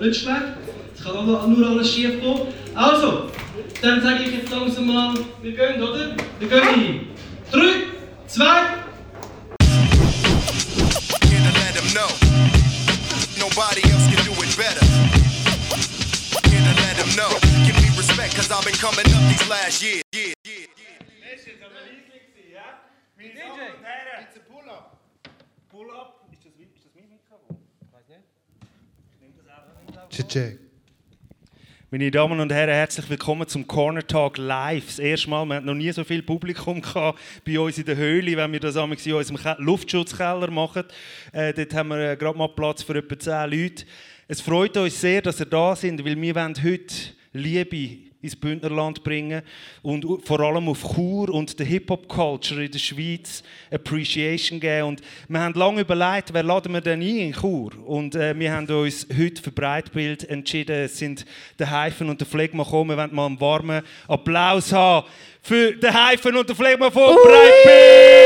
nicht schlecht. Es kann auch nur alles schief gehen. Also, dann sage ich jetzt langsam mal, wir gehen, oder? Wir gehen in 3, 2, Nobody else can do it better. Here to let them know. Give me respect, cause I've been coming up these last years. Yeah, yeah. Meine Damen und Herren, herzlich willkommen zum Corner Talk Live. Das erste Mal, wir hatten noch nie so viel Publikum bei uns in der Höhle, wenn wir das in unserem Luftschutzkeller machen. Äh, dort haben wir äh, gerade mal Platz für etwa 10 Leute. Es freut uns sehr, dass ihr da sind, weil wir wollen heute Liebe ins Bündnerland bringen und vor allem auf Chur und der Hip-Hop-Culture in der Schweiz Appreciation geben. Und wir haben lange überlegt, wer laden wir denn ein in Chur? Und äh, wir haben uns heute für Breitbild entschieden. Es sind der Heifen und der Phlegma gekommen. Wir wollen mal einen warmen Applaus haben für den Heifen und der Phlegma von Ui! Breitbild!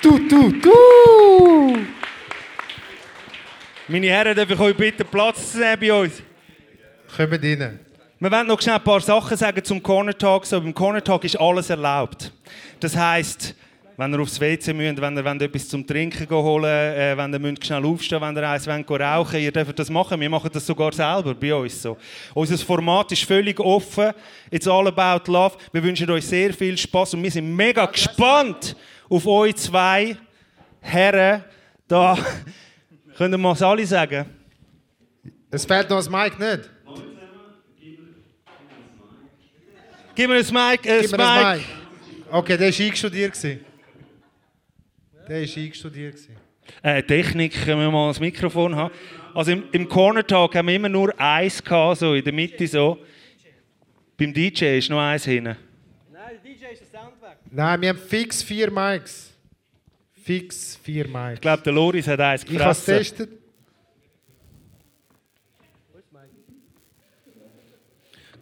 Du, du, du! Meine Herren, darf ich euch bitten, Platz zu nehmen bei uns? Kommt rein. Wir wollen noch schnell ein paar Sachen sagen zum Corner Talk. So, beim Corner Talk ist alles erlaubt. Das heisst, wenn ihr aufs WC müsst, wenn ihr wollt, etwas zum Trinken holen äh, wenn ihr müsst schnell aufstehen wenn ihr eins wollt, rauchen ihr dürft das machen. Wir machen das sogar selber bei uns. So. Unser Format ist völlig offen. It's all about love. Wir wünschen euch sehr viel Spaß und wir sind mega gespannt auf euch zwei Herren. Da können wir es alle sagen. Es fehlt noch das Mic nicht. Gib mir ein Mic. Ein Gib mir ein Mic. Okay, der war eingestudiert. Der war eingestudiert. Äh, Technik, können wir mal das Mikrofon haben. Also im, im Corner Talk haben wir immer nur eins gehabt, so in der Mitte so. Beim DJ ist noch eins hinten. Nein, der DJ ist ein Soundwerk. Nein, wir haben fix vier Mics. Fix vier Mics. Ich glaube, der Loris hat eins gefressen. Ich habe es getestet.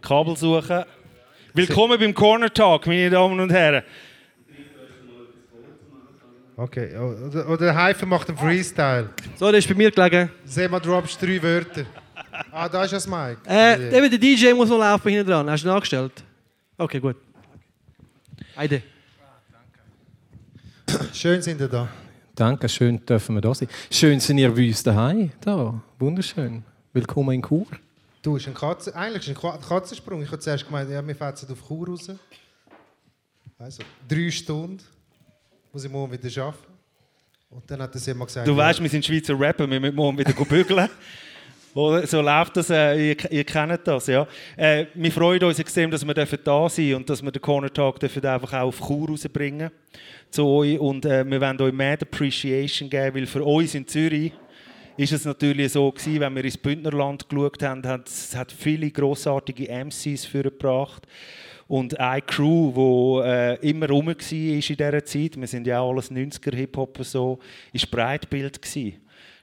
Kabel suchen. Willkommen beim Corner Talk, meine Damen und Herren. Okay, oder, oder Haifa macht einen Freestyle. So, der ist bei mir gelegen. Seh mal, droppst drei Wörter. Ah, da ist das Mic. Äh, yeah. der DJ muss noch laufen hinten dran. Hast du ihn angestellt? Okay, gut. Heide. Schön sind ihr da. Danke, schön dürfen wir da sein. Schön sind ihr bei uns daheim. Da, wunderschön. Willkommen in Chur. Du, ist ein Katze, eigentlich ist ein Katzensprung. Ich habe zuerst gemeint, ja, wir fahren auf Chur raus. Also, drei Stunden muss ich morgen wieder arbeiten. Und dann hat er immer gesagt... Du weißt, ja, wir sind Schweizer Rapper, wir müssen morgen wieder bügeln. so läuft das, äh, ihr, ihr, kennt das, ja. Äh, wir freuen uns extrem, dass wir da sind und dass wir den Corner Talk einfach auch auf Chur rausbringen zu euch. Und äh, wir wollen euch mehr Appreciation geben, weil für uns in Zürich ist es natürlich so gewesen, wenn wir ins Bündnerland geschaut haben, hat es hat viele grossartige MCs vorgebracht und eine Crew, die äh, immer rum war in dieser Zeit, wir sind ja auch alles 90er Hip-Hopper so, war Breitbild. Gewesen.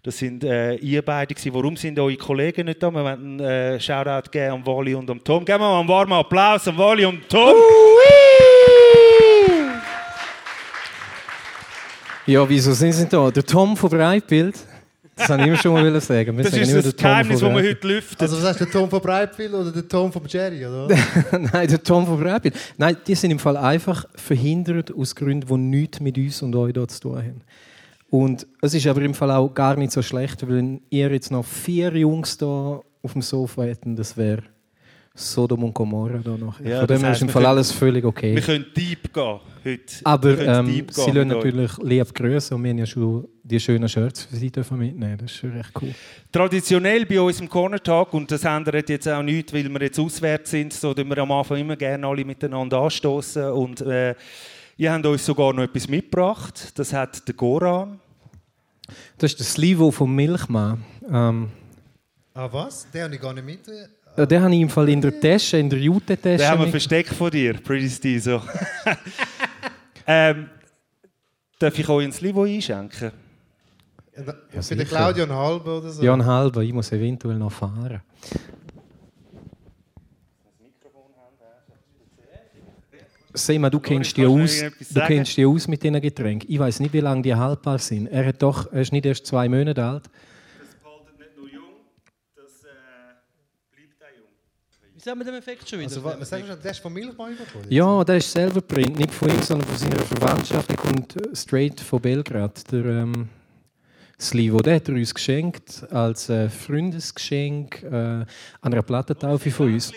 Das sind äh, ihr beide. Gewesen. Warum sind eure Kollegen nicht da? Wir wollen einen äh, Shoutout geben an Wally und an Tom. Geben wir mal einen warmen Applaus an Wally und Tom. Ja, wieso sind sie da? Der Tom von Breitbild. Das wollte ich immer schon mal sagen. Wir das ist das Geheimnis, das wir heute lüften. Also was heißt der Tom von Breitbild oder der Tom von Jerry, oder? Nein, der Tom von Breitbild. Nein, die sind im Fall einfach verhindert aus Gründen, die nichts mit uns und euch hier zu tun haben. Und es ist aber im Fall auch gar nicht so schlecht, wenn ihr jetzt noch vier Jungs da auf dem Sofa hätten, das wäre Sodom und Gomorra da noch. Ja, Von dem ist im Fall können, alles völlig okay. Wir können deep gehen heute. Aber ähm, sie lassen natürlich lieb grüßen und wir haben ja schon die schönen Shirts für sie dürfen mitnehmen. Das ist schon recht cool. Traditionell bei uns im Corner Talk, und das ändert jetzt auch nichts, weil wir jetzt auswärts sind, so dass wir am Anfang immer gerne alle miteinander anstoßen. Und äh, ihr habt uns sogar noch etwas mitgebracht. Das hat der Goran. Das ist der Slivo vom Milchmann. Ähm, ah was? Den habe ich gar nicht mit. Ja, den habe ich im Fall in der Tasche, in der Jute-Tasche. Den haben wir versteckt von dir, Pretty Steve. So. ähm, darf ich euch ins Livo einschenken? Ja, für den Claudio ein halber oder so? Ja, ein halber. Ich muss eventuell noch fahren. Das Mikrofon haben. Sema, du kennst du aus, du kennst dich aus mit diesen Getränken. Ich weiß nicht, wie lange die haltbar sind. Er, hat doch, er ist nicht erst zwei Monate alt. Das behaltet nicht nur jung, das bleibt auch Wie sagen wir den Effekt schon wieder? Also, was, was sagst du, der ist von Milchbäumen bekommen? Ja, der ist selber Print, nicht von ihm, sondern von seiner Verwandtschaft. Der kommt äh, straight von Belgrad. Der ähm, Slivo, der hat er uns geschenkt als äh, Freundesgeschenk äh, an einer Plattentaufe von uns.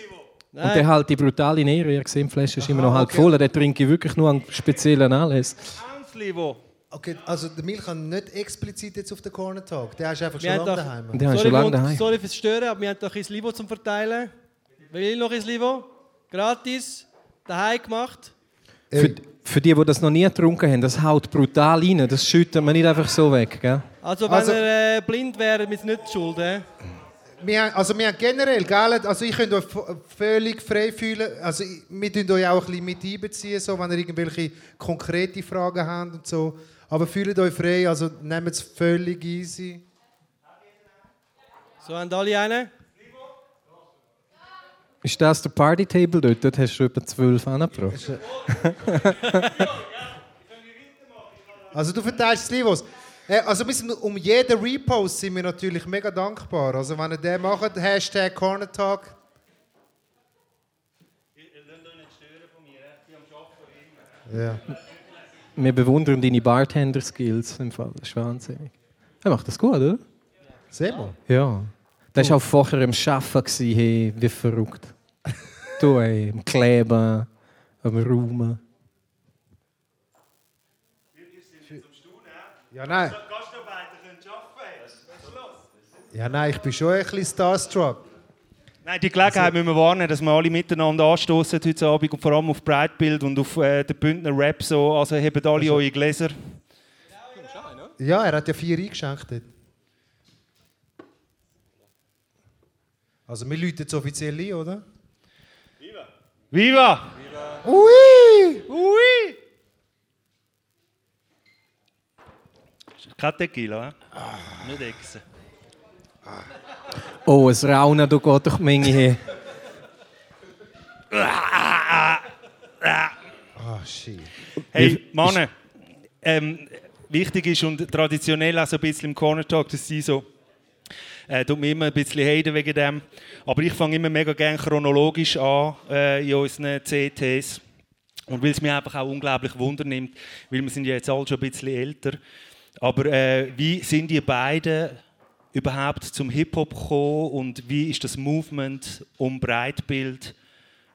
Und der halt die brutale Ehre. Ihr seht, die Flasche ist immer noch halb okay. voll. Den trinke ich wirklich nur an speziellen Anlässen. Hanslivo. Okay, also der Milch kann nicht explizit jetzt auf den Corner Talk. Der ist einfach schon Wir haben lange daheim. Sorry, schon sorry fürs Stören, aber wir haben doch ein Livo zum Verteilen. Will noch ein Livo? Gratis. Daheim gemacht. Für, für die, die das noch nie getrunken haben, das haut brutal rein. Das schüttet man nicht einfach so weg. Gell? Also, wenn Also- ihr äh, blind wäre, mit nicht schuld. Äh? Wir haben, also wir haben generell, gell, also ich könnt euch völlig frei fühlen. Also ich- wir tun euch auch ein bisschen mit einbeziehen, so, wenn ihr irgendwelche konkrete Fragen habt und so. Aber fühlt euch frei, also nehmt es völlig easy. So haben alle einen. Ist das der Party-Table dort? Dort hast du etwa zwölf angebracht. Also du verteilst es Livos. Äh, Also wir sind, um jeden Repost sind wir natürlich mega dankbar. Also wenn ihr den macht, Hashtag Corner Talk. Ja. Wir bewundern deine Bartender-Skills im Fall. Das ist wahnsinnig. Er macht das gut, oder? Sehen wir. Ja. Das war auch vorher am Arbeiten, hey, wie verrückt. du, ey, am Kleben, am Raumen. Ja, nein. Gastarbeiter können arbeiten. Ja, nein, ich bin schon ein bisschen starstruck. Nein, die Gelegenheit müssen wir wahrnehmen, dass wir alle miteinander anstoßen heute Abend und vor allem auf Breitbild und auf äh, den Bündner Rap. So. Also hebt alle eure Gläser. Ja, er hat ja vier eingeschenkt. dort. Also wir läuten jetzt offiziell ein, oder? Viva! Ui! Ui! Kein Tequila, hä? Nicht Echse. Oh, ein Raunen, da geht doch die Menge her. Ah, shit. Hey, Mann, ähm, wichtig ist und traditionell auch so ein bisschen im Corner Talk, dass sie so äh, tut mir immer ein bisschen haten wegen dem. Aber ich fange immer mega gerne chronologisch an äh, in unseren CTs. Und weil es mich einfach auch unglaublich Wunder nimmt, weil wir sind ja jetzt alle schon ein bisschen älter. Aber äh, wie sind die beiden überhaupt zum Hip-Hop gekommen und wie ist das Movement um Breitbild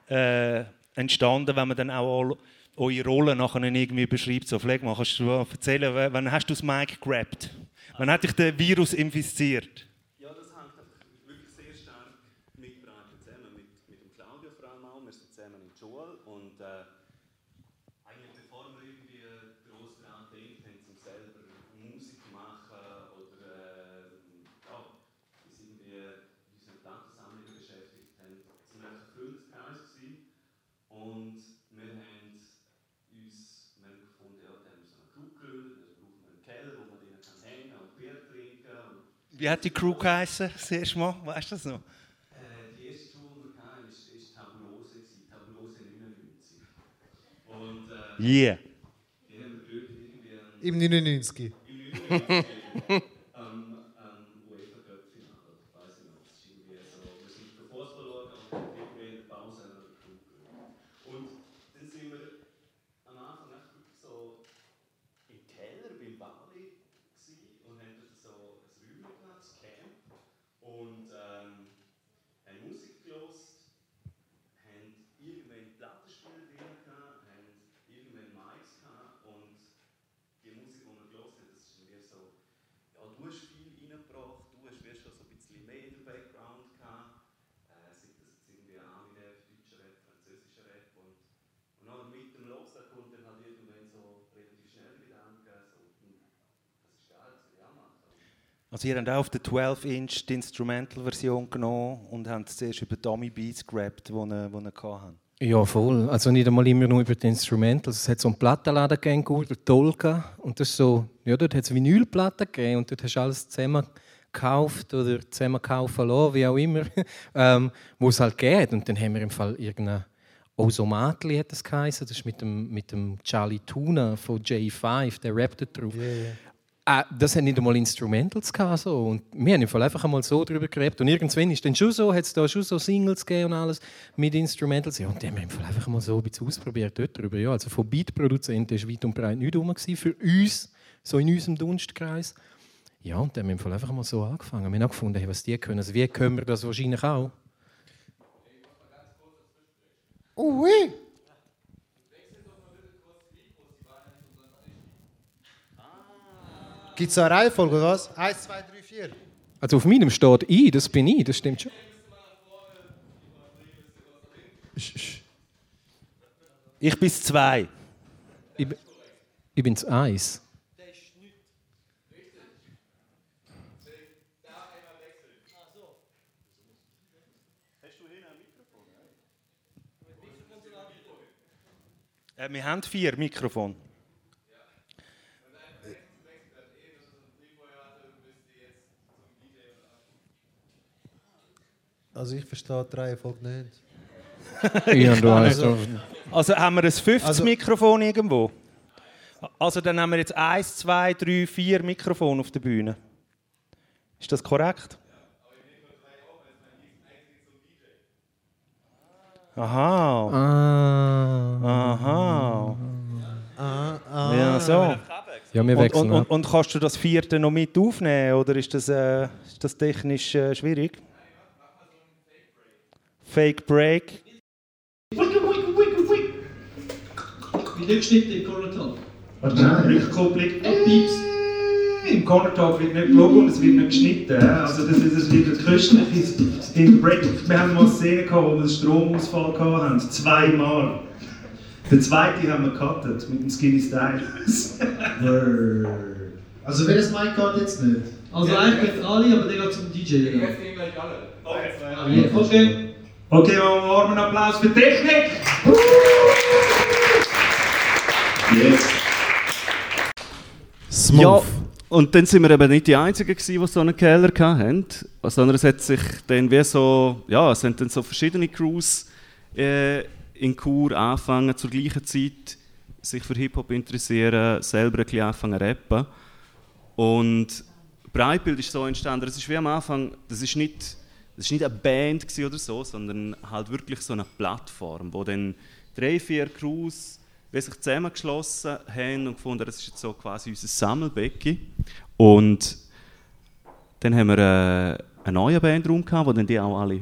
äh, entstanden, wenn man dann auch all, eure Rollen nachher irgendwie beschreibt? So, mal, kannst du erzählen, wann hast du das Mic gerappt? Wann hat dich der Virus infiziert? Ja, das hängt einfach wirklich sehr stark mit Breite zusammen, mit, mit dem Claudio vor allem auch. Wir sind zusammen in Joel und äh, eigentlich bevor wir irgendwie groß daran denkt haben, um selber Musik zu machen oder äh, ja, uns irgendwie mit unseren Plattensammlungen beschäftigt haben, sind wir einfach ein Freundeskreis gewesen. und wir haben uns wir haben gefunden, ja, da haben wir so eine Crew gegründet, da brauchen wir einen Keller, wo man drinnen kann hängen und Bier trinken und Wie hat die Crew geheißen, das erste Mal? Weißt du das noch? Äh, die erste Tour, die wir hatten, gewesen, Tabulose 99. Und äh, Yeah. irgendwie am, Im 99. am, am UEFA Cup Finale, weiß ich noch. Das ist irgendwie so, wir sind für Fußball schauen und irgendwie in der Pause haben wir eine Crew gegründet. Und dann sind wir am Anfang echt wirklich so im Keller beim Bali gewesen und haben dort so ein Räumchen gehabt, das Camp. Und ähm, haben Musik gehört, haben irgendwann Plattenspieler drin gehabt, haben irgendwann Mics gehabt und die Musik, die wir gehört haben, das ist irgendwie so, ja, du hast viel reingebracht, du hast wirst schon so ein bisschen mehr in den Background gehabt, äh, sei das jetzt irgendwie Ami-Rap, deutscher Rap, französischer Rap und, und dann mit dem Hören kommt dann halt irgendwann so relativ schnell der Gedanke, so, hm, das ist geil, das will ich auch machen. Also ihr habt auch auf der 12-Inch die Instrumental-Version genommen und habt zuerst über Dummy Beats gerappt, die ihr, die ihr hatten. Ja, voll. Also nicht einmal immer nur über die Instrumente. Also es hat so einen Plattenladen gegeben, gut, der Tolka. Und das ist so, ja, dort hat es Vinylplatten gegeben und dort hast du alles zusammen gekauft oder zusammen kaufen lassen, wie auch immer, ähm, wo es halt geht. Und dann haben wir im Fall irgendeine Osomatli hat das geheißen. Das ist mit dem, mit dem Charlie Tuna von J5, der rappt da drauf. Äh, das hat nicht einmal Instrumentals gehabt, so. und wir haben im Fall einfach einmal so darüber geredet und irgendwann ist dann schon so, hat es da schon so Singles gegeben und alles mit Instrumentals, ja, und die haben wir im Fall einfach mal so ein bisschen ausprobiert dort drüber, ja, also von Beatproduzenten ist weit und breit nicht rum gewesen, für uns, so in unserem Dunstkreis. Ja, und dann haben wir im Fall einfach mal so angefangen. Wir haben auch gefunden, hey, was die können, also wie können wir das wahrscheinlich auch? Ui! Gibt es eine Reihenfolge, oder was? Eins, zwei, drei, vier. Also auf meinem steht ich, das bin ich, das stimmt schon. Ich bin zwei. Ich, bin- ich bin das Eis. Äh, wir haben vier Mikrofone. Also ich verstehe die Reihenfolge nicht. Ja, du doch. Also haben wir ein fünftes Also- Mikrofon irgendwo? Also dann haben wir jetzt eins, zwei, drei, vier Mikrofone auf der Bühne. Ist das korrekt? Aha. Ah. Aha. Ja, so. Ja, wir Und, wechseln. und, und, und kannst du das vierte noch mit aufnehmen oder ist das, äh, ist das technisch äh, schwierig? Fake Break. Wie nicht geschnitten im Corner Talk. Rückkopplung. Im Corner Talk wird nicht gelogen und es wird nicht geschnitten. Also das ist, das wird das köstliche in Break. Wir haben mal eine Szene gehabt, wo wir einen Stromausfall hatten. Zweimal. Den zweiten haben wir gecuttet mit dem Skinny Style. Also welches Mic geht jetzt nicht? Also eigentlich geht alle, aber der geht zum DJ. Genau. Okay. okay. Okay, machen wir einen warmen Applaus für Technik. Smooth. Ja, und dann sind wir eben nicht die Einzigen, gewesen, die so einen Keller hatten, sondern es hat sich dann wie so, ja, es sind dann so verschiedene Crews äh, in Chur angefangen zur gleichen Zeit sich für Hip-Hop interessieren, selber ein bisschen anfangen zu rappen. Und Breitbild ist so entstanden, es ist wie am Anfang, das ist nicht, das ist nicht eine Band oder so, sondern halt wirklich so eine Plattform, wo dann drei, vier Crews wie sich zusammengeschlossen haben und gefunden, das ist jetzt so quasi unser Sammelbecken. Und dann haben wir äh, einen neuen Bandraum gehabt, wo dann die auch alle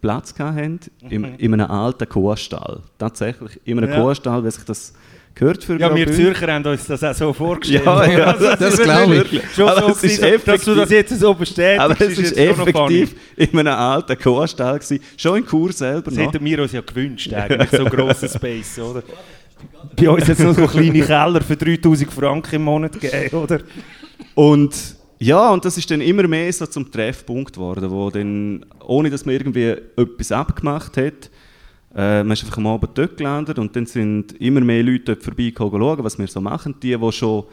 Platz hatten, im, in einem alten Kuhstall. Tatsächlich, in einem Ja. Kuhstall, wie sich das gehört für Ja, wir. Zürcher haben uns das auch so vorgestellt. Ja, ja, Also, das ist glaube ich. Schon Aber so es ist gewesen, dass du das effektiv- jetzt so bestätigst. Aber es ist effektiv in einem alten Kuhstall gewesen. Schon in Chur selber Das noch. hätten wir uns ja gewünscht, eigentlich, so grossen Space, oder? Bei uns jetzt noch so kleine Keller für 3000 Franken im Monat gegeben, oder? Und ja, und das ist dann immer mehr so zum Treffpunkt geworden, wo dann, ohne dass man irgendwie etwas abgemacht hat, äh, man ist einfach am Abend dort gelandet und dann sind immer mehr Leute dort vorbeigekommen schauen, was wir so machen. Die, die schon,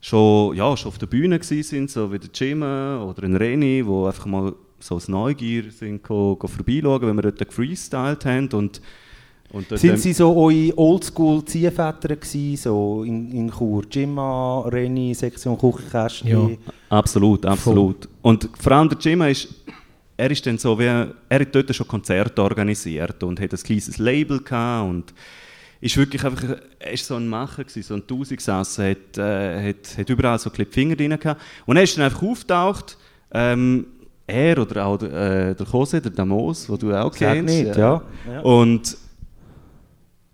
schon, ja, schon auf der Bühne waren, so wie der Jim oder ein Reni, die einfach mal so aus Neugier sind, go, go vorbeischauen, wenn wir dort gefreestylt haben. Und, und dort Sind Sie so eure Oldschool-Ziehväter gewesen, so in, in Chur? Jimma, Reni, Sektion Kuchenkästchen? Ja. Absolut, absolut. Und vor allem der Jim ist, er ist dann so wie, er hat dort schon Konzerte organisiert und hat ein kleines Label gehabt und ist wirklich einfach, er ist so ein Macher gewesen, so ein Tausigsasser, hat, äh, hat, hat überall so ein Finger drin gehabt. Und er ist dann einfach aufgetaucht, ähm, er oder auch der, äh, der Jose, der Damos, den du auch Sag kennst. nicht, ja. Ja. Und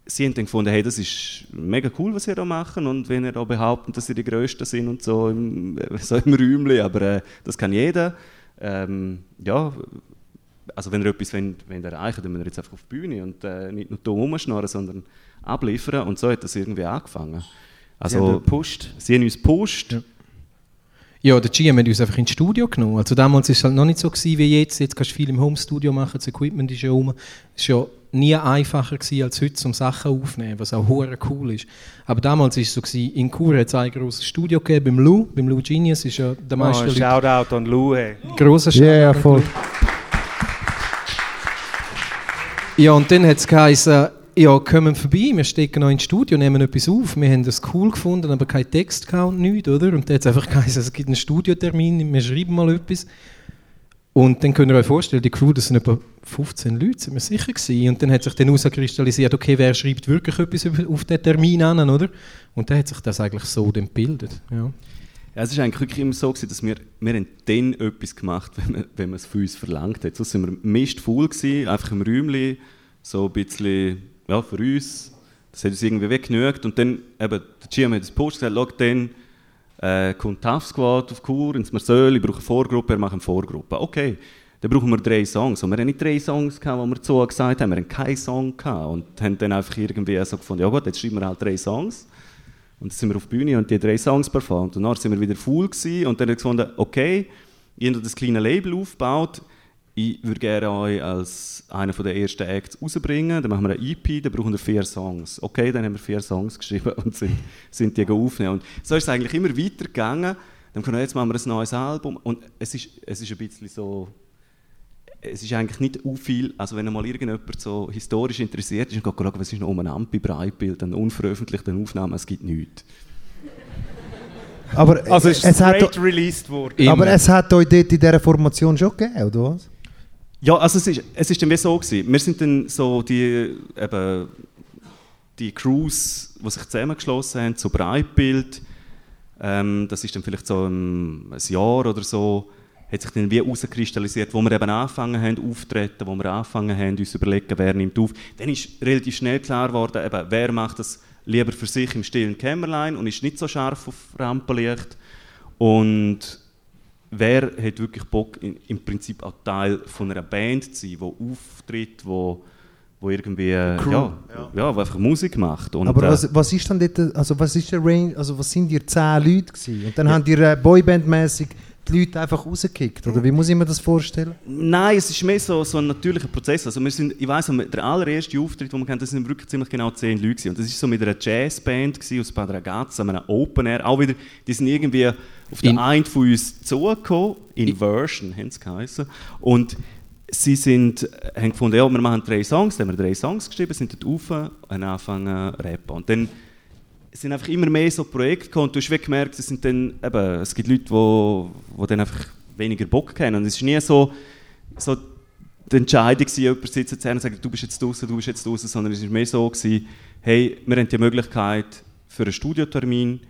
sie haben dann gefunden, hey, das ist mega cool, was ihr da machen und wenn ihr da behauptet, dass ihr die Größten sind und so im, so im Räumchen, aber äh, das kann jeder. Ähm, ja, also wenn ihr etwas wollt, wollt erreichen dann müsst ihr jetzt einfach auf die Bühne und äh, nicht nur da rumschnurren, sondern abliefern und so hat das irgendwie angefangen. Also, Sie haben uns gepusht. Ja, der GM hat uns einfach ins Studio genommen. Also damals war es halt noch nicht so gewesen wie jetzt. Jetzt kannst du viel im Homestudio machen, das Equipment ist ja rum. War ja nie einfacher gewesen als heute, um Sachen aufzunehmen, was auch hure cool ist. Aber damals war es so, gewesen, in Chur hat es ein grosses Studio gegeben, beim Lou, beim Lou Genius ist ja der meiste Oh, Leute Shoutout an Lou. Hey. grosser Ja, ja, Shoutout. voll. Ja, und dann hat es geheißen, ja, kommen vorbei, wir stecken noch ins Studio, nehmen etwas auf. Wir haben das cool gefunden, aber keinen Text und nichts, oder? Und dann hat es einfach geheißen, es gibt einen Studiotermin, wir schreiben mal etwas. Und dann könnt ihr euch vorstellen, die Crew, das sind etwa 15 Leute, sind wir sicher gewesen. Und dann hat sich dann herauskristallisiert, okay, wer schreibt wirklich etwas auf den Termin an, oder? Und dann hat sich das eigentlich so dann gebildet. Ja. Ja, es ist eigentlich wirklich immer so, gewesen, dass wir, wir haben dann etwas gemacht wenn man, wenn man es von uns verlangt hat. Sonst sind wir mistvoll gewesen, einfach im Räumchen, so ein bisschen, ja, für uns. Das hat uns irgendwie weggenügt. Und dann, eben, der GM hat das Post gesagt, schau, dann äh, kommt Tough Squad auf Kur ins Marcel, ich brauche eine Vorgruppe, macht eine Vorgruppe. Okay, dann brauchen wir drei Songs. Und wir haben nicht drei Songs, die wir so gesagt haben, wir haben keinen Song gehabt. Und haben dann einfach irgendwie so gefunden, ja gut, jetzt schreiben wir halt drei Songs. Und dann sind wir auf die Bühne und die drei Songs performt. Und dann sind wir wieder full gewesen und dann haben wir gefunden, okay, ihr habt das kleine Label aufgebaut, ich würde gerne euch als einer der ersten Acts rausbringen, dann machen wir eine EP, dann brauchen wir vier Songs. Okay, dann haben wir vier Songs geschrieben und sind, sind die aufnehmen. Und so ist es eigentlich immer weitergegangen. Dann haben wir gesagt, jetzt machen wir ein neues Album und es ist, es ist ein bisschen so, es ist eigentlich nicht u viel, also wenn mal irgendjemand so historisch interessiert ist und schauen, was ist noch umeinander bei Breitbild, dann unveröffentlichten Aufnahmen, es gibt nichts. Aber Also ist es, hat, released worden. Immer. aber es hat euch dort in dieser Formation schon gegeben, oder was? Ja, also es ist, ist dann wie so gewesen. Wir sind dann so die, eben, die Crews, die sich zusammengeschlossen haben, zu Breitbild. Ähm, das ist dann vielleicht so ein, ein Jahr oder so, hat sich dann wie herauskristallisiert, wo wir eben angefangen haben auftreten, wo wir angefangen haben uns überlegen, wer nimmt auf. Dann ist relativ schnell klar geworden, eben, wer macht das lieber für sich im stillen Kämmerlein und ist nicht so scharf auf Rampenlicht. Und wer hat wirklich Bock, in, im Prinzip auch Teil von einer Band zu sein, die auftritt, wo, wo irgendwie äh, ja, ja. wo einfach Musik macht. Und, Aber äh, was, was ist dann dort, also was ist der Range, also was sind ihr zehn Leute gewesen? Und dann haben ihr äh, Boyband-mäßig die Leute einfach rausgekickt, oder wie muss ich mir das vorstellen? Nein, es ist mehr so, so ein natürlicher Prozess. Also wir sind, ich weiss, der allererste Auftritt, den wir hatten, das sind wirklich ziemlich genau zehn Leute gewesen. Und das war so mit einer Jazzband aus Bad Ragaz, einem Open Air. Auch wieder, die sind irgendwie auf den In- einen von uns zugekommen, Inversion haben sie geheißen. Und sie sind, haben gefunden, ja, wir machen drei Songs, dann haben wir drei Songs geschrieben, sind dort rauf und haben angefangen zu rappen. Und dann es sind einfach immer mehr so Projekte gekommen und du hast wirklich gemerkt, es, sind dann, eben, es gibt Leute, die, die dann einfach weniger Bock haben. Und es ist nie so, so die Entscheidung gewesen, jemand sitzt und sagt, du bist jetzt draußen, du bist jetzt draußen, sondern es war mehr so, gewesen, hey, wir haben die Möglichkeit für einen Studiotermin,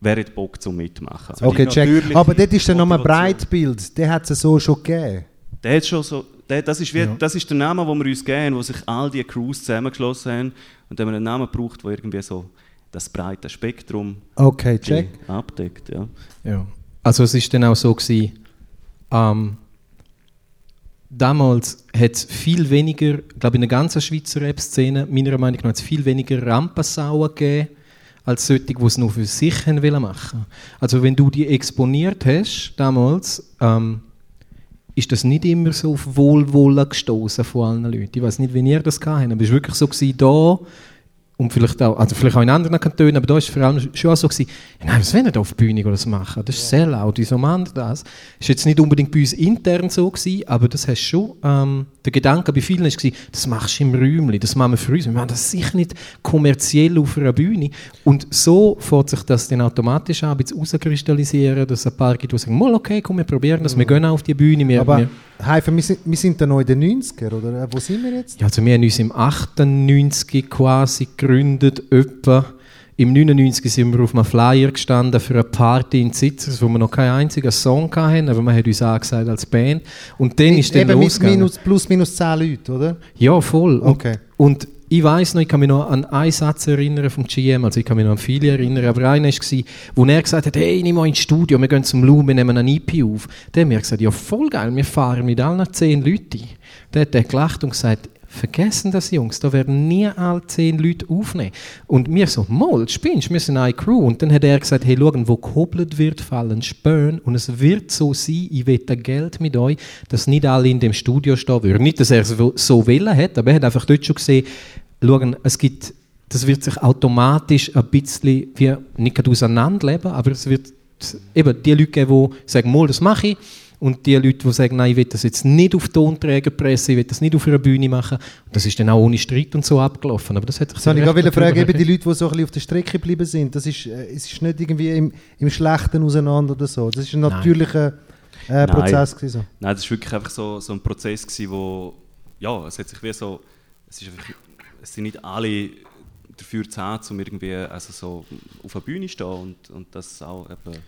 wer hat Bock zum Mitmachen? Also Okay, check. Aber dort ist dann nochmal. Breitbild, der hat es so schon gegeben. Der hat schon so, der, das, ist wie, das ist der Name, den wir uns geben, wo sich all die Crews zusammengeschlossen haben und dann haben wir einen Namen gebraucht, der irgendwie so das breite Spektrum Okay, check. abdeckt. Ja. Ja. Also es ist dann auch so gewesen, ähm, damals hat es viel weniger, glaube in der ganzen Schweizer Rap-Szene, meiner Meinung nach, viel weniger Rampensauen gegeben, als solche, die es nur für sich machen. Also wenn du die exponiert hast, damals, ähm, ist das nicht immer so auf Wohlwollen gestoßen von allen Leuten. Ich weiß nicht, wie ihr das gehabt habt, aber es war wirklich so gewesen, da und vielleicht auch, also vielleicht auch in anderen Kantonen, aber da war es vor allem schon so gewesen, nein, was wollen wir da auf der Bühne das machen? Das ist sehr laut, wieso machen die das? Das war jetzt nicht unbedingt bei uns intern so gewesen, aber das hast schon, ähm, der Gedanke bei vielen war, das machst du im Räumchen, das machen wir für uns, wir machen das sicher nicht kommerziell auf einer Bühne. Und so fährt sich das dann automatisch an, ein bisschen rauskristallisieren, dass ein paar gibt, die sagen, mal okay, komm, wir probieren das, wir gehen auch auf die Bühne. Wir, Aber wir, Haifa, wir sind, wir sind dann noch in den 90er, oder? Äh, Wo sind wir jetzt? ja, also wir haben uns im 98 quasi gegründet, etwa. Im 99 sind wir auf einem Flyer gestanden für eine Party in Zitzers, wo wir noch keinen einzigen Song hatten, aber man hat uns angesagt als Band. Und dann ist dann losgegangen. minus, plus minus 10 Leute, oder? Ja, voll. Und, Okay. und ich weiß noch, ich kann mich noch an einen Satz erinnern vom GM, also ich kann mich noch an viele erinnern, aber einer war, wo er gesagt hat, hey, nimm mal ins Studio, wir gehen zum Lou, wir nehmen eine EP auf. Dann haben wir gesagt, ja voll geil, wir fahren mit allen zehn Leuten. Dann hat er gelacht und gesagt, vergessen das Jungs, da werden nie alle zehn Leute aufnehmen. Und wir so, Moll, spinnst, wir sind eine Crew. Und dann hat er gesagt, hey, schauen, wo gehobelt wird, fallen Späne und es wird so sein, ich wette Geld mit euch, dass nicht alle in dem Studio stehen würden. Nicht, dass er es so- wollen hat, aber er hat einfach dort schon gesehen, schauen, es gibt, das wird sich automatisch ein bisschen, wie, nicht auseinanderleben, aber es wird eben die Leute geben, die sagen, mal, das mache ich. Und die Leute, die sagen, nein, ich will das jetzt nicht auf Tonträger pressen, ich will das nicht auf einer Bühne machen. Das ist dann auch ohne Streit und so abgelaufen. Aber das hat sich habe ich gut fragen, eben die Leute, die so ein bisschen auf der Strecke geblieben sind, das ist, äh, es ist nicht irgendwie im, im Schlechten auseinander oder so. Das ist ein Nein. natürlicher äh, Nein. Prozess. Gewesen, so. Nein, das war wirklich einfach so, so ein Prozess, gewesen, wo, ja, es hat sich wie so, es, ist einfach, es sind nicht alle dafür zu haben, um irgendwie also so auf der Bühne zu stehen und, und das auch eben,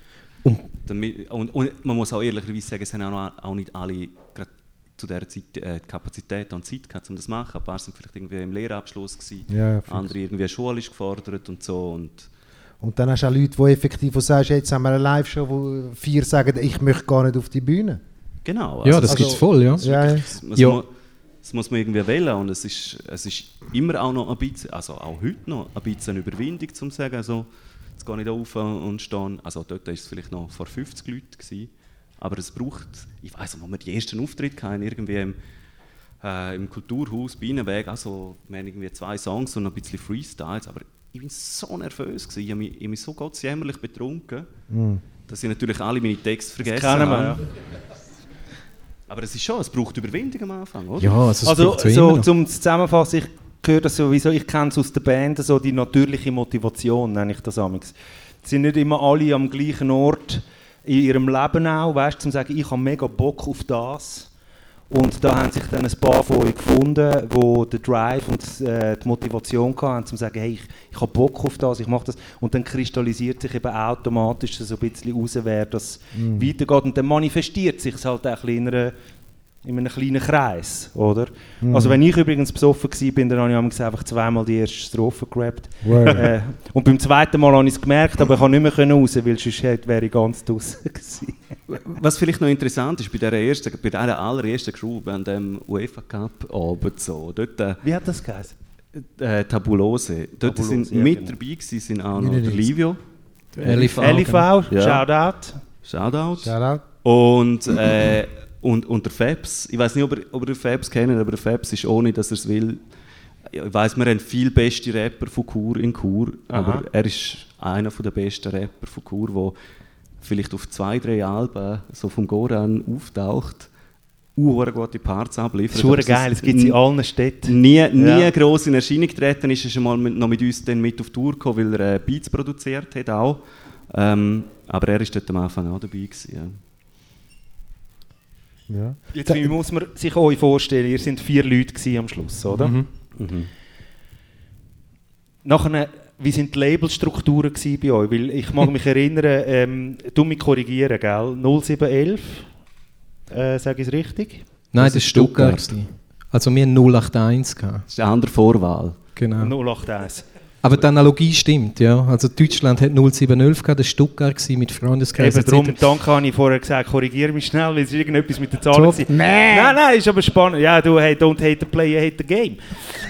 Und- damit, und, und man muss auch ehrlicherweise sagen, es haben auch, noch- auch nicht alle gerade zu dieser Zeit äh, die Kapazität und Zeit gehabt, um das zu machen. Ein paar sind vielleicht irgendwie im Lehrabschluss gewesen, Ja, ja, andere irgendwie schulisch gefordert und so und Und dann hast du auch Leute, die effektiv wo sagst, jetzt haben wir eine Live-Show, wo vier sagen, ich möchte gar nicht auf die Bühne. genau. Ja, also das es- gibt es voll, ja. Ja, ja. Das, das, Ja. mu- das muss man irgendwie wählen und es ist, es ist immer auch noch ein bisschen, also auch heute noch ein bisschen eine Überwindung, um zu sagen, also, jetzt gehe ich da auf und stehe, also dort war es vielleicht noch vor 50 Leuten, gewesen, aber es braucht, ich weiß noch, wo wir die ersten Auftritte hatten, irgendwie im, äh, im Kulturhaus Bienenweg, also wir haben irgendwie zwei Songs und noch ein bisschen Freestyles, aber ich war so nervös, gewesen, ich habe mich, mich so gottsjämmerlich betrunken, dass ich natürlich alle meine Texte vergessen kennen wir, habe. Aber es ist schon, es braucht Überwindung am Anfang, oder? Ja, also, es Also, ja so, zum Zusammenfassen, ich höre das sowieso, ich kenne es aus der Band, so die natürliche Motivation, nenne ich das amigs. Sind nicht immer alle am gleichen Ort in ihrem Leben auch, weißt du, zum sagen, ich habe mega Bock auf das. Und da haben sich dann ein paar von euch gefunden, die den Drive und äh, die Motivation hatten, um zu sagen, hey, ich, ich habe Bock auf das, ich mache das. Und dann kristallisiert sich eben automatisch so ein bisschen raus, wer das weitergeht. Und dann manifestiert sich es halt auch in, einer, in einem kleinen Kreis, oder? Also wenn ich übrigens besoffen war, bin, dann habe ich amigs einfach zweimal die erste Strophe gerappt. Äh, und beim zweiten Mal habe ich es gemerkt, aber ich konnte nicht mehr raus, weil sonst wäre ich ganz draußen gewesen. Was vielleicht noch interessant ist, bei dieser, ersten, bei dieser allerersten Crew, an dem UEFA Cup Abend so, dort äh, Wie hat das geheißen? äh, Tabulose, dort Tabulose, sind ja, mit genau. dabei gewesen, sind auch noch der Livio, LIV. LIV, Ja. Shoutout. Shoutout, Shoutout. und, äh, und, und der Fabs, ich weiß nicht, ob ihr, ob ihr den Fabs kennt, aber der Fabs ist ohne, dass er es will, ich weiß, wir haben viel beste Rapper von Chur in Chur, aber er ist einer der besten Rapper von Chur, der vielleicht auf zwei, drei Alben so vom Goran auftaucht, uhr gute Parts abliefert. Das ist geil, es gibt es in allen Städten. Nie, nie Ja. gross in Erscheinung getreten ist, ist er mal mit, noch mit uns dann mit auf Tour gekommen, weil er äh, Beats produziert hat auch. Ähm, aber er war dort am Anfang auch dabei. Gewesen, ja. Ja. Jetzt wie muss man sich euch vorstellen, ihr sind vier Leute am Schluss, oder? Mhm. Nachher, wie sind die Labelstrukturen bei euch? Weil ich mag mich erinnern, ähm, du mich korrigieren, gell? 0711, äh, sage ich es richtig? Nein, Das das ist Stuttgart. Stuttgart. Also wir hatten 081. Gehabt. Das ist eine andere Vorwahl. Genau. 081. Aber die Analogie stimmt, ja. Also Deutschland hat 0711 gehabt, das war Stuttgart mit Freundeskreis Eben darum, etc. danke habe ich vorher gesagt, korrigiere mich schnell, weil es ist irgendetwas mit den Zahlen So, war. Nein, nein, ist aber spannend. Ja, du, hey, don't hate the player, hate the game.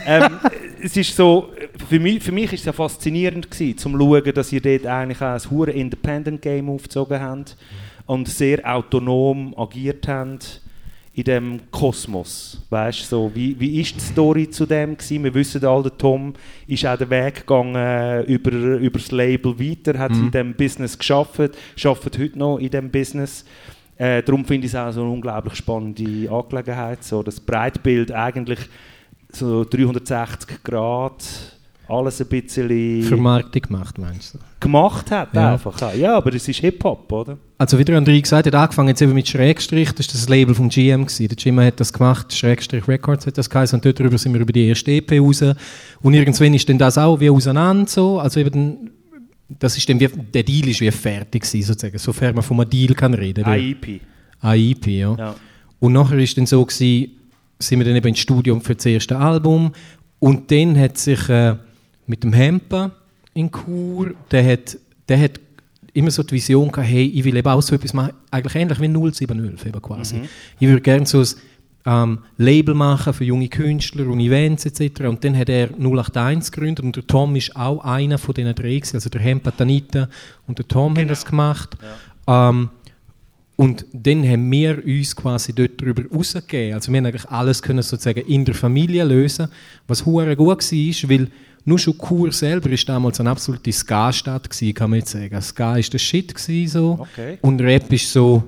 ähm, es ist so, für mich, für mich ist es ja faszinierend gewesen, zum schauen, dass ihr dort eigentlich auch ein hure Independent Game aufgezogen habt und sehr autonom agiert habt in dem Kosmos. Weißt so, wie, wie ist die Story zu dem gewesen? Wir wissen alle, der Tom ist auch den Weg gegangen über, über das Label weiter, hat in dem Business geschafft, schafft heute noch in dem Business. Äh, darum finde ich es auch so eine unglaublich spannende Angelegenheit, so das Breitbild eigentlich so 360 Grad, alles ein bisschen Vermarktung gemacht, meinst du? gemacht hat Ja. einfach. Ja, aber es ist Hip-Hop, oder? Also wie der André gesagt hat, angefangen jetzt eben mit Schrägstrich, das war das Label vom GM. Gewesen. Der GM hat das gemacht, Schrägstrich Records hat das geheißen und dort drüber sind wir über die erste EP raus. Und irgendwann ist dann das auch wie auseinander so, also eben das ist dann wie, der Deal ist wie fertig gewesen, sozusagen, sofern man von einem Deal kann reden. AIP. AIP, ja. Ja. Und nachher ist dann so gewesen, sind wir dann eben ins Studium für das erste Album und dann hat sich äh, mit dem Hemper in Chur, der hat, der hat immer so die Vision gehabt, hey, ich will eben auch so etwas machen, eigentlich ähnlich wie 0711 eben quasi. Ich würde gerne so ein ähm, Label machen für junge Künstler und Events etc. Und dann hat er 081 gegründet und der Tom ist auch einer von diesen drei. Also der Hemper, die Anita und der Tom haben das gemacht. Ähm, und dann haben wir uns quasi dort darüber rausgegeben. Also wir haben eigentlich alles können sozusagen in der Familie lösen, was hure gut war, weil nur schon Chur selber ist damals eine absolute Ska-Stadt kann man jetzt sagen. Ska ist der Shit gewesen, so Okay. und Rap ist so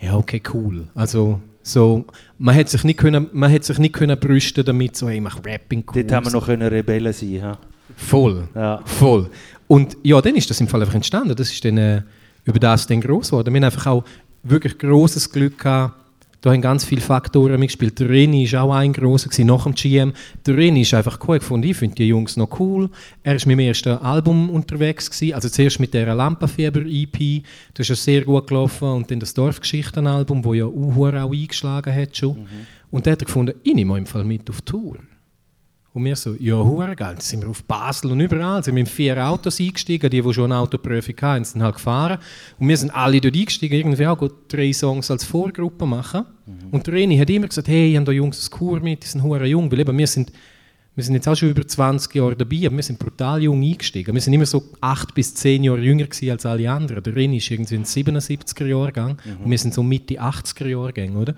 ja, okay, cool. Also, so, man hätte sich nicht können, man hätte sich nicht können brüsten damit, so, hey, ich mach Rapping cool. Dort haben wir noch können Rebellen sein. Ha? Voll. Ja. Voll. Und ja, dann ist das im Fall einfach entstanden. Das ist dann äh, über das dann groß geworden. Wir haben einfach auch wirklich großes Glück gehabt. Da haben ganz viele Faktoren mitgespielt. Der Reni war auch ein grosser gewesen, nach dem GM. Der Reni ist einfach cool gefunden. Ich finde die Jungs noch cool. Er ist mit dem ersten Album unterwegs gewesen. Also zuerst mit der Lampenfieber-EP. Das ist ja sehr gut gelaufen. Und dann das Dorfgeschichten-Album, wo ja Uhur auch eingeschlagen hat schon. Und da hat er gefunden, ich nehme im Fall mit auf Tour. Und wir so, ja, hure geil. Dann sind wir auf Basel und überall. Sind wir in vier Autos eingestiegen. Die, die schon eine Autoprüfung hatten, sind halt gefahren. Und wir sind alle dort eingestiegen. Irgendwie auch gut drei Songs als Vorgruppe machen. Und der Reni hat immer gesagt, hey, ich habe da Jungs ein Kur mit, die sind hure jung. Weil eben, wir sind, wir sind jetzt auch schon über 20 Jahre dabei, aber wir sind brutal jung eingestiegen. Wir sind immer so acht bis zehn Jahre jünger als alle anderen. Der Reni ist irgendwie in den 77er Jahrgang und wir sind so Mitte 80er Jahrgänge, oder?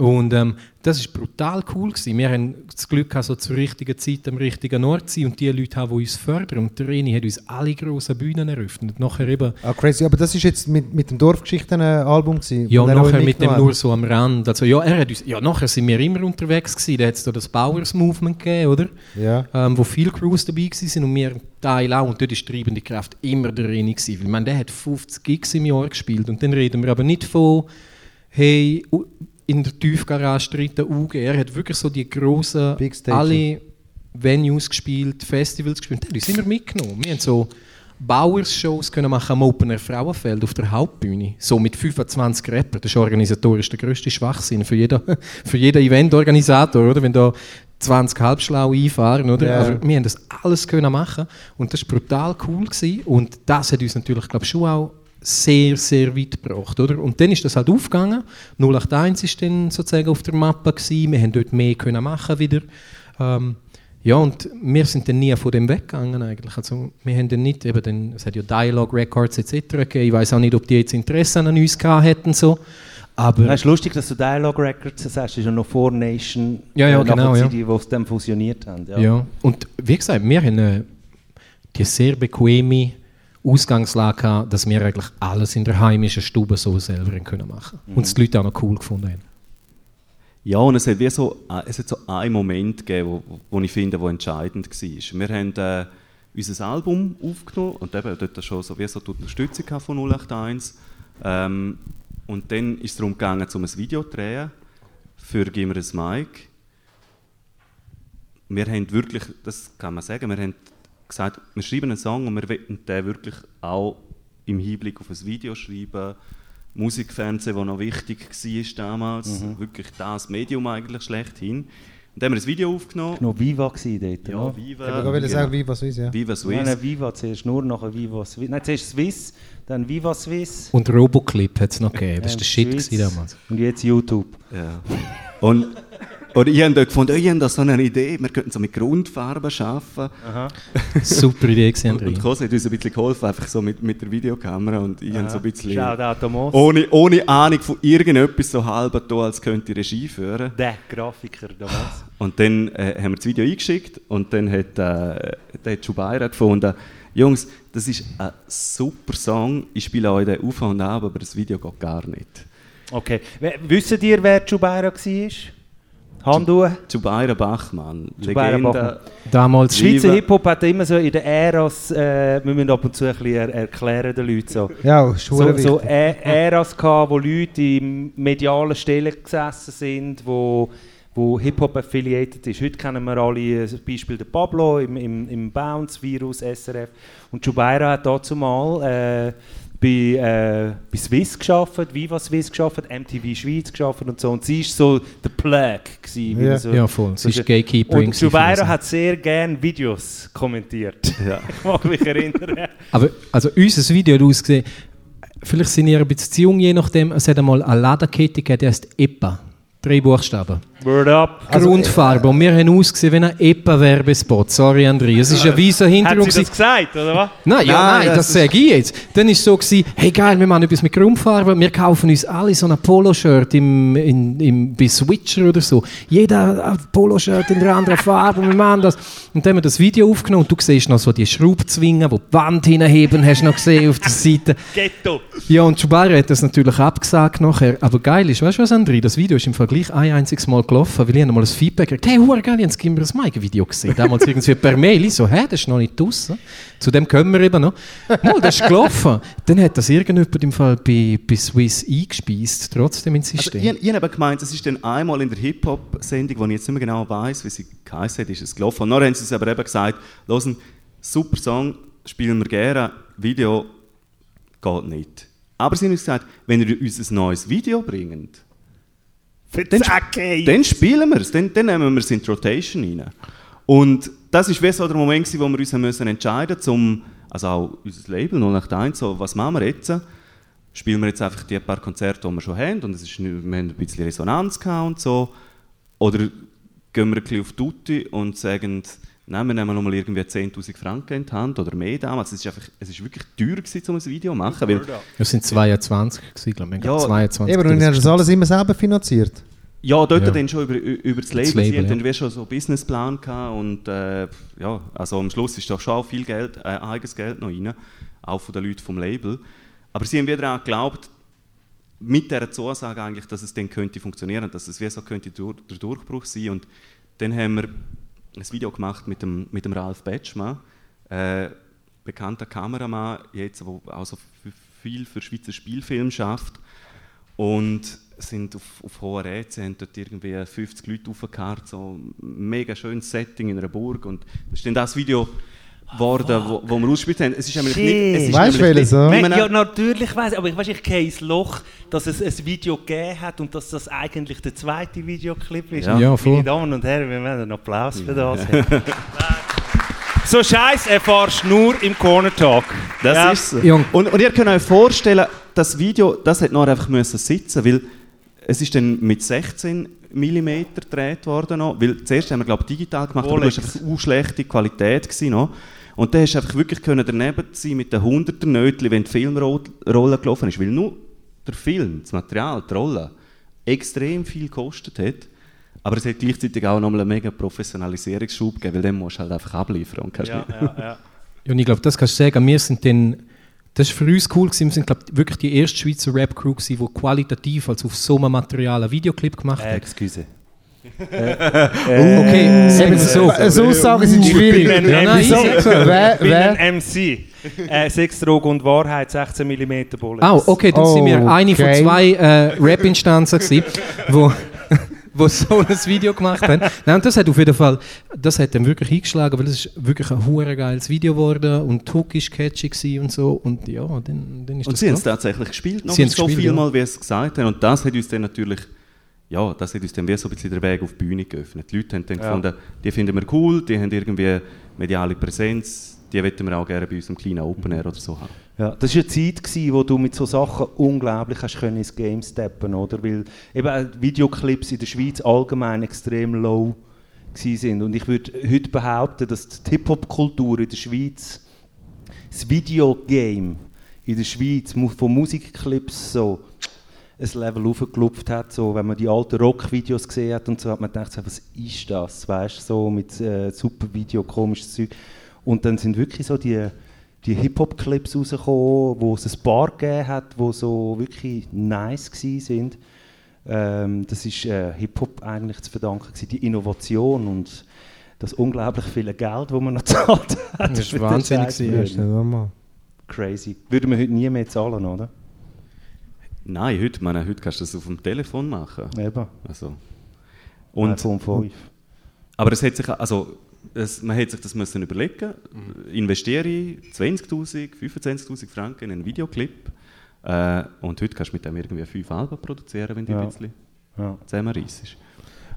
Und ähm, das war brutal cool. Gewesen. Wir haben das Glück, gehabt, so zur richtigen Zeit am richtigen Ort zu sein und die Leute haben, die uns fördern. Und der Reni hat uns alle grossen Bühnen eröffnet. Nachher eben, Ah, crazy. Aber das ist jetzt mit, mit dem Dorfgeschichten-Album gewesen? ja, er nachher mit dem nur so am Rand. Also, ja, er hat uns, ja, nachher sind wir immer unterwegs gewesen. Da hat es da das Bowers Movement gegeben, oder? Ja. Ähm, wo viele Crews dabei waren und wir Teil auch. Und dort war die treibende Kraft immer der Reni. Gewesen. Weil, ich meine, der hat 50 Gigs im Jahr gespielt. Und dann reden wir aber nicht von, hey, in der Tiefgarage dritten UG. Er hat wirklich so die grossen, alle Venues gespielt, Festivals gespielt. Hat uns immer mitgenommen. Wir haben so Bauers-Shows können machen am Open Air Frauenfeld auf der Hauptbühne. So mit 25 Rappern. Das ist organisatorisch der grösste Schwachsinn für jeden, für jeden Eventorganisator, oder? Wenn da 20 halbschlau einfahren, oder? Ja. Aber wir haben das alles können machen und das war brutal cool gewesen. und das hat uns natürlich, glaube schon auch sehr, sehr weit gebracht, oder? Und dann ist das halt aufgegangen. 081 ist dann sozusagen auf der Mappe gewesen. Wir haben dort mehr können machen wieder. Ähm, ja, und wir sind dann nie von dem weggegangen eigentlich. Also wir haben dann nicht, eben dann, es hat ja Dialogue Records etc. gegeben. Ich weiß auch nicht, ob die jetzt Interesse an uns gehabt hätten so. Aber Es ist lustig, dass du Dialogue Records sagst. Das ist ja noch vor Nation. Ja, ja, äh, genau, die, ja. Die, die dann fusioniert haben. Ja. Ja. Und wie gesagt, wir haben äh, die sehr bequeme Ausgangslage dass wir eigentlich alles in der heimischen Stube so selber können machen Und es die Leute auch noch cool gefunden haben. Ja, und es hat, wie so, äh, es hat so einen Moment gegeben, wo, wo ich finde, wo entscheidend war. Wir haben äh, unser Album aufgenommen und eben dort schon so, wie so die Unterstützung von 081. Ähm, und dann ist es darum gegangen, um ein Video zu drehen für «Gib mir ein Mic». Wir haben wirklich, das kann man sagen, wir haben gesagt, wir schreiben einen Song und wir wollen den wirklich auch im Hinblick auf ein Video schreiben. Musikfernsehen, das noch wichtig war damals, wirklich das Medium eigentlich schlechthin. Und dann haben wir ein Video aufgenommen. noch Viva gewesen dort. Ja, ne? Viva. Ich wollte genau. sagen, wie was ist, ja. Viva Swiss. nein, Viva zuerst, nur nachher Viva Swiss. Nein, zuerst Swiss, dann Viva Swiss. Und Roboclip hat es noch gegeben. Das war der Shit damals. Und jetzt YouTube. Ja. Und, und ich habe dort gefunden, oh, ich habe da so eine Idee, wir könnten so mit Grundfarben arbeiten. Super Idee gewesen, Und, und. Kose hat uns ein bisschen geholfen, einfach so mit, mit der Videokamera. Und ich habe so ein bisschen... Shoutout. Ohne, ohne Ahnung von irgendetwas so halb da, als könnte ich Regie führen. Der Grafiker damals. Und dann äh, haben wir das Video eingeschickt und dann hat, äh, der hat Schubaira gefunden, Jungs, das ist ein super Song, ich spiele euch den auf und ab, aber das Video geht gar nicht. Okay. W- Wisst ihr, wer Jubaira war? Hand hoch. Schubaira Bachmann, Legende. Bachmann. Damals Schweizer. Hip-Hop hat immer so in den Äras, äh, wir müssen ab und zu ein bisschen er erklären den Leuten so. Ja, ist So, so. Ä- Äras gehabt, wo Leute in medialen Stellen gesessen sind, wo, wo Hip-Hop affiliated ist. Heute kennen wir alle äh, das Beispiel der Pablo im, im, im Bounce, Virus, SRF. Und Jubaira hat dazu mal äh, bei, äh, bei Swiss geschafft, Viva Swiss geschafft, MTV Schweiz geschafft und so. Und sie ist so der Plug gewesen, Ja. so, Ja, voll. Sie ist Gatekeepering Und das. hat sehr gerne Videos kommentiert. Ja. Ich mag mich erinnern. Aber also unser Video hat ausgesehen, vielleicht sind ihr ein bisschen zu jung, je nachdem. Es hat einmal eine Ladenkette gegeben, die heißt EPA. Drei Buchstaben. Word up. Also, Grundfarbe. Und wir haben ausgesehen wie ein EPA-Werbespot. Sorry, André. Es ist ein weißer Hat Hintergrund. sie das gesagt, oder was? Nein, ja, Nein, nein, das das, sage ich jetzt. Dann war es so, gewesen, hey geil, wir machen etwas mit Grundfarbe, wir kaufen uns alle so ein Polo-Shirt im, in, im, bei Switcher oder so. Jeder hat ein Polo-Shirt in der anderen Farbe und wir machen das. Und dann haben wir das Video aufgenommen und du siehst noch so die Schraubzwingen, die die Wand hinheben, hast du noch gesehen auf der Seite. Ghetto. Ja, und Schubaira hat das natürlich abgesagt nachher. Aber geil ist, weißt du was, André? Das Video ist im Vergleich ein einziges Mal gelaufen, weil ich habe mal ein Feedback gekriegt hey, hure geil, ich habe das Gimbers Mike-Video gesehen. Damals irgendwie per Mail. Ich so, hä, das ist noch nicht draussen. Zu dem kommen wir eben noch. Mal, das ist gelaufen. Dann hat das irgendjemand im Fall bei, bei Swiss eingespeist, trotzdem ins Also, System. ich, ich habe gemeint, es ist dann einmal in der Hip-Hop-Sendung, wo ich jetzt nicht mehr genau weiß, wie sie geheißen hat, ist es gelaufen. Und dann haben sie es aber eben gesagt, hören, super Song, spielen wir gerne, Video geht nicht. Aber sie haben uns gesagt, wenn ihr uns ein neues Video bringt, dann, dann spielen wir es, dann, dann nehmen wir es in die Rotation rein. Und das war wie so der Moment, wo wir uns müssen entscheiden mussten, um, also auch unser Label 081, so, was machen wir jetzt? Spielen wir jetzt einfach die paar Konzerte, die wir schon haben und es ist, wir haben ein bisschen Resonanz gehabt und so? Oder gehen wir ein bisschen auf Tutti und sagen, nein, wir nehmen nochmal irgendwie 10'000 Franken in die Hand oder mehr damals. Es ist, einfach, es ist wirklich teuer gewesen, um ein Video zu machen, weil Das sind 22 gewesen, glaube ich. Ja, 22 Eben, und ihr habt das alles immer selber finanziert. Ja, dort Ja. dann schon über, über das Label. Das Label, Sie ja. dann wie schon so einen Businessplan gehabt und äh, ja, also am Schluss ist doch schon auch viel Geld, äh, eigenes Geld noch rein, auch von den Leuten vom Label. Aber sie haben wieder daran geglaubt, mit dieser Zusage eigentlich, dass es dann könnte funktionieren, dass es wie so könnte durch, der Durchbruch sein und dann haben wir ein Video gemacht mit dem, mit dem Ralf Betschmann, äh, bekannter Kameramann, jetzt, der auch so viel für Schweizer Spielfilm schafft und sind auf, auf hoher EC, haben dort irgendwie 50 Leute aufgekarrt, so ein mega schönes Setting in einer Burg und das ist dann das Video geworden, wo, wo wir ausgespielt haben. Es ist nämlich nicht... Es ist Weißt du, welches, nicht- ja? ja, natürlich weiß aber ich weiß, ich gehe ins Loch, dass es ein Video gegeben hat und dass das eigentlich der zweite Videoclip ist. Ja. Ja, voll. Meine Damen und Herren, wir werden einen Applaus für das. so Scheiß erfahrst du nur im Corner Talk. Das Ja. ist so. Und, und ihr könnt euch vorstellen, das Video, das hat noch einfach müssen sitzen, weil es ist dann mit 16 mm gedreht worden noch, weil zuerst haben wir glaube ich digital gemacht, aber das war eine schlechte Qualität gewesen noch. Und dann hast du einfach wirklich können daneben sein mit den 100er Nötchen, wenn die Filmrolle gelaufen ist, weil nur der Film, das Material, die Rolle, extrem viel gekostet hat. Aber es hat gleichzeitig auch nochmal einen mega Professionalisierungsschub gegeben, weil dann musst du halt einfach abliefern und kannst Ja, ja, ja. Ja, und ich glaube, das kannst du sagen. Wir sind dann, das war für uns cool, gewesen. wir sind glaub, wirklich die erste Schweizer Rap-Crew, gewesen, die qualitativ, also auf so einem Material, einen Videoclip gemacht Äh, hat. Excuse. Okay, sagen wir so. So Aussagen sind schwierig. bin ein Ja, nein, MC. ich Wer, bin wer? ein MC. Äh, Sex, Droge und Wahrheit, 16 mm Bullets. Oh, okay, dann sind wir eine von Okay. zwei äh, Rap-Instanzen, gewesen, wo, wo so ein Video gemacht haben. Nein, und das hat auf jeden Fall, das hat dann wirklich eingeschlagen, weil es ist wirklich ein hure geiles Video geworden und die Hook ist catchy und so und ja, dann, dann ist Und das sie haben es tatsächlich gespielt, noch Sie haben es so gespielt, viel ja. Mal, wie sie es gesagt haben. Und das hat uns dann natürlich, ja, das hat uns dann wie so ein bisschen den Weg auf die Bühne geöffnet. Die Leute haben dann gefunden, die finden wir cool, die haben irgendwie mediale Präsenz, die wollen wir auch gerne bei unserem kleinen Open Air oder so haben. Ja, das war eine Zeit, gewesen, wo du mit so Sachen unglaublich hast können ins Game steppen oder? Weil eben Videoclips in der Schweiz allgemein extrem low sind. Und ich würde heute behaupten, dass die Hip-Hop-Kultur in der Schweiz, das Videogame in der Schweiz von Musikclips so ein Level aufgelupft hat. So, wenn man die alten Rock-Videos gesehen hat und so, hat man gedacht, so, was ist das? Weißt du, so mit äh, super Video, komisches Zeug. Und dann sind wirklich so die, die Hip-Hop-Clips rausgekommen, wo es ein paar gegeben hat, die so wirklich nice sind. Ähm, das ist äh, Hip-Hop eigentlich zu verdanken, gewesen, die Innovation und das unglaublich viele Geld, das man noch gezahlt hat. Das war wahnsinnig. Crazy. Würden wir heute nie mehr zahlen, oder? Nein, heute, meine, heute kannst du das auf dem Telefon machen. Eben. Also. Und, iPhone 5. aber es hat sich, also, es, man hat sich das müssen überlegen. Investiere ich 20'000, 25'000 Franken in einen Videoclip äh, und heute kannst du mit dem irgendwie fünf Alben produzieren, wenn du Ja. ein bisschen Ja. zusammenreissest.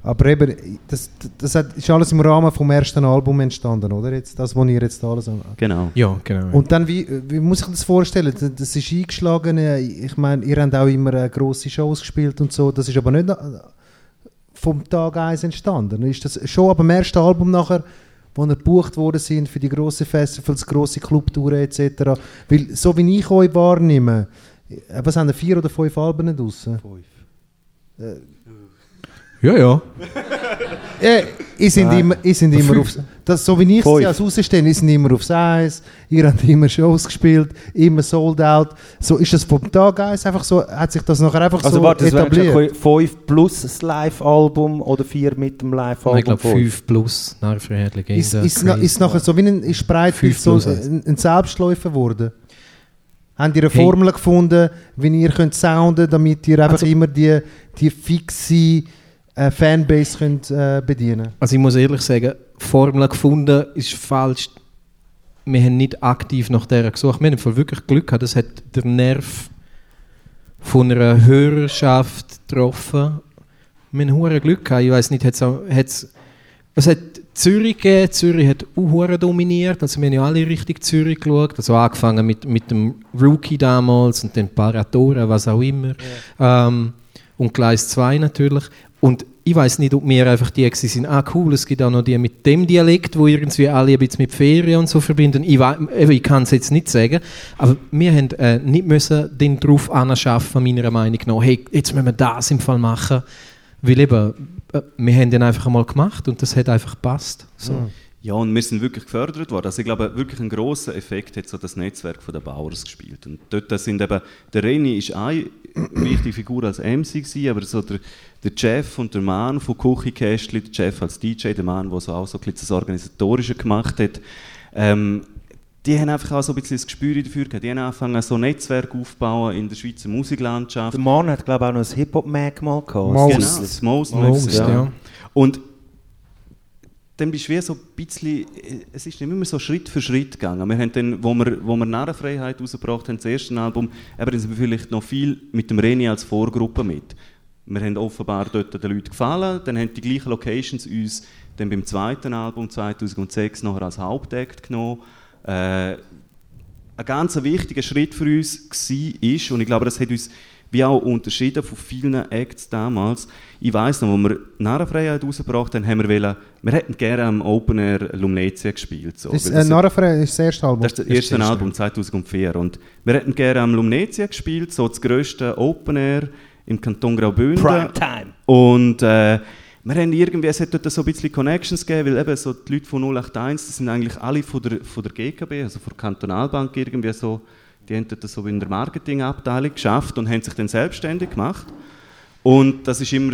Aber eben, das, das hat, ist alles im Rahmen vom ersten Album entstanden, oder? Jetzt, das, was ihr jetzt alles... Genau. Ja, genau. Und dann, wie, wie muss ich das vorstellen? Das- Das ist eingeschlagen. äh, Ich meine, ihr habt auch immer äh, grosse Shows gespielt und so. Das ist aber nicht äh, vom Tag 1 entstanden? Ist das schon ab dem ersten Album nachher, wo ihr gebucht worden sind für die grossen Festivals, grosse Clubtouren etc.? Weil, so wie ich euch wahrnehme, äh, was haben ihr, vier oder fünf Alben draussen? Fünf. Ja, ja. Äh, ihr sind immer, ihr sind immer aufs, das, so wie ich Fünf. sie als Außenstehender, ihr sind immer aufs Eis, ihr habt immer Shows gespielt, immer sold out. So ist das vom Tag 1 einfach so, hat sich das nachher einfach Also so warte, das wäre etabliert? 5 plus das Live-Album oder 4 mit dem Live-Album? ich glaube 5 plus nachher Legende. Ist, ist, na, ist nachher so wie ein ist Fünf so plus eins. ein, ein Selbstläufer geworden? Habt ihr eine Hey. Formel gefunden, wie ihr könnt sounden, damit ihr einfach Also- immer die, die fixe äh, Fanbase könnt äh, bedienen? Also ich muss ehrlich sagen, Formel gefunden ist falsch. Wir haben nicht aktiv nach der gesucht. Wir haben wirklich Glück gehabt. Das hat der Nerv von einer Hörerschaft getroffen. Wir haben hure Glück gehabt. Ich weiß nicht, hat's auch, hat's, es hat Zürich gegeben. Zürich hat auch dominiert. Also wir haben ja alle Richtung Zürich geschaut. Also angefangen mit, mit dem Rookie damals und den Paratoren, was auch immer. Ähm, und Gleis 2 natürlich. Und ich weiß nicht, ob wir einfach die sind, ah cool, es gibt auch noch die mit dem Dialekt, wo irgendwie alle ein bisschen mit Ferien und so verbinden. Ich, eben, ich kann es jetzt nicht sagen, aber wir haben äh, nicht müssen den drauf anschaffen, meiner Meinung nach, hey, jetzt müssen wir das im Fall machen, weil eben, äh, wir haben den einfach einmal gemacht und das hat einfach gepasst. So. Ja, und wir sind wirklich gefördert worden. Also ich glaube, wirklich einen grossen Effekt hat so das Netzwerk von der Bauers gespielt. Und dort sind eben, der Reni ist eine wichtige Figur als MC gewesen, aber so der, der Jeff und der Mann von Küchenkästli, der Jeff als DJ, der Mann, der so auch so ein bisschen das Organisatorische gemacht hat, ähm, die haben einfach auch so ein bisschen das Gespür dafür gehabt. Die haben angefangen, so ein Netzwerk aufzubauen in der Schweizer Musiklandschaft. Der Mann hat, glaube ich, auch noch ein Hip-Hop-Mag mal gehabt. Maus. Genau, das Most, Most, ja. ja. Und dann bist du wie so ein bisschen, es ist nicht immer so Schritt für Schritt gegangen. Wir haben dann, wo wir, wo wir Narrenfreiheit rausgebracht haben, das erste Album, eben, dann sind wir vielleicht noch viel mit dem Reni als Vorgruppe mit. Wir haben offenbar dort den Leuten gefallen, dann haben die gleichen Locations uns dann beim zweiten Album 2006 nachher als Hauptakt genommen. Äh, ein ganz wichtiger Schritt für uns war, und ich glaube, das hat uns wie auch unterschieden von vielen Acts damals. Ich weiss noch, als wir Narrenfreiheit rausgebracht haben, haben wir wollen, wir hätten gerne am Open Air Lumnezia gespielt. So. Das, äh, das- Narrenfrei ist das erste Album. das ist das erste Album 2004 und wir hätten gerne am Lumnezia gespielt, so das grösste Open Air im Kanton Graubünden. Primetime. Und äh, wir haben irgendwie, es hat dort so ein bisschen Connections gegeben, weil eben so die Leute von 081, das sind eigentlich alle von der, von der GKB, also von der Kantonalbank irgendwie so, die haben dort so in der Marketingabteilung geschafft und haben sich dann selbstständig gemacht. Und das ist immer,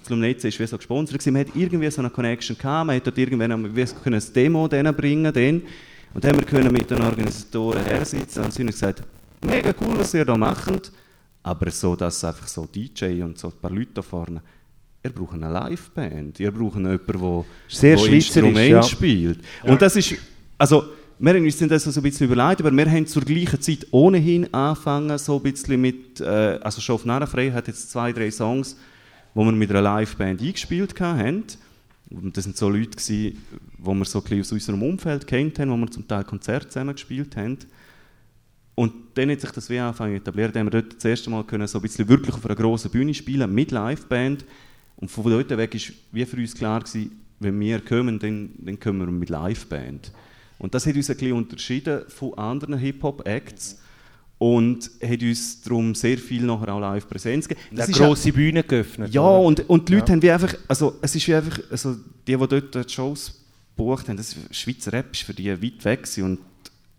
das Lumnezia ist wie so gesponsert gewesen. Man hat irgendwie so eine Connection gehabt, man hat dort irgendwann einmal- wir können ein Demo denen bringen, denen. und dann haben wir können mit den Organisatoren hersitzen und sie haben gesagt, mega cool, was ihr da macht, aber so, dass einfach so DJ und so ein paar Leute da vorne, ihr braucht eine Liveband, ihr braucht jemanden, der Sehr wo Instrument ja. spielt. Und das ist, also, wir haben uns das so ein bisschen überlegt, aber wir haben zur gleichen Zeit ohnehin angefangen, so ein bisschen mit, äh, also schon auf Narrenfrei hat jetzt zwei, drei Songs, wo wir mit einer Liveband eingespielt haben. Und das sind so Leute, gewesen, die wir so ein bisschen aus unserem Umfeld kennt haben, wo wir zum Teil Konzerte zusammen gespielt haben. Und dann hat sich das wie angefangen zu etablieren. Dann haben wir dort das erste Mal können so ein bisschen wirklich auf einer grossen Bühne spielen mit Liveband. Und von dort weg war wie für uns klar, gewesen, wenn wir kommen, dann, dann kommen wir mit Liveband. Und das hat uns ein bisschen unterschieden von anderen Hip-Hop-Acts und hat uns darum sehr viel nachher auch Live-Präsenz gegeben. Das ist grosse Bühne geöffnet. ja, oder? und, und die Leute haben wie einfach, also es ist wie einfach, also die, die dort die Shows gebucht haben, das Schweizer Rap ist für die weit weg gewesen. und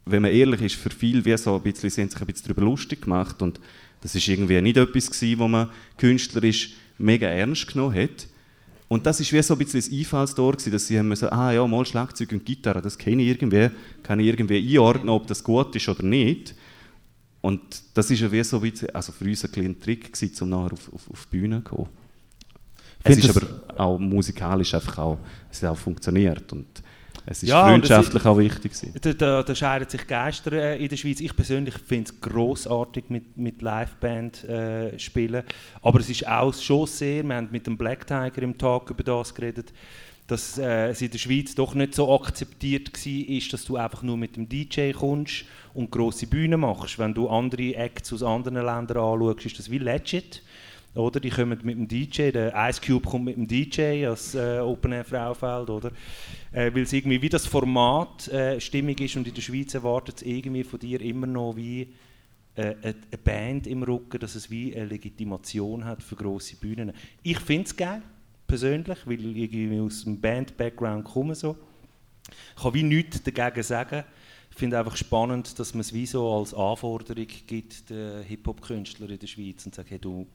wenn man ehrlich ist, für viele wie so ein bisschen, sie haben sich ein bisschen darüber lustig gemacht und das ist irgendwie nicht etwas gewesen, wo man künstlerisch mega ernst genommen hat. Und das ist wie so ein bisschen das Einfallstor gewesen, dass sie haben so, ah ja, mal Schlagzeug und Gitarre, das kenne ich irgendwie, kann ich irgendwie einordnen, ob das gut ist oder nicht. Und das ist ja wie so ein bisschen, also für uns ein kleiner Trick gewesen, um nachher auf, auf, auf die Bühne zu kommen. Es ist aber auch musikalisch einfach auch, es hat auch funktioniert und es ist Ja, freundschaftlich auch wichtig. Da, da, da scheiden sich Geister äh, in der Schweiz. Ich persönlich finde es grossartig mit, mit Liveband äh, spielen. Aber es ist auch schon sehr, wir haben mit dem Black Tiger im Tag über das geredet, dass äh, es in der Schweiz doch nicht so akzeptiert war, ist, dass du einfach nur mit dem DJ kommst und grosse Bühnen machst. Wenn du andere Acts aus anderen Ländern anschaust, ist das wie legit. Oder? Die kommen mit dem DJ, der Ice Cube kommt mit dem DJ als äh, Open Air Fraufeld, oder? Äh, Weil es irgendwie wie das Format äh, stimmig ist und in der Schweiz erwartet es irgendwie von dir immer noch wie äh, eine Band im Rücken, dass es wie eine Legitimation hat für grosse Bühnen. Ich finde es geil, persönlich, weil ich irgendwie aus dem Band-Background komme so. Ich kann wie nichts dagegen sagen. Ich finde einfach spannend, dass man es wie so als Anforderung gibt, den Hip-Hop-Künstlern in der Schweiz und sagt, hey, du,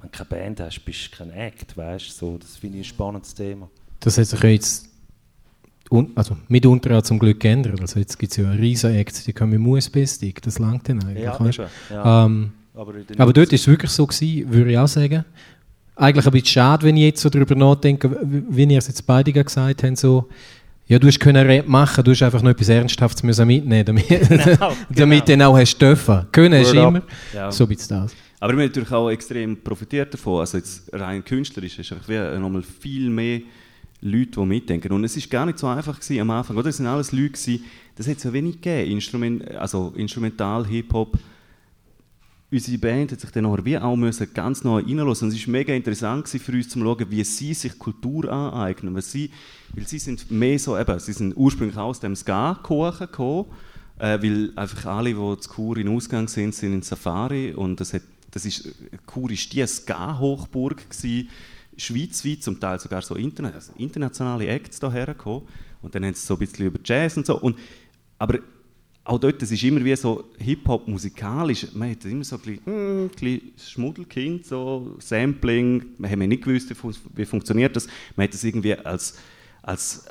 wenn du keine Band hast, bist du kein Act, weißt so, Das finde ich ein spannendes Thema. Das hat sich ja jetzt un also mitunter auch zum Glück geändert. Also jetzt gibt es ja riesen Acts, die kommen mit USB-Stick, das langt dann eigentlich. Ja, weißt? ja. Ähm, Aber, aber dort ist es wirklich so gewesen, würde ich auch sagen. Eigentlich ein bisschen schade, wenn ich jetzt so darüber nachdenke, wie ihr es jetzt beide gesagt habt, so, ja, du hast können machen, du hast einfach noch etwas Ernsthaftes müssen mitnehmen, damit, Genau, damit du dann auch hast dürfen. Können hast Word immer. Ja. So ein bisschen das. Aber wir haben natürlich auch extrem profitiert davon. Also jetzt rein künstlerisch ist einfach wie nochmal viel mehr Leute, die mitdenken. Und es ist gar nicht so einfach gewesen am Anfang. Oder? Es sind alles Leute gewesen, das hat es ja wenig gegeben. Instrument, also Instrumental, Hip-Hop. Unsere Band hat sich dann nachher wie auch müssen ganz neu reinlassen. Und es war mega interessant für uns zu schauen, wie sie sich Kultur aneignen. Weil sie, weil sie sind mehr so, eben, sie sind ursprünglich aus dem Ska-Kuchen gekommen, äh, weil einfach alle, die zu Chur in Ausgang sind, sind in Safari und das, hat, das ist, Chur ist die Ska-Hochburg gewesen, schweizweit, zum Teil sogar so interna also internationale Acts hierher gekommen und dann haben sie so ein bisschen über Jazz und so. Und, aber auch dort, das ist immer wie so Hip-Hop musikalisch, man hat immer so ein bisschen, ein bisschen Schmuddelkind, so Sampling, wir haben nicht gewusst, wie, fun wie funktioniert das, man hat das irgendwie als, als,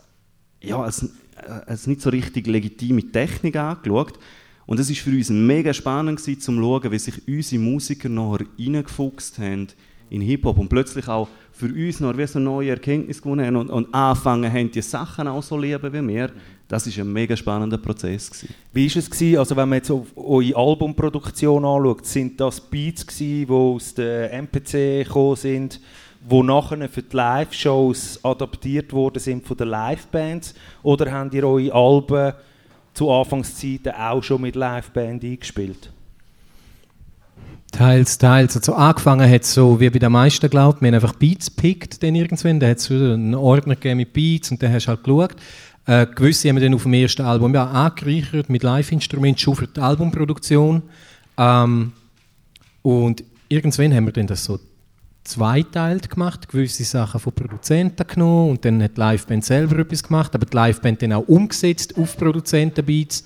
ja, als, als nicht so richtig legitime Technik angeschaut. Und es war für uns mega spannend gewesen, zum schauen, wie sich unsere Musiker nachher reingefuchst haben in Hip-Hop und plötzlich auch für uns noch so neue Erkenntnisse gewonnen haben und, und angefangen haben, die Sachen auch so lieben wie wir. Das war ein mega spannender Prozess. Gewesen. Wie war es, gewesen, also wenn man jetzt eure Albumproduktion anschaut, sind das Beats, gewesen, die aus der MPC gekommen sind, die nachher für die Live-Shows adaptiert worden sind von den Live-Bands? Oder habt ihr eure Alben zu Anfangszeiten auch schon mit Live-Band eingespielt? Teils, teils. Also angefangen hat so, wie bei den meisten glaubt, wir haben einfach Beats gepickt dann irgendwann. Da hat es einen Ordner gegeben mit Beats und dann hast du halt geschaut. Äh, gewisse haben wir dann auf dem ersten Album ja, angereichert mit Live-Instrumenten schon für die Albumproduktion. Ähm, und irgendwann haben wir dann das so zweiteilt gemacht, gewisse Sachen von Produzenten genommen und dann hat die Liveband selber etwas gemacht, aber die Liveband dann auch umgesetzt auf Produzentenbeats.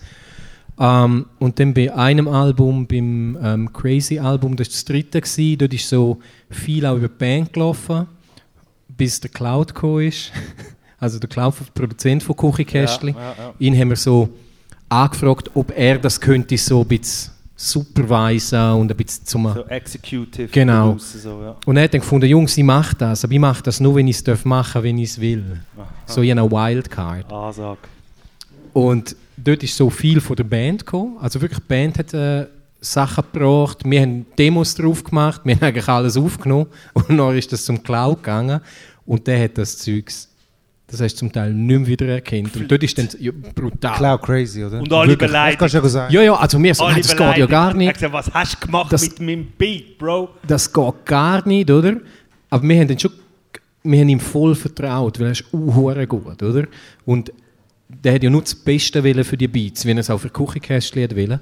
Ähm, und dann bei einem Album, beim ähm, Crazy Album, das war das dritte, gewesen, dort ist so viel auch über die Band gelaufen, bis der Cloud gekommen ist. also der Cloud, der Produzent von Kuchikästli. Ja, ja, ja. Ihn haben wir so angefragt, ob er das könnte so ein bisschen supervisen und ein bisschen zum... So Executive Genau. So, ja. Und er hat dann gefunden, Jungs, ich mache das, aber ich mache das nur, wenn ich es machen darf, wenn ich es will. So wie eine Wildcard. Ansage. Und dort ist so viel von der Band gekommen. Also wirklich, die Band hat äh, Sachen gebracht, wir haben Demos drauf gemacht, wir haben eigentlich alles aufgenommen und dann ist das zum Cloud gegangen und der hat das Zeugs, das hast du zum Teil nicht mehr wieder erkannt. Und dort ist dann ja, brutal. Cloud crazy, oder? Und alle Wirklich, beleidigt. Das kannst du ja sagen. Ja, ja, also wir so, Alle nein, das geht ja gar nicht. gesagt, was hast du gemacht Das- mit meinem Beat, Bro? das geht gar nicht, oder? Aber wir haben dann schon, wir haben ihm voll vertraut, weil er ist unhure gut, oder? Und der hat ja nur das Beste wollen für die Beats, wie er es auch für Küchenkästchen wollen.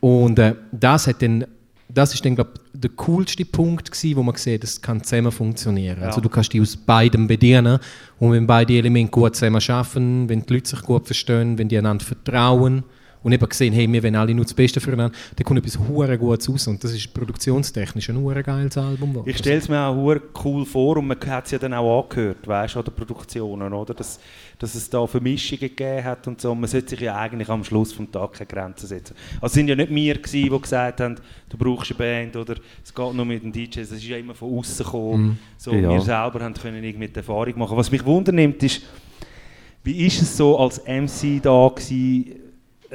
Und äh, das hat dann, das ist dann, glaube der coolste Punkt gewesen, wo man sieht, das kann zusammen funktionieren. Also du kannst die aus beidem bedienen und wenn beide Elemente gut zusammen arbeiten, wenn die Leute sich gut verstehen, wenn die einander vertrauen und eben sehen, hey, wir wollen alle nur das Beste füreinander, dann kommt etwas hure Gutes raus und das ist produktionstechnisch ein hure geiles Album. Ich stelle es mir auch hure cool vor und man hat es ja dann auch angehört, weißt du, an den Produktionen, oder? Dass, dass es da Vermischungen gegeben hat und so. Man sollte sich ja eigentlich am Schluss vom Tag keine Grenzen setzen. Also es sind ja nicht wir gewesen, die gesagt haben, du brauchst eine Band oder es geht nur mit den DJs. Das ist ja immer von außen gekommen. So, Ja. Wir selber haben können irgendwie die Erfahrung machen. Was mich wundernimmt ist, wie ist es so als MC da gewesen,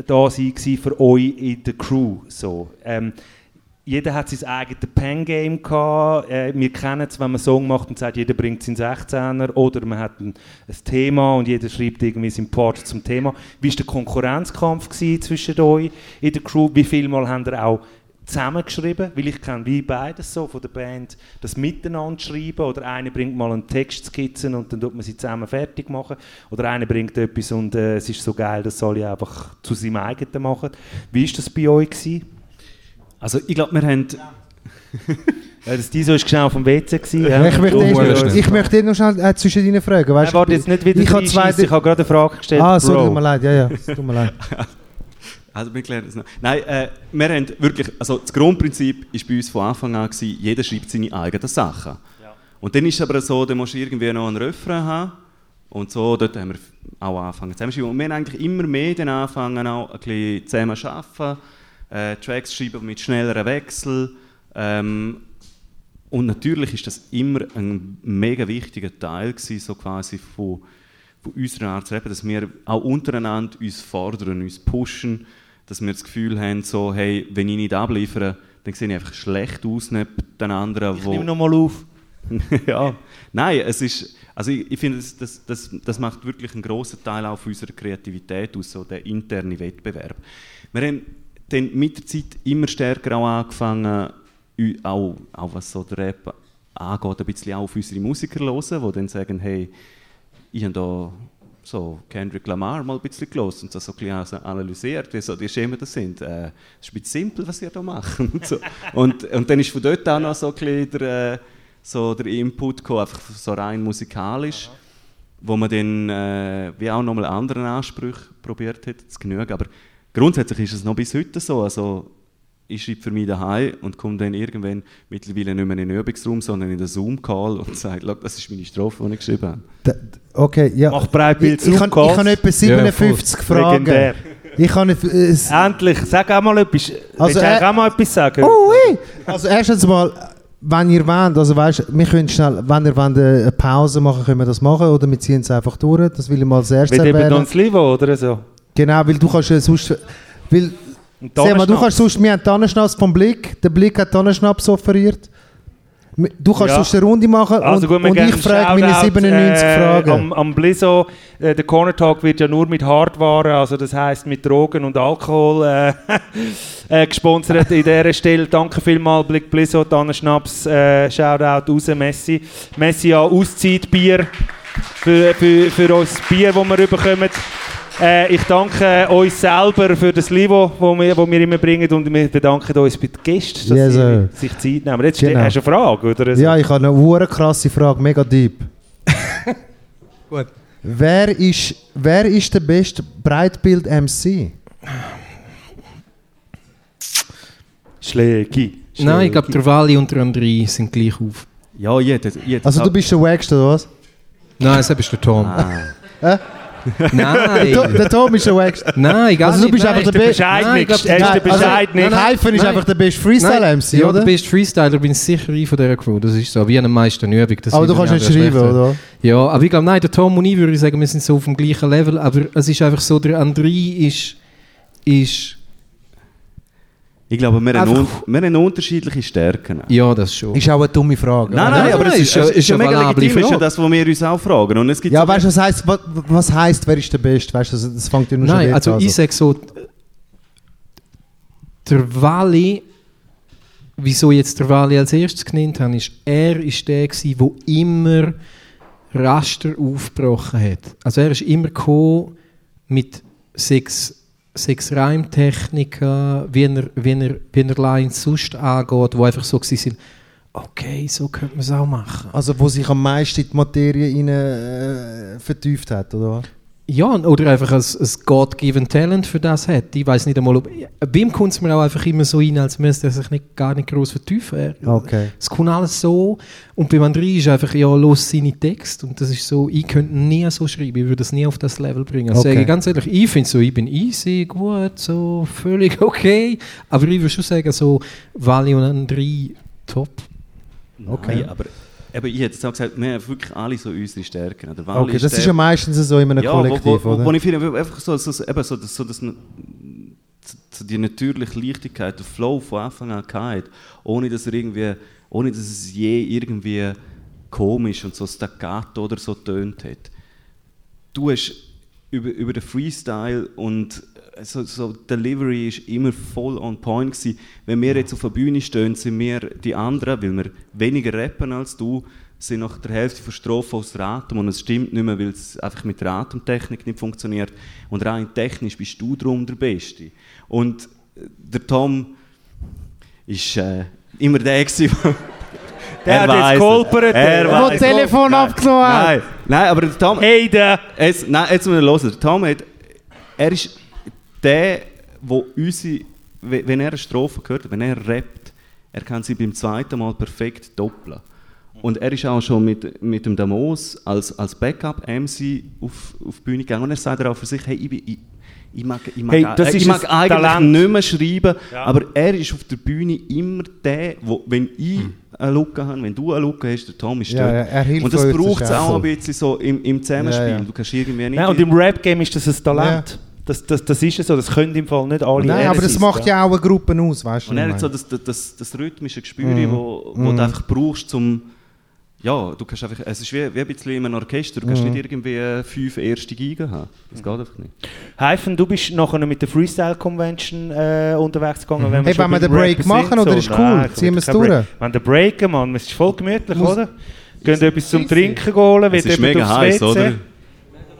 da sein für euch in der Crew? So, ähm, jeder hat sein eigenes Pen-Game gehabt. Äh, wir kennen es, wenn man einen Song macht und sagt, jeder bringt seinen 16er. Oder man hat ein, ein Thema und jeder schreibt irgendwie seinen Part zum Thema. Wie war der Konkurrenzkampf zwischen euch in der Crew? Wie viel Mal habt ihr auch zusammengeschrieben, weil ich kenne wie beides so von der Band, das Miteinander schreiben oder einer bringt mal einen Textskizzen und dann tut man sie zusammen fertig machen oder einer bringt etwas und äh, es ist so geil, das soll ich einfach zu seinem eigenen machen. Wie ist das bei euch gewesen? Also ich glaube, wir haben... Ja, das Tiso ist genau dem WC gewesen. ja. Ich möchte, äh, ich möchte dir noch schnell äh, zwischen deinen Fragen. Weißt, Nein, warte jetzt nicht wieder ich ich habe gerade eine Frage gestellt. Ah, so, Bro. tut mir leid, ja, ja, tut mir leid. Also wir klären das noch. Nein, äh, wir haben wirklich, also das Grundprinzip ist bei uns von Anfang an gewesen, jeder schreibt seine eigenen Sachen. Und dann ist es aber so, dann musst du irgendwie noch einen Refrain haben und so, dort haben wir auch angefangen zusammen zu schreiben. Und wir haben eigentlich immer mehr dann angefangen auch ein bisschen zusammen zu arbeiten, äh, Tracks schreiben mit schnelleren Wechsel. Ähm, und natürlich ist das immer ein mega wichtiger Teil gewesen, so quasi von, von unserer Art zu leben, dass wir auch untereinander uns fordern, uns pushen, dass wir das Gefühl haben, so, hey, wenn ich nicht abliefere, dann sehe ich einfach schlecht aus neben den anderen. Ich wo- nehme nochmal auf. ja, nein, es ist, also ich, ich finde, das, das, das, das macht wirklich einen grossen Teil auch unserer Kreativität aus, so der interne Wettbewerb. Wir haben dann mit der Zeit immer stärker auch angefangen, auch, auch was so der Rap angeht, ein bisschen auch auf unsere Musiker hören, die dann sagen, hey, ich habe da so Kendrick Lamar mal ein bisschen gelesen und das so ein bisschen also analysiert, wie so die Schemen das sind. Äh, es ist ein bisschen simpel, was ihr da macht. und, so. und, und dann ist von dort auch noch so ein bisschen der, äh, so der Input gekommen, einfach so rein musikalisch, wo man dann äh, wie auch nochmal anderen Ansprüchen probiert hat zu genügen. Aber grundsätzlich ist es noch bis heute so. Also, ich schreibe für mich daheim und komme dann irgendwann mittlerweile nicht mehr in den Übungsraum, sondern in den Zoom-Call und sage, «Schau, das ist meine Strophe, die ich geschrieben habe. D- Okay, ja. Mach Breitbild ich, ich, kann, ich habe etwa 57 Fragen. Legendär. Ich habe nicht- es, Endlich, sag auch mal etwas. Also, Willst du äh, auch mal etwas sagen? Oh, ui. Also erstens mal, wenn ihr wollt, also weißt, wir können schnell, wenn ihr wollt, äh, eine Pause machen, können wir das machen oder wir ziehen es einfach durch. Das will ich mal als erstes Wird eben erwähnen. dann das Livo oder so? Genau, weil du kannst ja sonst, weil, sag mal, du kannst sonst, wir haben Tannenschnaps vom Blick, der Blick hat Tannenschnaps offeriert. Du kannst Ja. sonst eine Runde machen Also und, gut, wir und ich frage meine Shoutout, 97 äh, Fragen. Am, am Blizzo, äh, der Corner Talk wird ja nur mit Hardware, also das heißt mit Drogen und Alkohol äh, äh, gesponsert in dieser Stelle. Danke vielmals, Blick Blizzo, Tannenschnaps, äh, Shoutout raus, Messi. Messi an Auszeitbier für, für, für uns Bier, das wir bekommen. Äh, ich danke uns selber für das Livo, das wir, wo wir immer bringen und wir bedanken uns bei den Gästen, dass Yes, sie sir. sich Zeit nehmen. Jetzt Genau. hast du eine Frage, oder? Ja, ich habe eine hure krasse Frage, mega deep. Gut. Wer ist, wer ist der beste Breitbild-MC? Schlägi. Nein, ich glaube, der Wally und der André sind gleich auf. Ja, jeder. jeder Also du bist der Wackste, oder was? Nein, das ist der Tom. Hä? Nein! Der, der Tom ist der Wackste. Nein, gar Also du nicht. bist Nein, einfach ist der Be- Bescheidnigste. Nein, ich Er ist der Also, Bescheidnigste. nein, Hyphen ist einfach der beste Freestyle-MC, ja, oder? du bist Freestyler, bin sicher ein von dieser Crew. Das ist so. Wie an der meisten Übung. Das aber du kannst nicht schreiben, schlechter. oder? Ja, aber ich glaube, nein, der Tom und ich würde ich sagen, wir sind so auf dem gleichen Level. Aber es ist einfach so, der André ist. ist Ich glaube, wir haben, un wir haben unterschiedliche Stärken. ja, das schon. Ist auch eine dumme Frage. Nein, oder? nein, aber nein, es ist, ist ist, ist ja eine mega legitim, ist ja Frage. das, was wir uns auch fragen. Und es gibt Ja, so- weißt du, was heisst, was, was heisst, wer ist der Beste? Weißt du, das, das fängt ja nur schon Nein, jetzt also an. ich sage so, der Wally, wieso jetzt der Wally als erstes genannt haben, ist, er ist der gewesen, der immer Raster aufgebrochen hat. Also er ist immer gekommen mit sechs, sechs Reimtechniken, wie er, wie er, wie er Lines sonst angeht, wo einfach so sind. Okay, so könnte man es auch machen. Also wo sich am meisten in die Materie rein, äh, vertieft hat, oder was? Ja, oder einfach ein, ein God-given Talent für das hat. Ich weiß nicht einmal, ob... Bei ihm kommt es mir auch einfach immer so rein, als müsste er sich nicht, gar nicht groß vertiefen. Okay. Es kommt alles so. Und beim André ist einfach, ja, los seine Texte. Und das ist so, ich könnte nie so schreiben. Ich würde das nie auf das Level bringen. Also Okay. sage ich ganz ehrlich, ich finde so, ich bin easy, gut, so, völlig okay. Aber ich würde schon sagen, so, Wally und André, top. Okay. Nein, aber eben, ich hätte jetzt auch gesagt, wir haben wirklich alle so unsere Stärken. Der Wally Okay, das der- ist ja meistens so in einem ja, Kollektiv, wo, wo, oder? Wo ich finde, einfach so, so, eben so, so das, so die natürliche Leichtigkeit, der Flow von Anfang an gehabt, ohne dass er irgendwie, ohne dass es je irgendwie komisch und so staccato oder so tönt hat. Du hast über, über den Freestyle und äh, so, Delivery ist immer voll on point gewesen. Wenn wir jetzt auf der Bühne stehen, sind wir die anderen, weil wir weniger rappen als du, sind nach der Hälfte von Strophen aus der Atem und es stimmt nicht mehr, weil es einfach mit der Atemtechnik nicht funktioniert. Und rein technisch bist du drum der Beste. Und äh, der Tom ist äh, immer der gewesen, Der hat jetzt geholpert, Er der. Weiss. das Telefon Nein, abgenommen hat. Nein, nein, aber der Tom... Hey, der! Jetzt, nein, jetzt müssen wir hören. Der Tom hat, er ist der, wo unsere, we- wenn er eine Strophe hört, wenn er rappt, er kann sie beim zweiten Mal perfekt doppeln. Und er ist auch schon mit, mit dem Damos als, als Backup-MC auf, auf die Bühne gegangen und er sagt auch für sich, hey, ich, bin, ich, ich mag, ich mag, Hey, das äh, ich mag eigentlich Talent. nicht mehr schreiben, Ja. aber er ist auf der Bühne immer der, wo, wenn ich Hm. eine Lücke habe, wenn du eine Lücke hast, der Tom ist Ja, dort. ja, er hilft und das braucht es auch ein bisschen so im, im Zusammenspiel. Ja, ja. Du kannst irgendwie nicht... Nein, und im Rap-Game ist das ein Talent. Das, das, das ist es so, das können im Fall nicht alle. Nein, aber das Ehrlich macht ja auch eine Gruppe aus, weißt du? Und er hat so das, das, das, das rhythmische Gespür, Mhm. wo, wo Mhm. du einfach brauchst, um ja, du kannst einfach, es ist wie, wie ein bisschen in einem Orchester, du kannst Mhm. nicht irgendwie fünf erste Geigen haben. Das geht einfach nicht. Heifen, du bist nachher mit der Freestyle Convention äh, unterwegs gegangen. Wenn wir Hey, schon wollen wir den Break machen, sind, oder so. ist cool? Nein, Ziehen wir es kein Break. durch? Wenn der Breaken, Mann, es ist voll gemütlich, Muss- oder? Gehen etwas zum Trinken holen, Es wird ist jemand mega aufs heiß, WC. oder?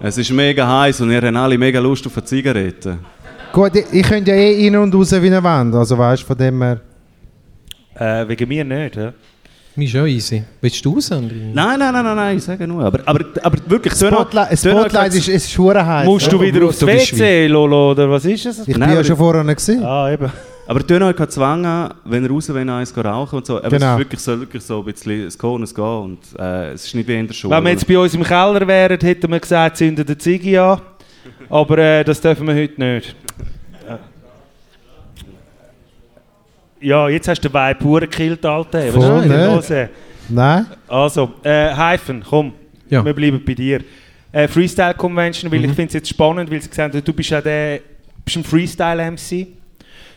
Es ist mega heiß und ihr habt alle mega Lust auf eine Zigarette. Gut, ich, ich könnte ja eh rein und raus wie eine Wand, also weißt du, von dem her... Äh, wegen mir nicht, ja? Mir ist schon easy. Willst du raus, André? Nein, nein, nein, nein, nein, ich sage nur. Aber, aber, aber wirklich, Spotlight, Spotlight ist, ist hure heiß. Musst du wieder aufs WC, Lolo, oder was ist es? Ich bin Nein, ja schon vorher nicht gesehen. Ah, eben. Aber tun euch keinen Zwang an, wenn ihr raus wollt, eins gehen rauchen und so. Aber es Genau. ist wirklich so, wirklich so ein bisschen, es geht und es geht und äh, es ist nicht wie in der Schule. Wenn wir jetzt bei uns im Keller wären, hätten wir gesagt, zünden den Ziggy an. Aber äh, das dürfen wir heute nicht. Ja, jetzt hast du den Vibe pur gekillt, Alter. Was Voll, ist denn ne? los? Nein? Also, äh, Hyphen, komm, Ja. wir bleiben bei dir. Äh, Freestyle Convention, weil ich finde es jetzt spannend, weil sie gesagt haben, du bist ja der, bist ein Freestyle-MC.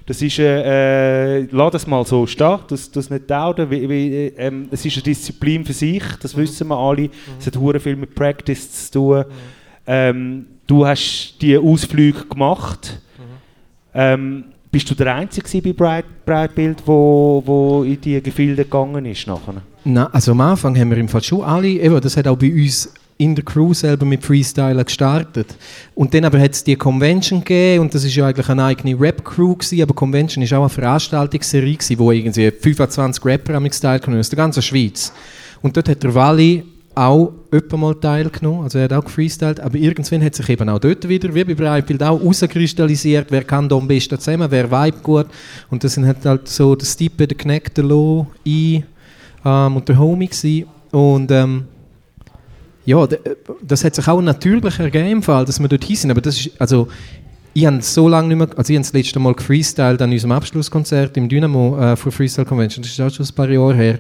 Das ist, äh, äh, lass das mal so stehen, das, das nicht dauern. Wie, wie, äh, ähm, es ist eine Disziplin für sich, das wissen wir alle. Es hat hure viel mit Practice zu tun. Ähm, du hast die Ausflüge gemacht. Ähm, bist du der Einzige bei Bright, Brightbild, wo, wo in die Gefilde gegangen ist nachher? Nein, also am Anfang haben wir im Fall schon alle, eben, das hat auch bei uns in der Crew selber mit Freestyler gestartet. Und dann aber hat es die Convention gegeben und das ist ja eigentlich eine eigene Rap-Crew gewesen, aber Convention ist auch eine Veranstaltungsserie gewesen, wo irgendwie 25 Rapper am teilgenommen aus der ganzen Schweiz. Und dort hat der Wally auch öppe mal teilgenommen, also er hat auch gefreestylt, aber irgendwann hat sich eben auch dort wieder, wie bei Breitbild, auch herauskristallisiert, wer kann da am besten zusammen, wer vibe gut. Und das sind halt, halt so der Stippe, der Kneck, der Lo, ich ähm, und der Homie gewesen. Und ähm, ja, d- das hat sich auch natürlich ergeben, dass wir dort sind. Aber das ist, also, ich habe so lange nicht mehr, also ich habe das letzte Mal gefreestylt an unserem Abschlusskonzert im Dynamo äh, Freestyle Convention. Das ist auch schon ein paar Jahre her.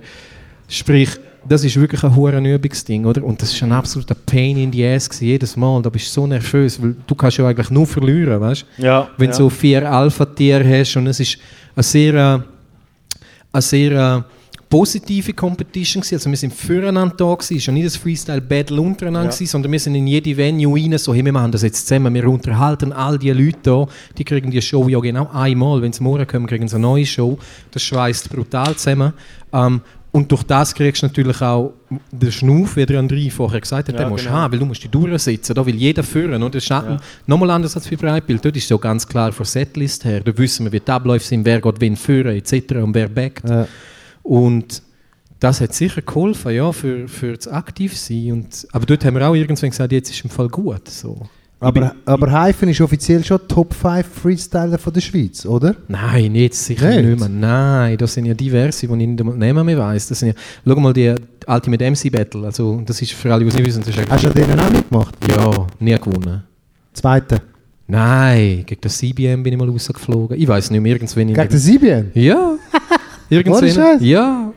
Sprich, das ist wirklich ein hoher Übungsding, oder? Und das ist ein absoluter Pain in the ass gewesen, jedes Mal. Da bist du so nervös, weil du kannst ja eigentlich nur verlieren, weißt? Ja, Wenn du ja. so vier Alpha-Tiere hast und es ist eine sehr, äh, eine sehr äh, positive Competition gewesen. Also wir sind füreinander da gewesen, es war nicht ein Freestyle-Battle untereinander Ja. gewesen, sondern wir sind in jede Venue rein, so hey, wir machen das jetzt zusammen, wir unterhalten all die Leute da, die kriegen die Show ja genau einmal, wenn sie morgen kommen, kriegen sie eine neue Show, das schweißt brutal zusammen. Ähm, und durch das kriegst du natürlich auch den Schnuff, wie der André vorher gesagt hat, Ja, den musst du genau. haben, weil du musst dich durchsetzen, da will jeder führen. Und das ist Ja. nochmal anders als für Breitbild. Dort ist so ganz klar von Setlist her. Da wissen wir, wie die Abläufe sind, wer geht wen führen, etc. und wer backt. Ja. Und das hat sicher geholfen, ja, für, für das Aktivsein. Und, aber dort haben wir auch irgendwann gesagt, jetzt ist im Fall gut. So. Aber, aber Hyphen ist offiziell schon Top 5 Freestyler von der Schweiz, oder? Nein, jetzt sicher Nicht? nicht, mehr. Nein, das sind ja diverse, die ich nicht mehr weiss. Das sind ja, schau mal die Ultimate MC Battle. Also, das ist für alle, die es nicht wissen, das ist Hast du an denen auch mitgemacht? ja, nie gewonnen. Zweite. Nein, gegen das CBM bin ich mal rausgeflogen. Ich weiß nicht mehr, irgendwann Gegen den Sibien? Ja. Irgendwann. Ja.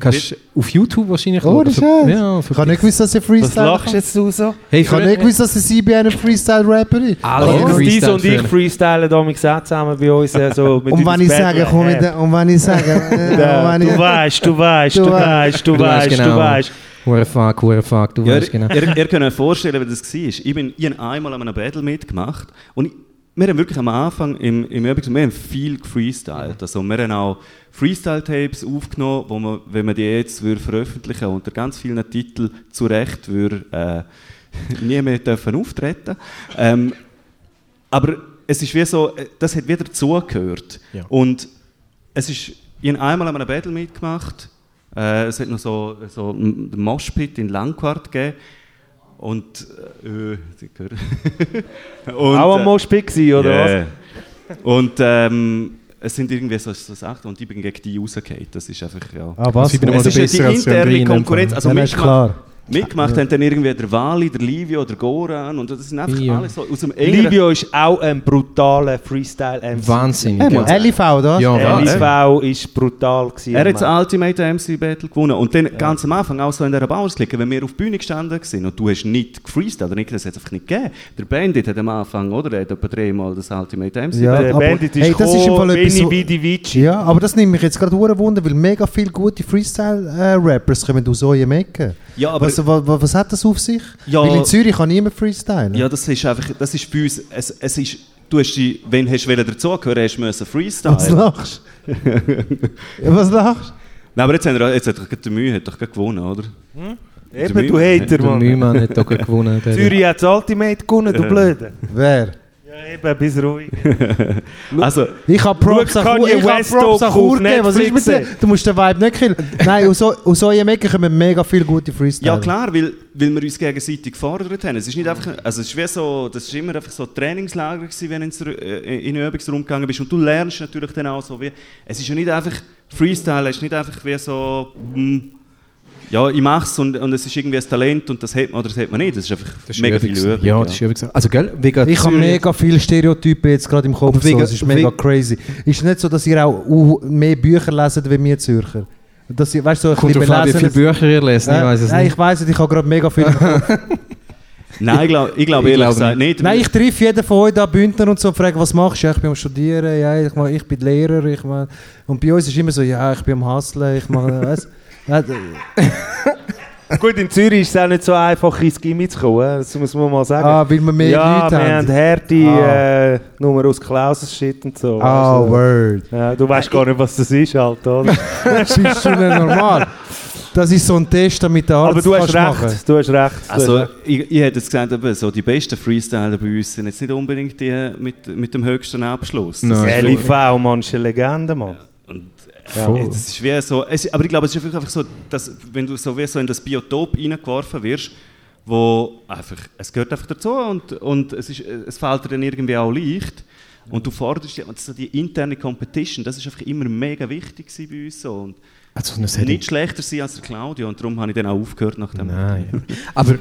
Kannst auf YouTube wahrscheinlich Ohne schauen. Scheiß? Ja, Ich habe nicht gewusst, dass er Was Freestyler lachst jetzt du so? Hey, Ich habe nicht gewusst, dass der Sibien ein Freestyle-Rapper ist. Alle Also, Dies Freestyle und ich freestylen damals auch zusammen bei uns. äh, So mit Und wenn ich sage, komm mit der, und wenn ich sage, äh, du ich, weißt, du weißt, Du weißt. du weißt du genau. weißt. Hure fuck, hure fuck, du Ja, weißt genau. ihr, ihr könnt euch vorstellen, wie das war. Ich, bin, ich habe einmal an einem Battle mitgemacht und ich, wir haben wirklich am Anfang im, im Übrigen, wir haben viel gefreestylt. Also wir haben auch Freestyle-Tapes aufgenommen, wo man, wenn man die jetzt würde veröffentlichen unter ganz vielen Titeln zu Recht würde äh, nie mehr dürfen auftreten. Ähm, aber es ist wie so, äh, das hat wieder dazugehört. Ja. Und es ist, ich habe einmal an einem Battle mitgemacht. Äh, es hat noch so, so einen Moshpit in Langquart gegeben. Und, äh, äh. Und, Auch am äh, Moshpit gewesen, oder was? ja. Und ähm, es sind irgendwie so, so Sachen und ich bin gegen die rausgefallen. Das ist einfach, ja. Ah, was? Ich bin Es ist ja die als interne Konkurrenz. Also ja, das ist klar. Mitgemacht haben dann irgendwie der Wali, der Livio, der Goran und das sind einfach Ja. alles so aus dem engeren... Livio ist auch ein brutaler Freestyle-MC. Wahnsinnig. Hey, ja. man, LIV, oder? Ja, Der Wahnsinn. LSV ist brutal gewesen. Er hat das. Ultimate MC Battle gewonnen. Und dann ganz am Anfang, auch so in dieser Bauersklicke, wenn wir auf die Bühne gestanden sind und du hast nicht gefreestylt, oder nicht, das hat es einfach nicht gegeben. Der Bandit hat am Anfang, oder? Er hat etwa dreimal das Ultimate MC Ja, Der Bandit ist hey, das ist im Fall etwas so- Vidi Vici. Ja, aber das nimmt mich jetzt gerade Wunder, weil mega viele gute Freestyle-Rappers kommen aus eurem Ecken. Ja, aber- was, was, was hat das auf sich? Ja. Weil in Zürich kann niemand freestylen. Ja, das ist einfach, das ist bei uns, es, es ist, du hast die, wenn hast du dazugehören, hast du müssen freestylen. was lachst du? ja, was lachst Nein, aber jetzt, haben wir, jetzt hat doch der Mühe hat doch gewonnen, oder? Eben, du Hater, Der Mann. Mühmann hat auch gewonnen. Der- Zürich hat das Ultimate gewonnen, du Blöde. Wer? Ja, eben, bis ruhig. Also, Ich habe Props an Chur- gegeben. Was ist mit dir? Du musst den Vibe nicht killen. Nein, aus, eu- aus eurem Ecken kommen mega viele gute Freestyler. ja klar, weil, weil wir uns gegenseitig gefordert haben. Es ist nicht einfach, also es ist wie so, das ist immer einfach so ein Trainingslager gewesen, wenn du äh, in den Übungsraum gegangen bist und du lernst natürlich dann auch so wie, es ist ja nicht einfach, Freestyle ist nicht einfach wie so, hm, ja, ich mach's und, und es ist irgendwie ein Talent und das hat man oder das hat man nicht. Das ist einfach Das ist mega viel. Übung. Ja, das ist Übung gewesen. Also, gell, wegen Ich habe mega viele Stereotypen jetzt gerade im Kopf. Aber So. wegen- Es ist mega wegen- crazy. Ist es nicht so, dass ihr auch mehr Bücher leset wie wir Zürcher? Dass ihr, weißt, du, so ein Kommt drauf an, wie viele Bücher ihr lest. Ich Äh, weiß es Nein, nicht. ich weiß nicht, ich habe gerade mega viel. im Kopf. Nein, ich glaube ich glaub Ich ehrlich gesagt nicht. Nein, ich treffe jeden von euch da Bündner und so und frage, was machst du? Ja, ich bin am Studieren, ja, ich, mach, ich bin Lehrer. Ich mach, und bei uns ist immer so, ja, ich bin am Hustlen, ich mache, weißt ja, Gut, in Zürich ist es auch nicht so einfach, ins Gimmi zu kommen, eh. das muss man mal sagen. Ah, weil wir mehr ja, Leute wir haben. haben Härte, Ah. äh, Nummer aus Klauses Shit und so. Ah, Also, word. ja, du weißt gar nicht, was das ist, halt, oder? Das ist schon normal. Das ist so ein Test, damit der Arzt Aber du hast recht, machen. du hast recht. Also, ich, ich hätte jetzt gesagt, eben, so die besten Freestyler bei uns sind jetzt nicht unbedingt die mit, mit dem höchsten Abschluss. Das Nein. LIV, eine Legende, Mann. Und, Ja. das ist wie so, es, aber ich glaube, es ist einfach so, dass, wenn du so, wie so in das Biotop reingeworfen wirst, wo einfach, es gehört einfach dazu und, und es, ist, es fällt dir dann irgendwie auch leicht. Und du forderst ja, und so die interne Competition, das ist einfach immer mega wichtig bei uns. So. Und Also, nicht schlechter sein als der Claudio und darum habe ich dann auch aufgehört nach dem. Nein. Aber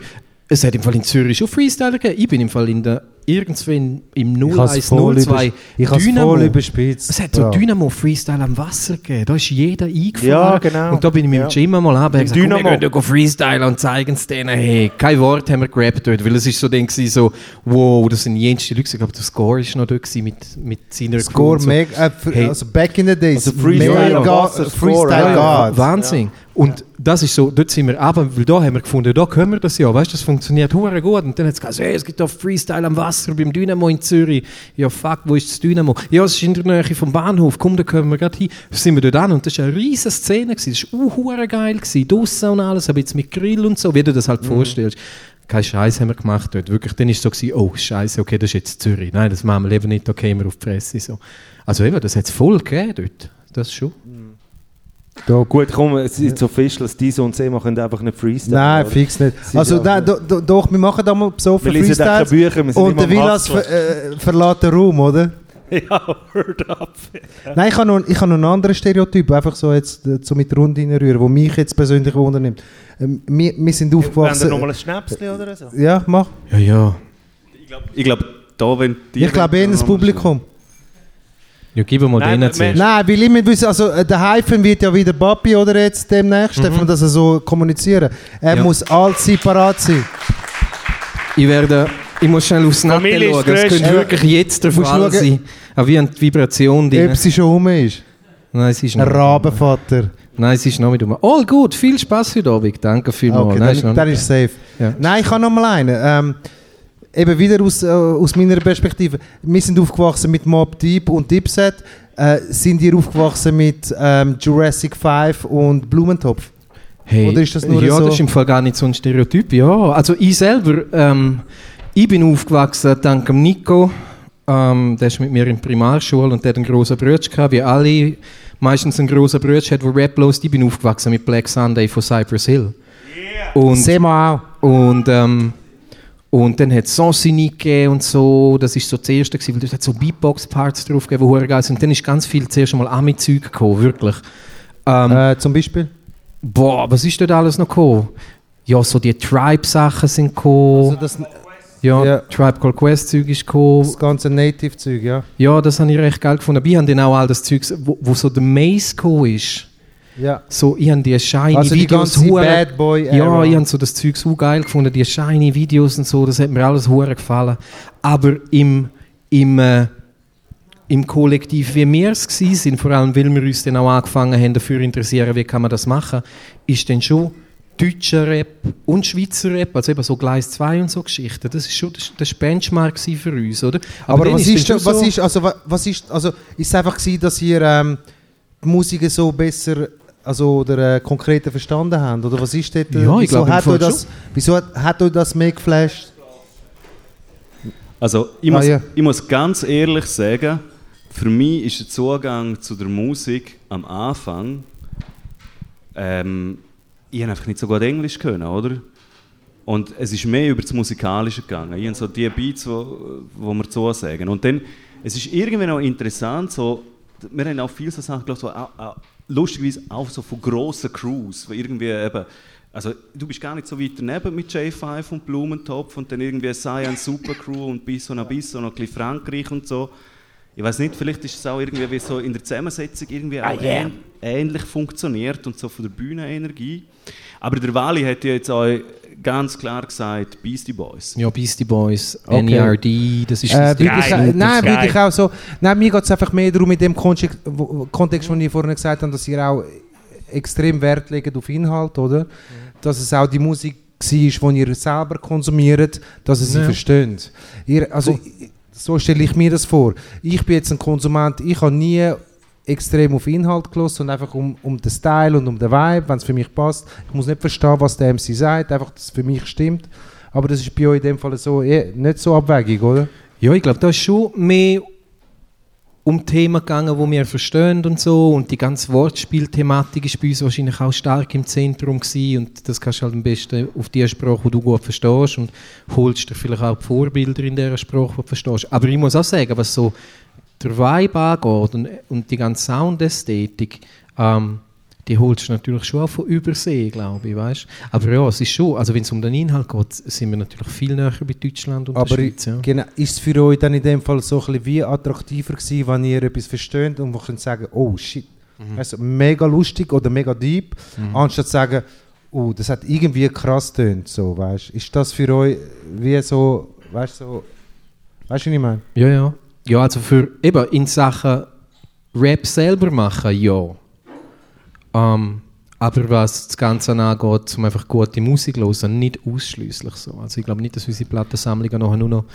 es hat im Fall in Zürich schon Freestyler gegeben. Ich bin im Fall in der, irgendwo in, im Ich habe es voll, 0102 übers- ich has voll überspitzt. Es hat so Ja. Dynamo Freestyle am Wasser gegeben. Da ist jeder eingefahren. Ja, genau. Und da bin ich mit dem Ja. Gym mal runter und gesagt, komm, Dynamo. wir gehen da freestylen und zeigen es denen. Hey, kein Wort haben wir gerappt dort, weil es ist so, gewesen, so wow, das sind jenste Leute. Ich glaube, der Score ist noch dort gewesen mit, mit seiner Score so. mega, äh, Hey. also back in the days, Also Freestyle mega Freestyle ja. God. Wahnsinn. Und das ist so, dort sind wir aber, weil da haben wir gefunden, da können wir das ja, weißt du, das funktioniert hure gut. Und dann hat es gesagt, hey, es gibt da Freestyle am Wasser beim Dynamo in Zürich. Ja, fuck, wo ist das Dynamo? Ja, es ist in der Nähe vom Bahnhof, komm, da können wir gerade hin. Sind wir dort an und das war eine riesige Szene, gewesen. das war hure geil, gewesen. draussen und alles, aber jetzt mit Grill und so, wie du das halt vorstellst. Kein Scheiß haben wir gemacht dort. Wirklich, dann ist es so, gewesen, oh, Scheiße, okay, das ist jetzt Zürich. Nein, das machen wir lieber nicht, da gehen wir auf die Fresse. So. Also eben, das hat es voll gegeben dort. Das schon. Gut, komm, es ist official, dass diese und sie machen einfach nicht Freestyle. Nein, oder? fix nicht. Also nein, do, do, doch, wir machen da mal besoffen Wir lesen auch keine Freestyles. Bücher, wir sind Und der Villas ver, äh, verlässt den Raum, oder? Ja, word up. Nein, ich habe noch, ich habe noch einen anderen Stereotyp, einfach so jetzt äh, so mit Runde reinrühren, der mich jetzt persönlich wundernimmt. Ähm, wir, wir sind Wenn aufgewachsen... nochmal ein Schnäpschen oder so? ja, mach. Ja, ja. Ich glaube, da, wenn die. Ich glaube eher das Publikum. Ja, gib mal Nein, denen zuerst. Nein, weil ich muss wissen, also äh, der Hyphen wird ja wieder Papi oder jetzt demnächst, darf man das so kommunizieren. Er Ja. muss allzeit parat sein. Ich werde, ich muss schnell aufs ist schauen. Es könnte wirklich jetzt der Fall schauen. sein. Aber wie eine Vibration drin. Ob sie schon rum ist. Nein, es ist Ein nicht. Rabenvater. Nein, es ist noch mit um. All gut, viel Spaß heute Abend. Danke vielmals. Okay, Nein, ist dann, dann nicht- ist safe. Ja. Nein, ich habe noch mal einen. Ähm, eben wieder aus, äh, aus meiner Perspektive. Wir sind aufgewachsen mit Mob Deep und Dipset. Äh, sind ihr aufgewachsen mit ähm, Jurassic 5 und Blumentopf? Hey, Oder ist das nur ja, so- das ist im Fall gar nicht so ein Stereotyp. Ja, also ich selber, ähm, ich bin aufgewachsen dank dem Nico. Ähm, der ist mit mir in der Primarschule und der hat einen grossen Bruder gehabt, wie alle meistens einen grossen Bruder hat, der Rap los. Ich bin aufgewachsen mit Black Sunday von Cypress Hill. Und, Sehen wir auch. und, ähm, und dann hat es Sonsini gegeben und so. Das war so das Erste, gewesen, weil es hat so Beatbox-Parts drauf gegeben, die geil sind. Und dann ist ganz viel zuerst einmal Ami-Zeug gekommen, wirklich. Ähm, Äh, zum Beispiel? Boah, was ist dort alles noch gekommen? Ja, so die Tribe-Sachen sind gekommen. Also das, ja, ja. Tribe Called Quest Zeug ist gekommen. das ganze Native-Zeug, ja. Ja, das habe ich recht geil gefunden. Aber ich habe dann auch all das Zeug, wo, wo so der Maze gekommen ist. Ja. So, ich habe die shiny Also die Videos hure- Bad Boy Ja, ich habe so das Zeug so geil gefunden, die shiny Videos und so, das hat mir alles hure gefallen. Aber im, im, äh, im Kollektiv, wie wir es sind, vor allem weil wir uns dann auch angefangen haben, dafür interessieren, wie kann man das machen, ist dann schon deutscher Rap und Schweizer Rap, also eben so Gleis 2 und so Geschichten, das ist schon das, das Benchmark für uns, oder? Aber, dann was, ist, schon was so- ist, also, wa- was ist, also, ist es einfach gewesen, dass ihr ähm, die Musik so besser, also, oder äh, konkreter verstanden habt? Oder was ist dort, äh, Ja, ich wieso, glaube, hat euch das, wieso hat, hat euch das mehr geflasht? Also ich Ah, muss, ja. ich muss ganz ehrlich sagen, für mich ist der Zugang zu der Musik am Anfang, ähm, ich habe einfach nicht so gut Englisch können, oder? Und es ist mehr über das Musikalische gegangen. Ich habe so die Beats, wo, wo wir so sagen. Und dann, es ist irgendwie noch interessant, so, wir haben auch viele so Sachen gehört, so, auch, auch, lustigerweise auch so von grossen Crews, wo irgendwie eben, also du bist gar nicht so weit daneben mit J5 und Blumentopf und dann irgendwie Science Supercrew und bis und bis und noch ein bisschen Frankreich und so. Ich weiß nicht, vielleicht ist es auch irgendwie wie so in der Zusammensetzung irgendwie auch ähn ähnlich funktioniert und so von der Bühnenenergie. Aber der Wally hat ja jetzt auch ganz klar gesagt, Beastie Boys. Ja, Beastie Boys, Okay. NERD, das ist Äh, das ich, Geil. äh, nein, würde ich auch so. Nein, mir geht es einfach mehr darum, in dem Kontext, wo, Kontext, den ich vorhin gesagt habe, dass ihr auch extrem Wert legt auf Inhalt, oder? Dass es auch die Musik war, die ihr selber konsumiert, dass ihr sie Ja. versteht. Ihr, also, ich- so stelle ich mir das vor. Ich bin jetzt ein Konsument, ich habe nie extrem auf Inhalt gelassen und einfach um, um den Style und um den Vibe, wenn es für mich passt. Ich muss nicht verstehen, was der MC sagt, einfach, dass es für mich stimmt. Aber das ist bei euch in dem Fall so, eh, nicht so abwägig, oder? Ja, ich glaube, da ist schon mehr um Themen gegangen, die wir verstehen und so. Und die ganze Wortspielthematik ist bei uns wahrscheinlich auch stark im Zentrum gewesen. Und das kannst du halt am besten auf die Sprache, die du gut verstehst und holst dir vielleicht auch die Vorbilder in dieser Sprache, die du verstehst. Aber ich muss auch sagen, was so der Vibe angeht und, und die ganze Soundästhetik, ähm, die holst du natürlich schon auch von Übersee, glaube ich, weißt? Aber ja, es ist schon, also wenn es um den Inhalt geht, sind wir natürlich viel näher bei Deutschland und Aber der Schweiz. Ja. genau, ist es für euch dann in dem Fall so ein bisschen wie attraktiver gewesen, wenn ihr etwas versteht und wo könnt sagen, oh shit, weißt du, mega lustig oder mega deep, anstatt zu sagen, oh, das hat irgendwie krass tönt, so, weißt? Ist das für euch wie so, weißt du, so, weißt du, was ich meine? Ja, ja. Ja, also für eben in Sachen Rap selber machen, ja. Ähm, aber was das Ganze angeht, um einfach gute Musik zu hören, nicht ausschließlich so. Also ich glaube nicht, dass unsere Plattensammlungen nachher nur noch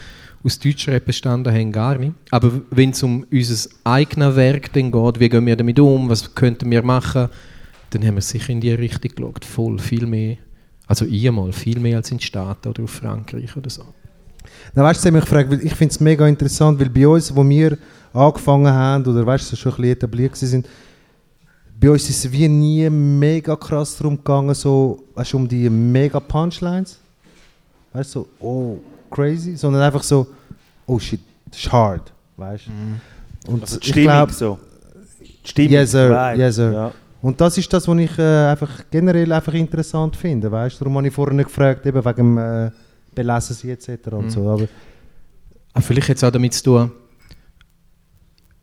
aus Deutschrap bestanden haben, gar nicht. Aber wenn es um unser eigenes Werk dann geht, wie gehen wir damit um, was könnten wir machen, dann haben wir sicher in die Richtung geschaut. Voll, viel mehr. Also ich mal, viel mehr als in den Staaten oder auf Frankreich oder so. Na, weißt du, sie haben mich gefragt, weil ich finde es mega interessant, weil bei uns, wo wir angefangen haben, oder weißt du, so schon ein bisschen etabliert sind, bei uns ist es wie nie mega krass darum gegangen, so, weißt du, um die mega Punchlines. Weißt du, so, oh, crazy, sondern einfach so, oh shit, das ist hard, weißt du. Und Also die ich glaube, so. Die Stimmung, Yes, sir. Yes, sir. Ja. und das ist das, was ich äh, einfach generell einfach interessant finde, weißt du. Darum habe ich vorhin gefragt, eben wegen dem äh, Belesen sie etc. und so, aber Ah, vielleicht hat es auch damit zu tun.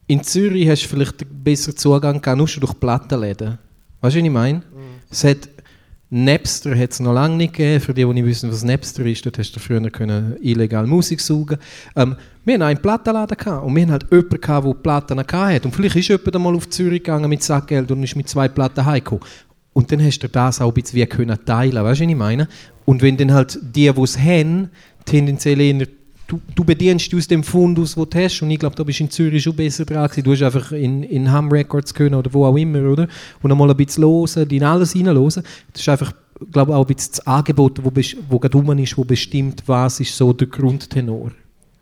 In Zürich hast du vielleicht einen besseren Zugang gehabt, nur schon durch Plattenläden. Weißt du, was ich meine? Es hat, Napster hat es noch lange nicht gegeben. Für die, die nicht wissen, was Napster ist, dort hast du früher können illegal Musik saugen ähm, Wir hatten einen Plattenladen gehabt, und wir hatten halt jemanden, gehabt, der Platten hatte. Und vielleicht ist jemand einmal auf Zürich gegangen mit Sackgeld und ist mit zwei Platten heimgekommen. Und dann hast du das auch ein bisschen wie können teilen, weißt du, was ich meine? Und wenn dann halt die, die es haben, tendenziell eher du, du bedienst dich aus dem Fundus, den du hast. Und ich glaube, da bist du in Zürich schon besser dran gewesen. Du hast einfach in, in Ham Records können oder wo auch immer, oder? Und einmal ein bisschen hören, in alles hineinhören. Das ist einfach, glaube auch ein bisschen das Angebot, wo, wo gerade rum ist, wo bestimmt, was ist so der Grundtenor.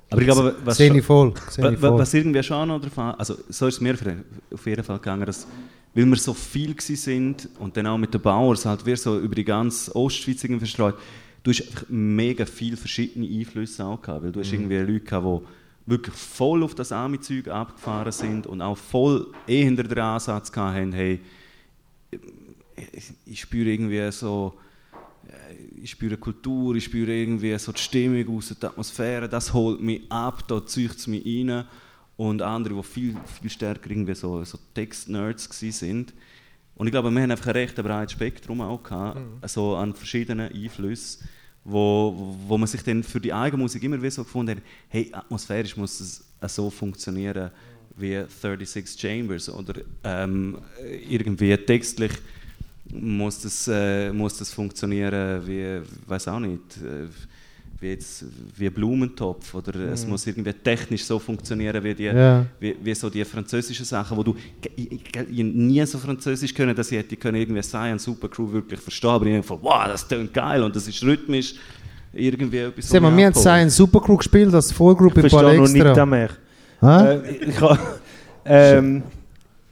Aber ich glaube, was, schon- ich voll. Sehe wa- ich wa- voll. was irgendwie schon noch davon, also so ist es mir für- auf jeden Fall gegangen, dass, weil wir so viel sind und dann auch mit den Bauern, halt wir so über die ganze Ostschweiz verstreut, du hast einfach mega viele verschiedene Einflüsse auch gehabt, weil du hast irgendwie Leute gehabt, die wirklich voll auf das Ami-Zeug abgefahren sind und auch voll eher den Ansatz gehabt haben, hey, ich, spüre irgendwie so, äh, ich spüre Kultur, ich spüre irgendwie so die Stimmung aus, die Atmosphäre, das holt mich ab, da zieht es mich rein. Und andere, die viel, viel stärker irgendwie so, so Text-Nerds sind. Und ich glaube, wir haben einfach ein recht breites Spektrum auch gehabt, also an verschiedenen Einflüssen, wo, wo man sich dann für die eigene Musik immer wieder so gefunden hat, hey, atmosphärisch muss es so funktionieren wie 36 Chambers oder ähm, irgendwie textlich muss das, äh, muss das funktionieren wie, weiß auch nicht, äh, wie, jetzt, wie Blumentopf oder es muss irgendwie technisch so funktionieren wie, die, Ja. wie, wie so die französischen Sachen, wo du ich, ich, ich nie so Französisch können, dass ich hätte können irgendwie Science Supercrew wirklich verstehen, aber ich gedacht, wow, das klingt geil und das ist rhythmisch irgendwie etwas. Mal, was wir haben. Science Supercrew gespielt als Vorgruppe Ich im verstehe noch nicht mehr. Äh, ich ha- ähm,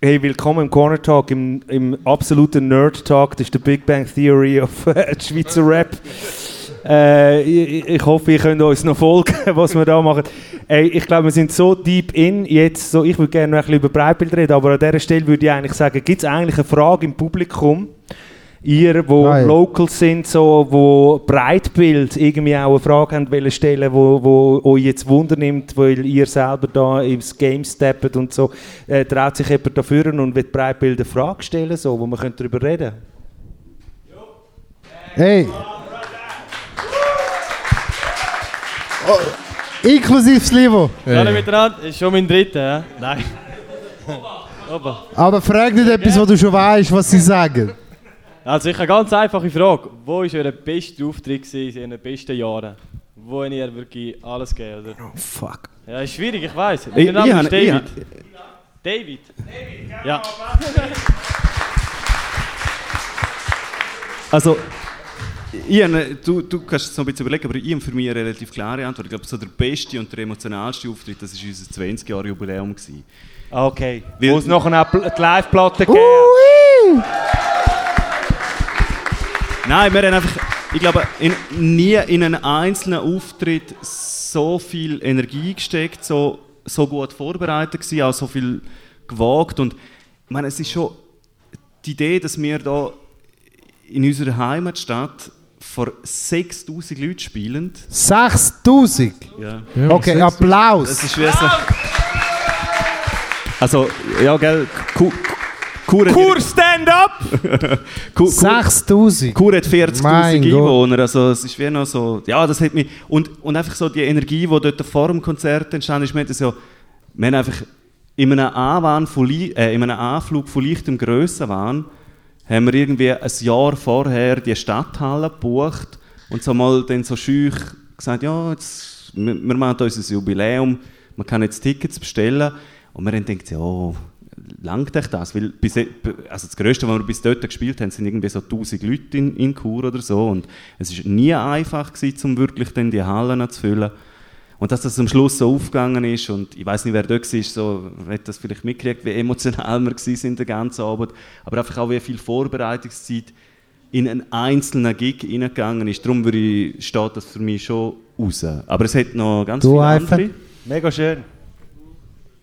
hey, willkommen im Corner Talk, im, im absoluten Nerd Talk. Das ist der Big Bang Theory of äh, Schweizer Rap. Äh, ich, ich hoffe, ihr könnt uns noch folgen, was wir da machen. Ey, ich glaube, wir sind so deep in jetzt. So, ich würde gerne noch ein bisschen über Breitbild reden, aber an dieser Stelle würde ich eigentlich sagen, gibt es eigentlich eine Frage im Publikum? Ihr, wo Nein. Locals sind, so, wo Breitbild irgendwie auch eine Frage haben wollen stellen, wo, wo euch jetzt Wunder nimmt, weil ihr selber da ins Game steppt und so, äh, traut sich jemand dafür und will Breitbild eine Frage stellen, so, wo man könnte darüber reden Hey. Oh, inklusive Slivo. Hallo miteinander, ist schon mein dritter, ja? Nein. Opa. Aber frag nicht etwas, was du schon weißt, was sie sagen. Also ich habe eine ganz einfache Frage. Wo war euer bester Auftritt in den besten Jahren? Wo habt ihr wirklich alles gegeben? Oder? Oh, fuck. Ja, ist schwierig, ich weiß. Ich- Mein Name ich ist habe- ich David. David? Ja. Also, ich, habe- du, du kannst es noch ein bisschen überlegen, aber ich habe für mich eine relativ klare Antwort. Ich glaube, so der beste und der emotionalste Auftritt, das war unser 20-Jahre-Jubiläum. gewesen. Ah, Okay. Weil- Wo es Pl- die Live-Platte gegeben Nein, wir haben einfach, ich glaube, in, nie in einen einzelnen Auftritt so viel Energie gesteckt, so, so gut vorbereitet gewesen, auch so viel gewagt. Und ich meine, es ist schon die Idee, dass wir da in unserer Heimatstadt vor 6000 Leuten spielen. 6000. Ja. Okay, Applaus. Das ist wie so. Also, ja, gell, Ku- Kur, Kur, stand up! Kur, Kur, 6000. Kur hat 40'000 Mein Gott. Einwohner, also es ist wie noch so, ja, das hat mich, und, und einfach so die Energie, die dort vor dem Konzert entstanden ist, wir, haben das ja, wir haben einfach in einem, Anwahn von, äh, in einem Anflug von leichtem Grössenwahn haben wir irgendwie ein Jahr vorher die Stadthalle gebucht und so mal dann so schüch gesagt, ja, jetzt, wir, machen uns ein Jubiläum, man kann jetzt Tickets bestellen und wir haben gedacht, ja, langt euch das? Weil bis, also das Größte, was wir bis dort gespielt haben, sind irgendwie so 1000 Leute in, in Chur oder so. Und es war nie einfach, gewesen, um wirklich dann die Hallen zu füllen. Und dass das am Schluss so aufgegangen ist, und ich weiß nicht, wer dort war, so, hat das vielleicht mitgekriegt, wie emotional wir waren den ganzen Abend, aber einfach auch wie viel Vorbereitungszeit in einen einzelnen Gig hineingegangen ist. Darum würde ich, steht das für mich schon raus. Aber es hat noch ganz Du viele einfach? andere. Mega schön.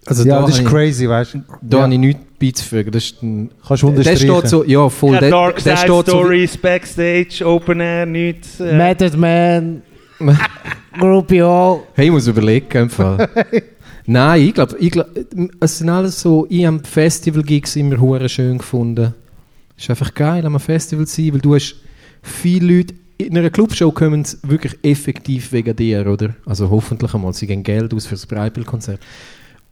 Also ja, da das ist crazy, weißt du? Da Ja. habe ich nichts beizufügen. Das ist ein, Kannst du der unterstreichen. steht so, ja voll. Ja, der, Dark der Side steht so, Stories, Backstage, Open Air, nichts. Äh, Method Man. Hall. Hey, ich muss überlegen. Fall. Nein, ich glaube, glaub, es sind alles so, ich habe Festival-Gigs immer hure schön gefunden. Es ist einfach geil, am Festival zu sein, weil du hast, viele Leute in einer Clubshow kommen sie wirklich effektiv wegen dir, oder? Also hoffentlich einmal, sie geben Geld aus für das Breitbildkonzert.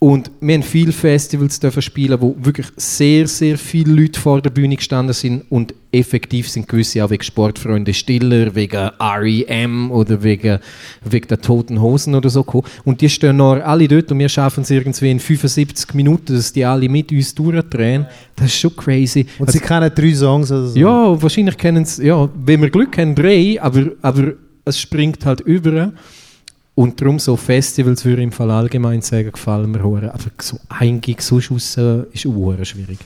Und wir haben viele Festivals dürfen spielen, wo wirklich sehr, sehr viele Leute vor der Bühne gestanden sind und effektiv sind gewisse auch wegen Sportfreunde Stiller, wegen R.E.M. oder wegen, wegen der Toten Hosen oder so gekommen. Und die stehen noch alle dort und wir schaffen es irgendwie in 75 Minuten, dass die alle mit uns durchdrehen. Das ist schon crazy. Und Also- sie kennen drei Songs oder so. ja, wahrscheinlich kennen es, ja, wenn wir Glück haben, drei, aber, aber es springt halt über. Und darum so Festivals würde ich im Fall allgemein sagen, gefallen mir hure. Aber so ein Gig sonst raus ist auch schwierig.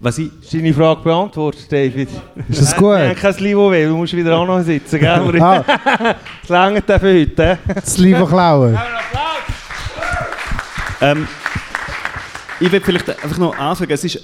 Was ich, Ist deine Frage beantwortet, David? Ist das gut? Haben kein Niveau mehr, du musst wieder auch noch sitzen, gell? Ah, Das dann für heute. das Liebe klauen. ähm, ich will vielleicht einfach noch anfangen. Es ist,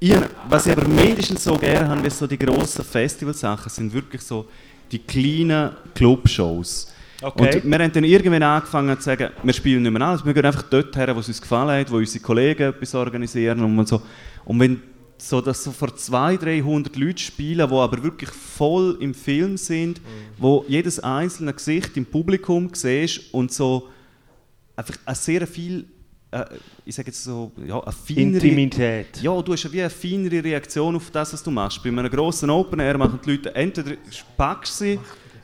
ich, was ich aber mindestens so gerne habe, wie so die grossen Festivalsachen, sind wirklich so die kleinen Clubshows. Okay. Und wir haben dann irgendwann angefangen zu sagen, wir spielen nicht mehr alles, wir gehen einfach dort her, wo es uns gefallen hat, wo unsere Kollegen etwas organisieren und so. Und wenn so, dass so vor 200, 300 Leute spielen, die aber wirklich voll im Film sind, wo jedes einzelne Gesicht im Publikum siehst und so einfach ein sehr viel, äh, ich sage jetzt so, ja, eine feinere... Intimität. Ja, du hast ja wie eine feinere Reaktion auf das, was du machst. Bei einem grossen Open Air machen die Leute entweder packst sie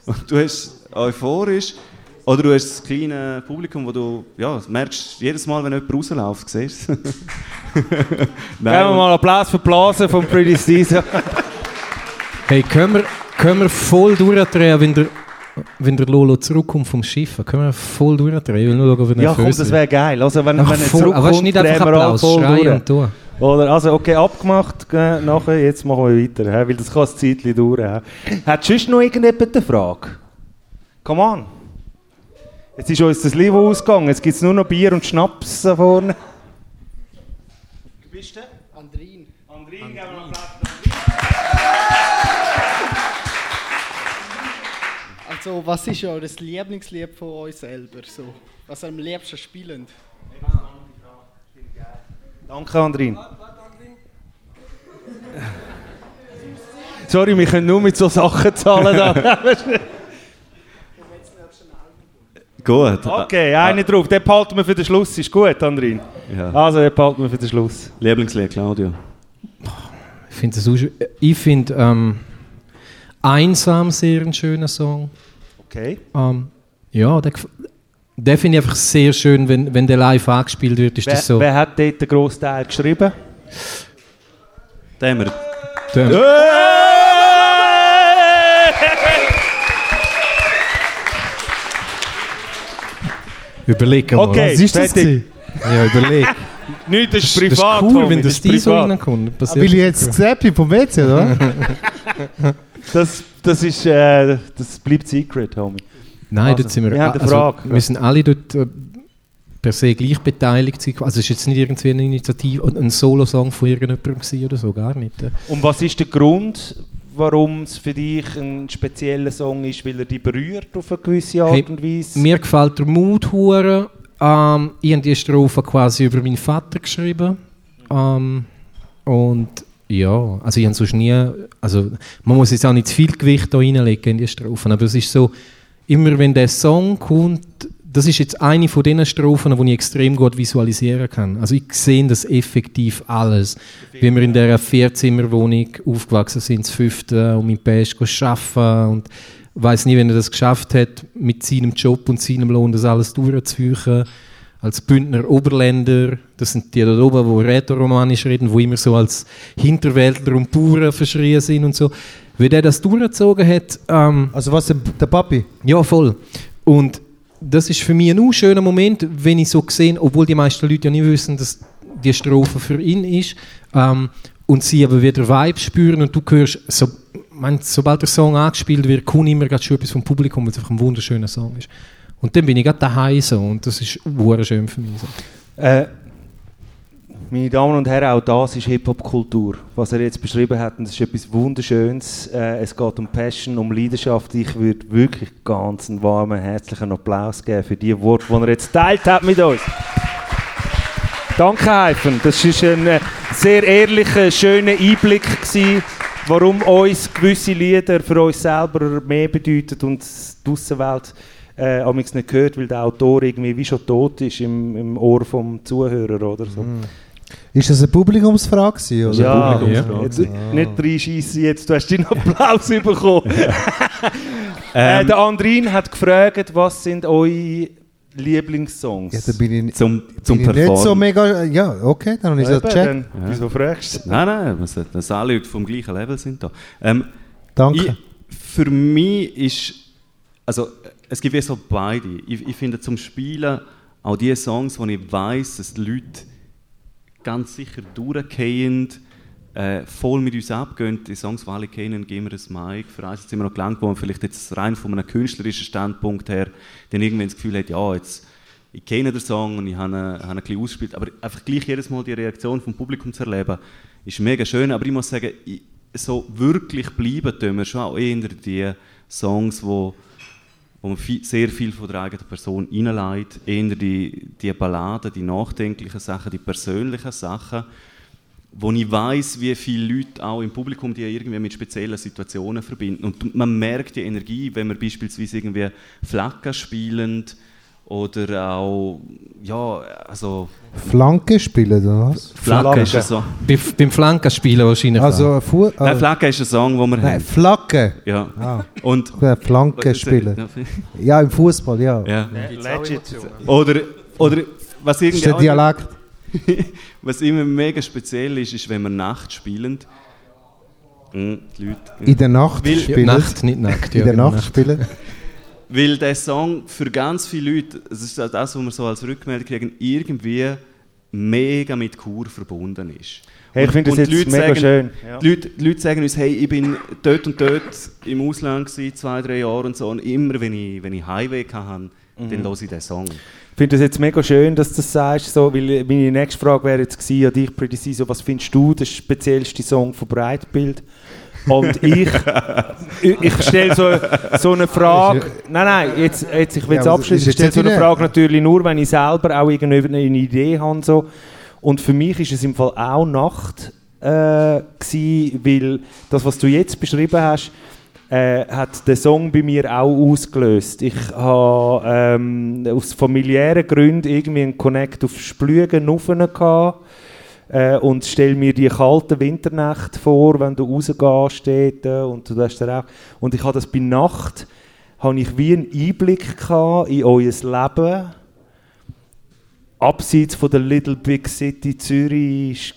und du hast euphorisch oder du hast das kleine Publikum, wo du ja, merkst, jedes Mal, wenn jemand rausläuft, siehst du es. Geben wir mal Applaus für die Blase von Pretty Caesar. Hey, können wir, können wir voll durchdrehen, wenn der, wenn der Lolo zurückkommt vom Schiff? Können wir voll durchdrehen? Ich will nur schauen, ob er Ja, komm, das wäre geil. Also, wenn, Ach, wenn er voll, zurückkommt, aber du, nicht einfach Applaus, voll schreien durch. und tun. Oder, also, okay, abgemacht, äh, nachher, jetzt machen wir weiter, weil das kann ein Zeitchen dauern. hä. Hat sonst noch irgendjemand eine Frage? Come on. Jetzt ist uns das Niveau ausgegangen, jetzt gibt es nur noch Bier und Schnaps da vorne. Du bist der? Andrin. Andrin, geben wir einen Applaus. Also, was ist euer Lieblingslied von euch selber? So? Was am liebsten spielend? Danke, Andrin. Sorry, wir können nur mit so Sachen zahlen. Gut. okay, eine drauf. Den behalten wir für den Schluss. Ist gut, Andrin. Ja. Also, den behalten wir für den Schluss. Lieblingslied, Claudio. Ich finde das auch schön. Ich finde ähm, Einsam sehr ein schöner Song. Okay. Ähm, ja, den, gef- den finde ich einfach sehr schön, wenn, wenn der live angespielt wird. Ist Wer, das so. wer hat dort den grossen Teil geschrieben? Den haben Überleg mal. Okay, Was ist das? fertig. gewesen? Ja, überleg. Nicht, das ist Das ist privat. cool, Tommy, wenn das das ist die so privat. reinkommt. Weil ich jetzt gesagt bin vom WC, oder? Das, das, ist, äh, das bleibt secret, Tommy. Nein, Also, dort sind wir. wir haben eine also, Frage. wir sind alle dort äh, per se gleich beteiligt. Also, es ist jetzt nicht irgendwie eine Initiative, ein Solo-Song von irgendjemandem gewesen oder so, gar nicht. Und was ist der Grund, warum es für dich ein spezieller Song ist, weil er dich berührt auf eine gewisse Art Hey, und Weise? Mir gefällt der Mut hure. Ähm, ich habe die Strophe quasi über meinen Vater geschrieben. Ähm, und ja, also ich habe sonst nie, also man muss jetzt auch nicht zu viel Gewicht da reinlegen in die Strophen, aber es ist so, immer wenn der Song kommt, das ist jetzt eine von den Strophen, die ich extrem gut visualisieren kann. Also ich sehe das effektiv alles. Wie wir in dieser Vierzimmerwohnung aufgewachsen sind, das fünfte, und mein Pär ist arbeiten und weiß nie, wenn er das geschafft hat, mit seinem Job und seinem Lohn das alles durchzuführen. Als Bündner Oberländer, das sind die da oben, die rätoromanisch reden, wo immer so als Hinterwäldler und Bauern verschrien sind und so. Wie der das durchgezogen hat, ähm, Also was, der, der Papi? ja, voll. Und das ist für mich ein schöner Moment, wenn ich so sehe, obwohl die meisten Leute ja nicht wissen, dass die Strophe für ihn ist, ähm, und sie aber wieder Vibe spüren und du hörst, so, mein, sobald der Song angespielt wird, kommt immer schon etwas vom Publikum, weil es einfach ein wunderschöner Song ist. Und dann bin ich gerade daheim so und das ist sehr schön für mich. So. Äh, meine Damen und Herren, auch das ist Hip-Hop-Kultur. Was er jetzt beschrieben hat, das ist etwas Wunderschönes. Äh, es geht um Passion, um Leidenschaft. Ich würde wirklich ganz einen warmen, herzlichen Applaus geben für die Worte, die er jetzt teilt hat mit uns. Danke, Heifen. Das war ein äh, sehr ehrlicher, schöner Einblick gewesen warum uns gewisse Lieder für uns selber mehr bedeuten und die Aussenwelt äh, nicht gehört, weil der Autor irgendwie wie schon tot ist im, im Ohr vom Zuhörer oder so. Ist das eine Publikumsfrage gewesen, oder? Ja, Publikumsfrage. jetzt, nicht reinschiessen jetzt, du hast deinen Applaus bekommen. äh, der Andrin hat gefragt, was sind eure Lieblingssongs? Ja, da bin ich, Zum, zum bin ich nicht so mega... Ja, okay, dann habe ich das gecheckt. dann, Wieso fragst du? Nein, nein, man sollte- dass alle Leute vom gleichen Level sind da. Ähm, Danke. Ich, für mich ist, also es gibt ja so beide. Ich, ich finde zum Spielen auch die Songs, wo ich weiß, dass die Leute ganz sicher durchgehen, äh, voll mit uns abgehen. Die Songs, die alle kennen, geben wir ein Mic. Für eins sind wir noch gelangt, wo man vielleicht jetzt rein von einem künstlerischen Standpunkt her dann irgendwann das Gefühl hat, ja, jetzt ich kenne den Song und ich habe ihn, habe ihn ein bisschen ausgespielt, aber einfach gleich jedes Mal die Reaktion vom Publikum zu erleben, ist mega schön. Aber ich muss sagen, ich, so wirklich bleiben tun wir schon auch eher die Songs, wo, wo man viel, sehr viel von der eigenen Person reinlegt, eher die, die Balladen, die nachdenklichen Sachen, die persönlichen Sachen, wo ich weiß, wie viele Leute auch im Publikum die irgendwie mit speziellen Situationen verbinden. Und man merkt die Energie, wenn man beispielsweise irgendwie Flaggen spielend oder auch, ja, also Flanke spielen, oder was? Flagge ist ein Song. Bei, beim Flankenspielen wahrscheinlich. Also, Fu äh, Nein, Flagge ist ein Song, den wir nein, haben. Flagge. Ja. Ah. Und Ja, Flanke spielen. Ja, im Fußball, ja. Ja. Legit. Oder, oder was Das irgendwie ist der Dialekt. was immer mega speziell ist, ist, wenn wir Nacht spielen. Mm, die Leute. In der Nacht spielen. Nacht, nicht nackt. In Ja, der genau, Nacht spielen. Weil der Song für ganz viele Leute, das ist das, was wir so als Rückmeldung kriegen, irgendwie mega mit Kur verbunden ist. Hey, ich finde das jetzt Leute mega sagen, schön. Ja. Die, Leute, die Leute sagen uns, hey, ich bin dort und dort im Ausland gewesen, zwei, drei Jahre und so. Und immer, wenn ich, wenn ich Highway hatte, Mhm. dann höre ich den Song. Ich finde das jetzt mega schön, dass du das sagst, so, weil meine nächste Frage wäre jetzt gewesen an dich, Pretty Siso, was findest du der speziellste Song von Breitbild? Und ich, ich, ich stelle so, so eine Frage, nein, nein, jetzt, jetzt ich will es Ja, abschließen, ich stelle so eine Frage natürlich nur, wenn ich selber auch irgendeine Idee habe. So. Und für mich ist es im Fall auch Nacht, äh, gewesen, weil das, was du jetzt beschrieben hast, äh, hat den Song bei mir auch ausgelöst. Ich habe ähm, aus familiären Gründen irgendwie einen Connect auf Splügen gehabt, äh, und stell mir die kalten Winternächte vor, wenn du rausgehst dort, äh, und du hast auch und ich habe das bei Nacht habe ich wie einen Einblick gehabt in euer Leben abseits von der Little Big City Zürich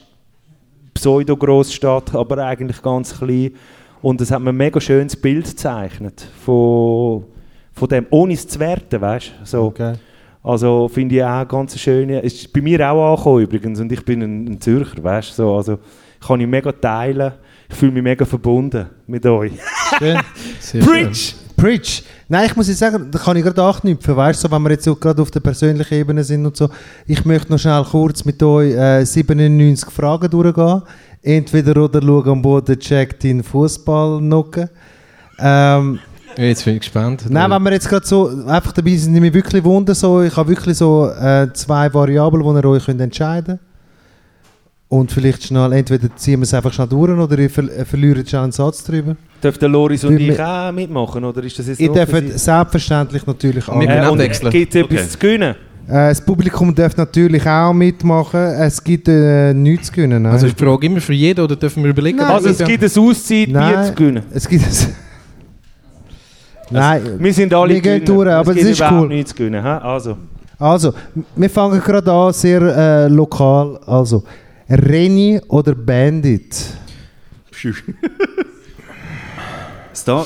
Pseudo-Grossstadt, aber eigentlich ganz klein. Und es hat mir ein mega schönes Bild gezeichnet von, von dem, ohne es zu werten, weißt du? So. Okay. Also finde ich auch ganz schöne. Es ist bei mir auch angekommen übrigens und ich bin ein, ein Zürcher, weißt du? So, also kann ich mega teilen. Ich fühle mich mega verbunden mit euch. Schön. Sehr schön. Preach! Preach! Nein, ich muss jetzt sagen, da kann ich gerade anknüpfen, weißt du, so, wenn wir jetzt so gerade auf der persönlichen Ebene sind und so. Ich möchte noch schnell kurz mit euch äh, 97 Fragen durchgehen. Entweder oder schauen am Boden checkt in Fußball. Ähm, Jetzt bin ich gespannt. Nein, wenn wir jetzt gerade so einfach dabei sind, nehme ich wirklich Wunder so. Ich habe wirklich so äh, zwei Variablen, die ihr euch könnt entscheiden könnt. Und vielleicht schnell, entweder ziehen wir es einfach schnell durch oder ihr ver äh, verliert schnell einen Satz drüber. Dürfen Loris und ich auch mitmachen oder ist das jetzt Ihr dürft selbstverständlich natürlich alle. können Äh. Gibt es etwas Okay. zu gewinnen? Äh, das Publikum darf natürlich auch mitmachen. Es gibt äh, nichts zu gewinnen. Nein. Also die Frage immer für jeden oder dürfen wir überlegen? Nein, Also es gibt ein Auszeit, Bier zu gewinnen. es gibt es. Nein, Wir sind alle Wir gehen durch, aber es das gibt ist cool. nichts zu gewinnen. Also, also, wir fangen gerade an, sehr äh, lokal. Also, Reni oder Bandit? Star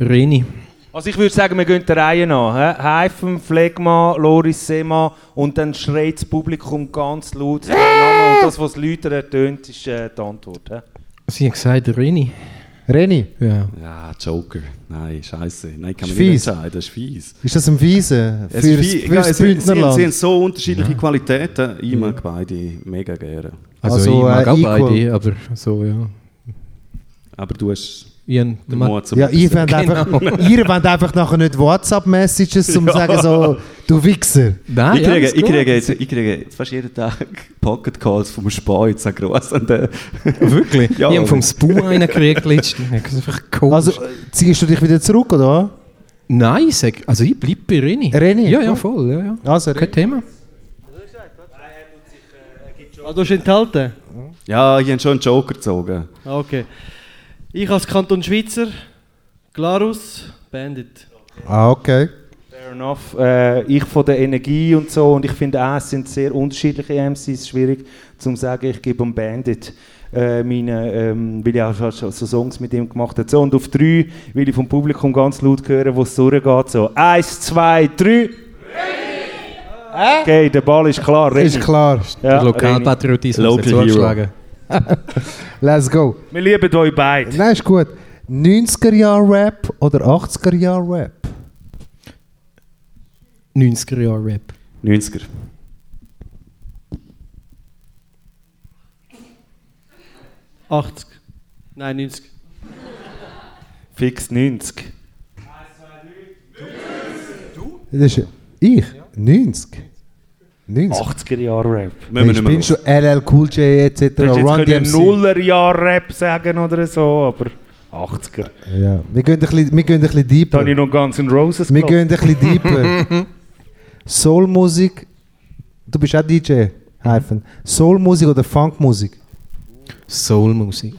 Reni. also ich würde sagen, wir gehen der Reihe nach. Heifen, Phlegma, Loris, Sema und dann schreit das Publikum ganz laut und das, was die Leute ertönt, ist äh, die Antwort. hä? Sie haben gesagt Reni. Reni, Ja. Ja, Joker. Nein, scheiße. Nein, kann man nicht fies. entscheiden. Das ist fies. ist das ein Wiese Es für ist das, Ja, es- sie, sie, Bündnerland? haben so unterschiedliche Qualitäten. Ich mag beide mega gerne. Also, Also, ich mag äh, auch equal. beide, aber so, ja. Aber du hast Ian, der Ma- Mozart. Ja, ihr wollt Genau. einfach, ihr wollt einfach nachher nicht WhatsApp-Messages, um zu sagen so, du Wichser. Nein, Ich ja, kriege, ist ich, kriege jetzt, ich kriege jetzt fast jeden Tag Pocket Calls vom Speuz an gross an den Wirklich? Ja, ich habe vom Spu einen gekriegt letztens. Das ist einfach komisch. Also, ziehst du dich wieder zurück, oder? Nein, ich sag, also ich bleibe bei Reni. Reni? Ja, ja, voll. Ja, ja. Also, Kein Thema. Ah, du hast enthalten? Ja, ich habe schon einen Joker gezogen. Ah, Okay. Ich als Kanton Schweizer, Glarus, Bandit. Ah, okay. Fair enough. Äh, ich von der Energie und so, und ich finde auch, es sind sehr unterschiedliche MCs, schwierig zu sagen, ich gebe um Bandit. Äh, meine, ähm, weil ich auch schon schon so Songs mit ihm gemacht habe. So, und auf drei will ich vom Publikum ganz laut hören, wo es durchgeht. So, eins, zwei, drei. Okay, der Ball ist klar. Reni. Ist klar. Ja, Der Lokalpatriotismus hat Local Hero. Let's go. Wir lieben euch beide. Nein, ist gut. 90er-Jahr-Rap oder 80er-Jahr-Rap? 90er Jahre Rap. 90er. Äh, 80. Nein, 90. Fix 90. Das ist ich? 90? 90? 80er Jahre Rap. Müssen wir ich bin schon LL Cool J etc. Run jetzt können DMC. Nullerjahr Rap sagen oder so, aber 80er. Ja. Wir gehen ein bisschen, wir gehen ein bisschen Da deeper. habe ich noch ganz in Roses Wir gehen ein bisschen deeper. Soulmusik. Du bist auch DJ, Hyphen. Soulmusik oder Funkmusik? Soulmusik.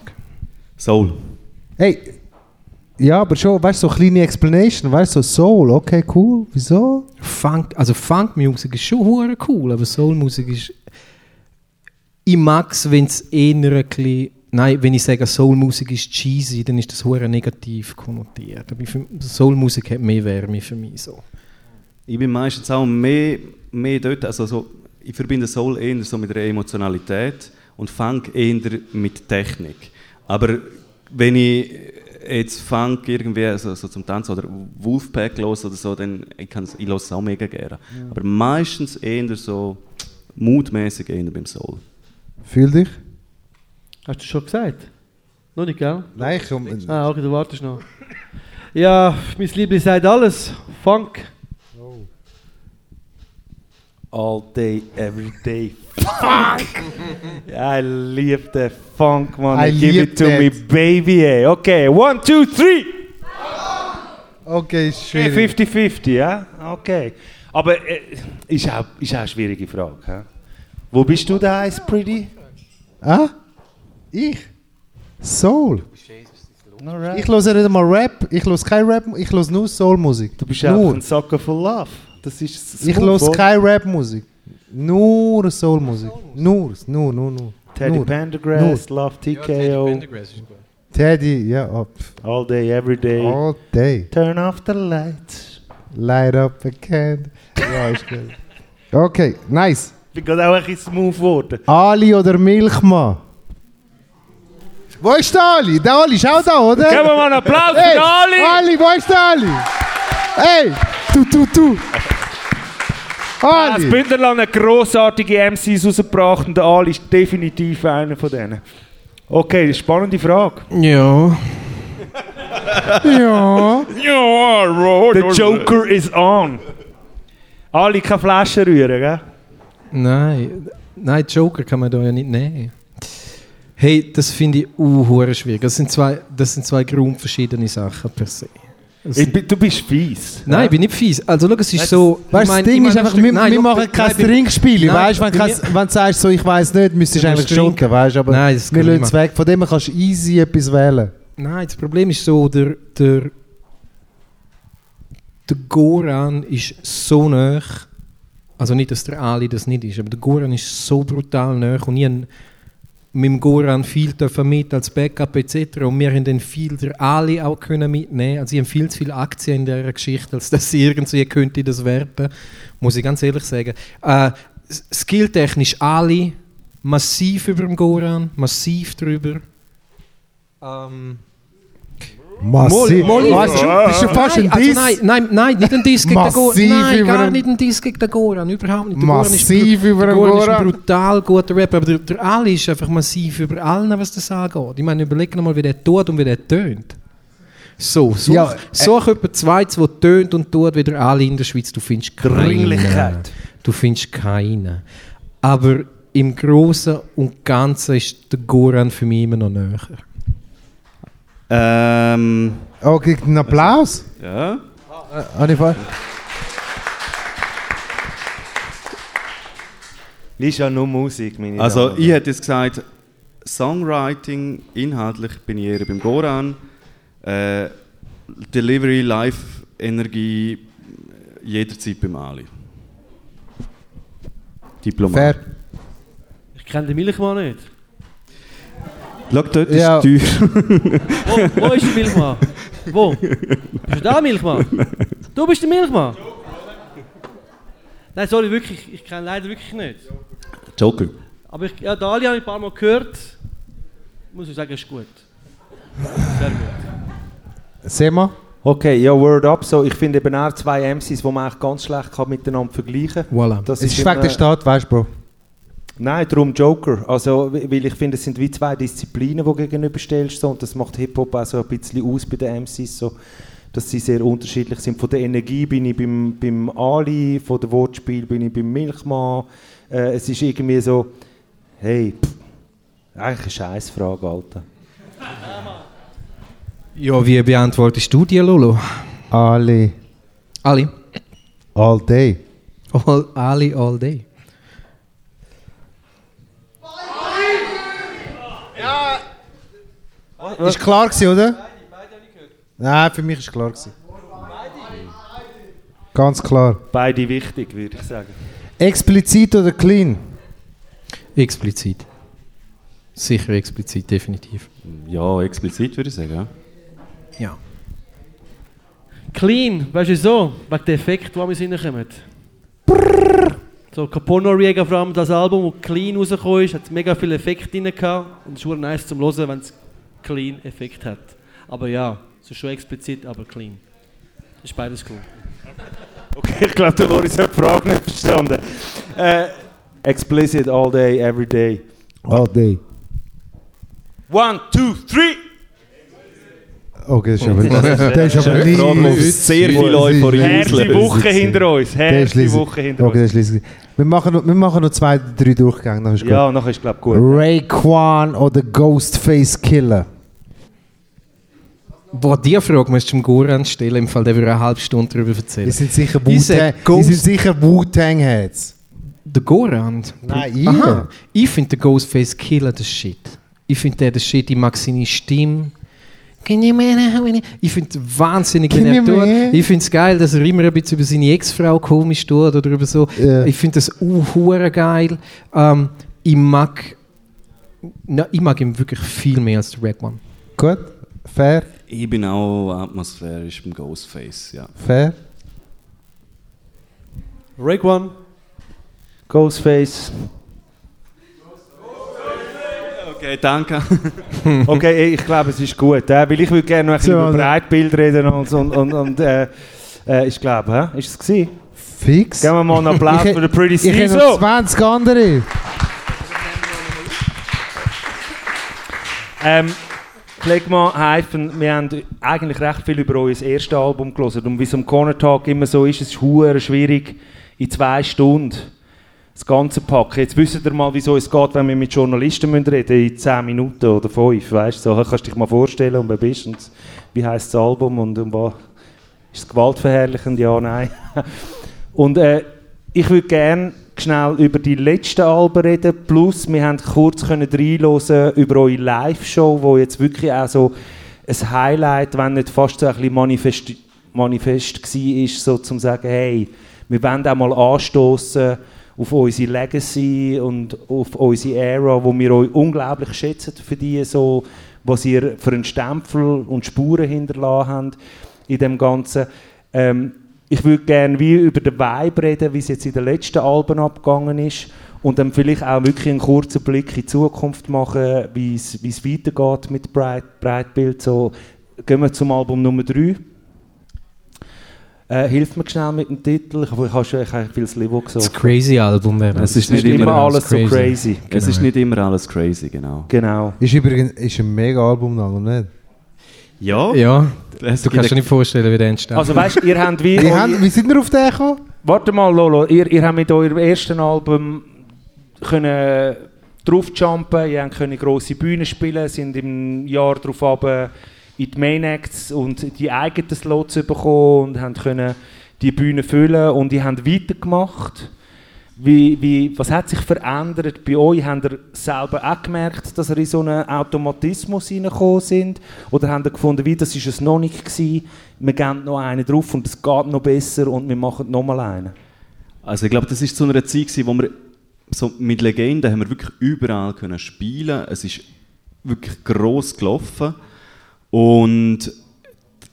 Soul. Hey, ja, aber schon, weißt du, so kleine Explanation, weißt du, so Soul, okay, cool, wieso? Funk, also Funkmusik ist schon cool, aber Soulmusik ist. Ich mag es, wenn es eher ein. Nein, wenn ich sage, Soulmusik ist cheesy, dann ist das hure negativ konnotiert. Aber Soulmusik hat mehr Wärme für mich so. Ich bin meistens auch mehr, mehr dort, also so, ich verbinde Soul eher so mit der Emotionalität und Funk eher mit Technik. Aber wenn ich jetzt Funk irgendwie so, so zum Tanzen oder Wolfpack los oder so, dann ich kann's, ich es auch mega gerne. Aber meistens eher so mutmäßig eher beim Soul. Fühl dich? Hast du schon gesagt? Noch nicht, gell? Nein, ich komm. Ah, okay, du wartest noch. Ja, mein Liebling sagt alles. Funk. All day, every day. Funk! I liebe den Funk, man. I Give it to me, that. baby. Ey. Okay, one, two, three. Okay, schwierig. 50-50, ja? Okay. Aber äh, ist, auch, ist auch eine schwierige Frage. hä? Wo bist du da, Ice Pretty? Ah? Ich? Soul? Alright. Ich höre nicht einmal Rap, ich höre kein Rap, ich höre nur Soulmusik. Du bist einfach nur. ein Sucker for Love. Das ist das Ich höre keine Rapmusik. Nur Soulmusik. Nur, nur, nur, nur. Teddy nur. Pendergrass, Love TKO. Teddy, ja, oh, pff, All day, every day. all day. Turn off the lights. Light up a candle. Ja, ist gut. Okay, nice. Ich bin gerade auch ein bisschen smooth geworden. Ali oder Milchmann? Wo ist der Ali? Der Ali ist auch da, oder? Geben wir mal einen Applaus Hey, für Ali! Ali, wo ist der Ali? Hey, du, du, du. Das Ali. Bündnerland hat grossartige MCs rausgebracht und der Ali ist definitiv einer von denen. Okay, spannende Frage. Ja. Ja. Ja, Der Joker is on. Ali kann Flaschen rühren, gell? Nein, nein, Joker kann man da ja nicht nehmen. Hey, das finde ich uh, schwierig. Das sind, zwei, das sind zwei grundverschiedene Sachen per se. Bin- Du bist fies. Nein, ich bin nicht fies. Also, schau, es ist so. Weißt das Ding ich ist einfach, ein wir, nein, wir machen kein Trinkspiel. Weißt du, wenn, du sagst, so, ich weiß nicht, müsstest du eigentlich trinken. weißt du? Aber Nein, das wir lassen es weg. Von dem kannst du easy etwas wählen. Nein, das Problem ist so, der, der, der Goran ist so nah. Also nicht, dass der Ali das nicht ist, aber der Goran ist so brutal nah. Und ich mit dem Goran viel mit als Backup etc. Und wir haben dann viel der Ali auch können mitnehmen. Also ich habe viel zu viele Aktien in dieser Geschichte, als dass irgendwie könnte das werden. Muss ich ganz ehrlich sagen. Äh, skilltechnisch Ali massiv über dem Goran, massiv drüber. Ähm, Massiv. Molly- Weißt du, das ist schon fast nein, ein also Diss. nein, nein, nein, nicht ein Diss gegen den Goran. Nein, gar nicht ein Diss gegen den Goran. Überhaupt nicht. Der Massiv Goran ist, über der den Goran ist Goran. ein brutal guter Rapper, aber der, der Ali ist einfach massiv über allen, was das angeht. Ich meine, überleg noch mal, wie der tut und wie der tönt. So, such, Ja, äh- such jemand Zweites, der tönt und tut, wieder alle in der Schweiz. Du findest keinen. Du findest keinen. Aber im Großen und Ganzen ist der Goran für mich immer noch näher. Ähm, Oh, kriegt einen Applaus? ja. Äh, ich ver- Ist ja nur Musik, meine Also Damen und ich hätte jetzt gesagt, Songwriting, inhaltlich bin ich eher beim Goran. Äh, Delivery, Live-Energie, jederzeit beim Ali. Diplomat. Fair. Ich kenne den Milchmann nicht. Schau, dort Ja. ist Tür. Wo, wo ist der Milchmann? Wo? Bist du da, Milchmann? Du bist der Milchmann? Nein, sorry, wirklich, ich kenne leider wirklich nicht. Joker. Aber ich, ja, Dali habe ich ein paar Mal gehört. Muss ich sagen, ist gut. Sehr gut. Sema? Okay, ja, Word Up. So, ich finde eben auch zwei MCs, die man eigentlich ganz schlecht kann miteinander vergleichen kann. Voilà. Das Es ist wegen immer- der Stadt, weißt du, Bro. Nein, darum Joker. Also, weil ich finde, es sind wie zwei Disziplinen, die du gegenüberstellst. So, und das macht Hip-Hop auch so ein bisschen aus bei den MCs. So, dass sie sehr unterschiedlich sind. Von der Energie bin ich beim, beim Ali, von der Wortspiel bin ich beim Milchmann. Äh, es ist irgendwie so, hey, pff, eigentlich eine Scheißfrage, Alter. Ja, wie beantwortest du die, Lolo? Ali. Ali? All day. All, Ali all day. Ist klar gewesen, oder? Nein, für mich ist klar gewesen. Ganz klar. Beide wichtig, würde ich sagen. Explizit oder clean? Explizit. Sicher explizit, definitiv. Ja, explizit würde ich sagen. Ja. Ja. Clean, weißt du so? Wegen dem Effekt, der mir reinkommt. So, Capono Riega, vor allem das Album, das clean rausgekommen ist, hat mega viele Effekte drin gehabt. Und es ist schon nice zum Hören, wenn es clean Effekt hat. Aber ja, es ist schon explizit, aber clean. Ist beides cool. Okay, ich glaube, der Loris hat die Frage nicht verstanden. Äh, explicit all day, every day. All day. One, two, three! Okay, das ist aber, das ist aber die sehr viel Euphorie auslöst. Woche hinter uns. Der ist Harte leise. Woche hinter Okay, uns. das ist. Wir machen, noch, wir machen noch zwei, drei Durchgänge, dann ist gut. Ja, und nachher ist glaube ich gut. Raekwon oder Ghostface Killer? Boah, die Frage musst du dem Goran stellen, im Fall der würde eine halbe Stunde darüber erzählen. Die sind sicher Ich sag Wu-Tang Ghost- sind sicher Wu-Tang-Heads. Der Goran? Nein, ihr. Aha. Ich finde den Ghostface Killer das Shit. Ich finde der das Shit, ich mag seine Stimme. Ich finde es wahnsinnig, wenn er tut. Ich finde es geil, dass er immer ein bisschen über seine Ex-Frau komisch tut oder über so. Ja. Ich finde das uh, hure geil. Ähm, ich mag na, ich mag ihn wirklich viel mehr als der Redman. Gut, fair, Ich bin auch atmosphärisch beim Ghostface, ja. fair. Rake One. Ghostface. Okay, danke. Okay, ich glaube, es ist gut. Äh, weil ich würde gerne noch ein bisschen So, über Breitbild reden und, und, und, und äh, äh, ich glaube, hä? ist es gewesen? Fix. Geben wir mal einen Applaus Ich- für den Pretty Ich habe Season. noch 20 andere. Ähm, Klegma, Hyphen, wir haben eigentlich recht viel über euer erstes Album gelesen. Und wie es am Corner Talk immer so ist, es ist hure schwierig, in zwei Stunden das Ganze zu packen. Jetzt wisst ihr mal, wieso es geht, wenn wir mit Journalisten müssen reden in 10 Minuten oder 5. Weißt du, so, kannst du dich mal vorstellen, um wer bist und wie heißt das Album und um was ist es gewaltverherrlichend? Ja, nein. und äh, ich würde gerne schnell über die letzten Alben reden, plus wir haben kurz können reinhören über eure Live-Show, wo jetzt wirklich auch so ein Highlight, wenn nicht fast so ein bisschen Manifest, Manifest war, so zum sagen, hey, wir wollen auch mal anstoßen auf unsere Legacy und auf unsere Ära, wo wir euch unglaublich schätzen für die, so, was ihr für einen Stempel und Spuren hinterlassen habt in dem Ganzen. Ähm, ich würde gerne wie über den Vibe reden, wie es jetzt in den letzten Alben abgegangen ist und dann vielleicht auch wirklich einen kurzen Blick in die Zukunft machen, wie es, weitergeht mit Bright, Breitbild. So, gehen wir zum Album Nummer 3. Äh, hilf mir schnell mit dem Titel. Ich, ich habe schon ich habe viel Slivo gesagt. Das Crazy Album wäre Es ist Es ist nicht immer immer alles so crazy. Es ist nicht immer alles crazy, genau. Genau. Ist übrigens ist ein mega Album, oder nicht? Ja. Ja, Es du kannst dir nicht vorstellen, wie der entsteht. Also weißt ihr habt wie... Wie, haben, wie sind wir auf den gekommen? Warte mal, Lolo, ihr, ihr habt mit eurem ersten Album können draufjumpen, ihr habt können grosse Bühnen spielen, sind im Jahr darauf aber in die Main Acts und die eigenen Slots bekommen und haben können die Bühne füllen und ihr habt weitergemacht. Wie, wie, was hat sich verändert bei euch? Habt ihr selber auch gemerkt, dass ihr in so einen Automatismus hineingekommen sind? Oder habt ihr gefunden, wie, das war es noch nicht, gewesen, wir geben noch einen drauf und es geht noch besser und wir machen noch mal einen? Also ich glaube, das ist zu einer Zeit, gewesen, wo wir so mit Legenden haben wir wirklich überall können spielen. Es ist wirklich gross gelaufen und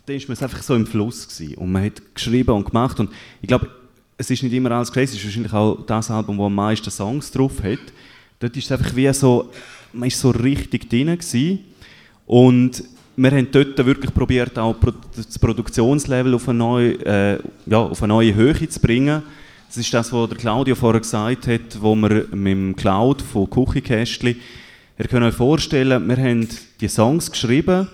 da ist man einfach so im Fluss gewesen. und man hat geschrieben und gemacht und ich glaube, es ist nicht immer alles crazy. Es ist wahrscheinlich auch das Album, das am meisten Songs drauf hat. Dort ist es einfach wie so, man ist so richtig drin gewesen. und wir haben dort wirklich probiert, auch das Produktionslevel auf eine neue, äh, ja, auf eine neue Höhe zu bringen. Das ist das, was der Claudio vorher gesagt hat, wo wir mit dem Cloud von Küchenkästchen, ihr könnt euch vorstellen, wir haben die Songs geschrieben,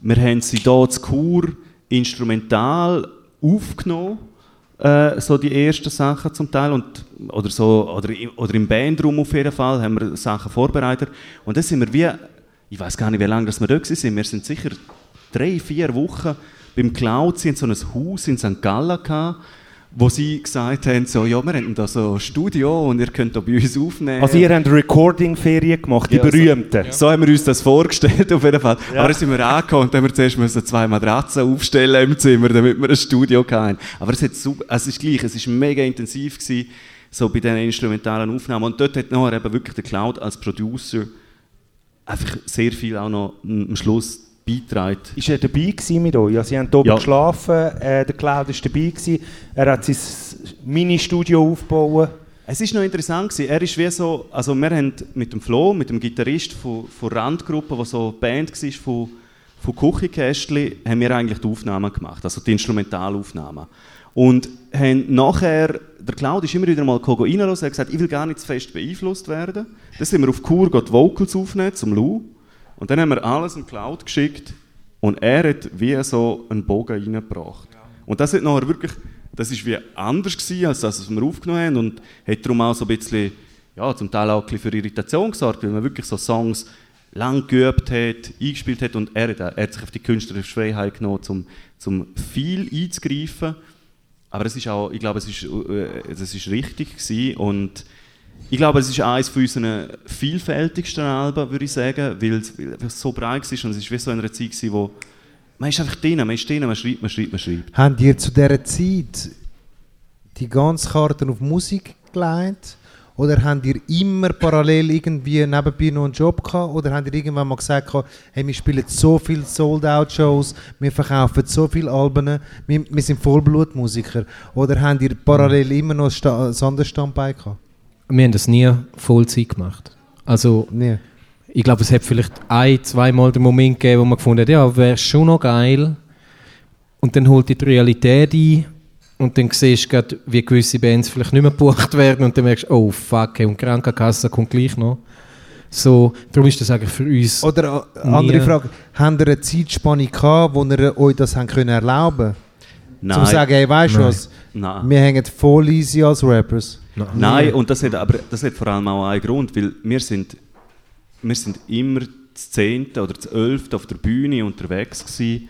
wir haben sie hier zu Chur instrumental aufgenommen, äh, so die ersten Sachen zum Teil, und, oder, so, oder, im- oder im Bandraum auf jeden Fall, haben wir Sachen vorbereitet. Und dann sind wir wie, ich weiß gar nicht, wie lange wir dort waren, wir sind sicher drei, vier Wochen beim Cloud, hatten so ein Haus in St. Gallen gehabt, wo sie gesagt haben, so, ja, wir haben da so ein Studio und ihr könnt da bei uns aufnehmen. Also ihr habt Recording-Ferien gemacht, die Ja, so- berühmten. So haben wir uns das vorgestellt, auf jeden Fall. Ja. Aber dann sind wir angekommen und dann haben wir zuerst müssen zwei Matratzen aufstellen im Zimmer, damit wir ein Studio hatten. Aber es, hat super, also es ist gleich, es war mega intensiv, gewesen, so bei diesen instrumentalen Aufnahmen. Und dort hat nachher eben wirklich der Cloud als Producer einfach sehr viel auch noch am Schluss beitragen. Ist er dabei gewesen mit euch? Also, sie haben oben Ja. geschlafen, äh, der Cloud war dabei. Gewesen. Er hat sein Mini-Studio aufgebaut. Es ist noch interessant gewesen. Er ist wie so, also wir haben mit dem Flo, mit dem Gitarrist von, von Randgruppe, der so eine Band war von, von Küchenkästchen, haben wir eigentlich die Aufnahmen gemacht, also die Instrumentalaufnahmen. Und haben nachher, der Cloud ist immer wieder mal reinlassen, er hat gesagt, ich will gar nicht zu fest beeinflusst werden. Dann sind wir auf Kur die Vocals aufnehmen, zum Lou. Und dann haben wir alles in Cloud geschickt und er hat wie so einen Bogen reingebracht. Und das hat nachher wirklich, das ist wie anders gewesen, als das, was wir aufgenommen haben und hat darum auch so ein bisschen, ja, zum Teil auch ein bisschen für Irritation gesorgt, weil man wirklich so Songs lang geübt hat, eingespielt hat und er hat, er hat sich auf die künstlerische Freiheit genommen, um, um viel einzugreifen. Aber es ist auch, ich glaube, es ist, äh, das ist richtig gewesen und ich glaube, es ist eines von unseren vielfältigsten Alben, würde ich sagen, weil es, weil es so breit war und es ist wie so in einer Zeit wo man ist einfach drin, man ist drin, man schreibt, man schreibt, man schreibt. Habt ihr zu dieser Zeit die ganzen Karten auf Musik gelegt? Oder habt ihr immer parallel irgendwie nebenbei noch einen Job gehabt? Oder habt ihr irgendwann mal gesagt, hey, wir spielen so viele Sold-Out-Shows, wir verkaufen so viele Alben, wir, wir sind Vollblutmusiker? Oder habt ihr parallel immer noch ein Sta- ein anderes Standbein gehabt? Wir haben das nie Vollzeit gemacht. Also, Nie. ich glaube, es hat vielleicht ein, zweimal den Moment gegeben, wo man gefunden hat, ja, wäre schon noch geil. Und dann holt die Realität ein und dann siehst du grad, wie gewisse Bands vielleicht nicht mehr gebucht werden und dann merkst du, oh fuck, hey, und Krankenkasse kommt gleich noch. So, darum ist das eigentlich für uns Oder äh, andere Frage, habt ihr eine Zeitspanne gehabt, wo ihr euch das haben können erlauben Nein. Zum sagen, hey, weißt du was, Nein. wir hängen voll easy als Rappers. Nein, und das hat, aber das hat vor allem auch einen Grund, weil wir sind, wir sind immer das Zehnte oder das Elfte auf der Bühne unterwegs gewesen.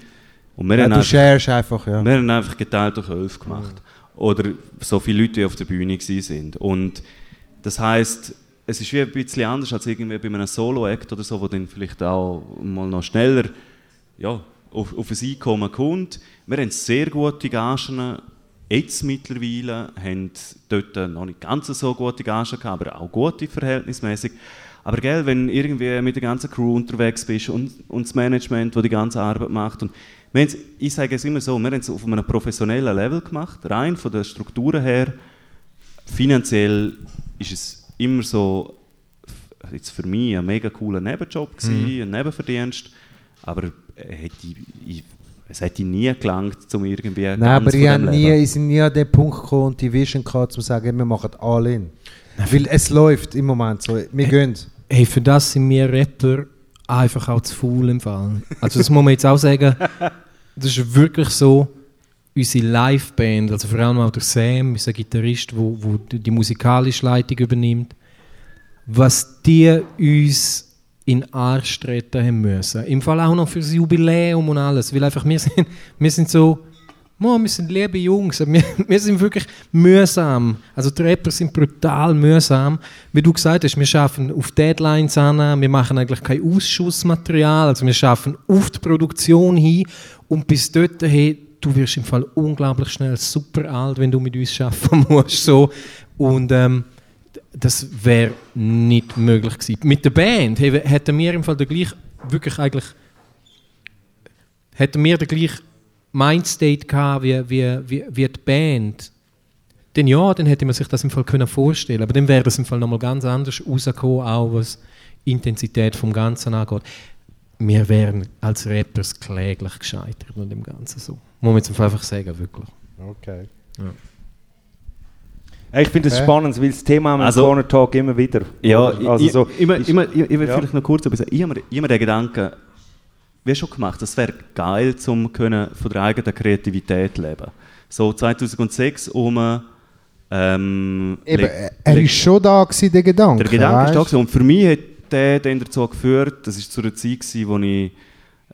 Und wir Ja, haben du einfach- einfach, ja. Wir haben einfach geteilt durch elf gemacht. Oder so viele Leute, die auf der Bühne sind. Und das heißt, es ist wie ein bisschen anders als irgendwie bei einem Solo-Act oder so, wo dann vielleicht auch mal noch schneller ja, auf, auf ein Einkommen kommt. Wir haben sehr gute Gagen jetzt mittlerweile, haben dort noch nicht ganz so gute Gagen gehabt, aber auch gute verhältnismäßig. Aber gell, wenn irgendwie mit der ganzen Crew unterwegs bist und, und das Management, das die ganze Arbeit macht. Und ich sage es immer so, wir haben es auf einem professionellen Level gemacht, rein von den Strukturen her. Finanziell ist es immer so, jetzt für mich ein mega cooler Nebenjob gewesen, Mhm. ein Nebenverdienst, aber hätte ich, ich, es hätte nie gelangt, um irgendwie Nein, ganz aber ich, dem hab nie, ich sind nie an den Punkt gekommen und die Vision gehabt, zu sagen, wir machen all in. Weil es läuft im Moment so, wir gehen. Hey, für das sind wir Rapper einfach auch zu faul im Fall. Also das muss man jetzt auch sagen, das ist wirklich so, unsere Liveband, also vor allem auch der Sam, unser Gitarrist, der wo, wo die, die musikalische Leitung übernimmt, was die uns in Arsch treten haben müssen. Im Fall auch noch für das Jubiläum und alles, weil einfach wir sind, wir sind so, wir sind liebe Jungs, wir, wir sind wirklich mühsam. Also die Rapper sind brutal mühsam. Wie du gesagt hast, wir schaffen auf Deadlines an, wir machen eigentlich kein Ausschussmaterial, also wir schaffen auf die Produktion hin und bis dort, hey, du wirst im Fall unglaublich schnell super alt, wenn du mit uns arbeiten musst. So. Und ähm, das wäre nicht möglich gewesen. Mit der Band hey, hätten wir im Fall der gleich, wirklich eigentlich, hätten wir den gleichen Mindstate gehabt wie, wie, wie, wie die Band, dann ja, dann hätte man sich das im Fall können vorstellen aber dann wäre das im Fall nochmal ganz anders rausgekommen, auch was Intensität vom Ganzen angeht. Wir wären als Rappers kläglich gescheitert an dem Ganzen so. Muss man jetzt einfach sagen, wirklich. Okay. Ja. Ja, Ich finde es Hä? spannend, weil das Thema haben wir im Also- Corner Talk immer wieder. Ja, also ich, so, ich, ich, ich, ich, ich will Ja. vielleicht noch kurz etwas sagen. Ich habe mir den Gedanken, wie schon gemacht, es wäre geil, um können von der eigenen Kreativität leben. So 2006 um ähm, Eben, er- ist schon da gewesen, der Gedanke. Der Gedanke ist da gewesen. und für mich hat der dann dazu geführt, das war zu einer Zeit, gewesen, wo ich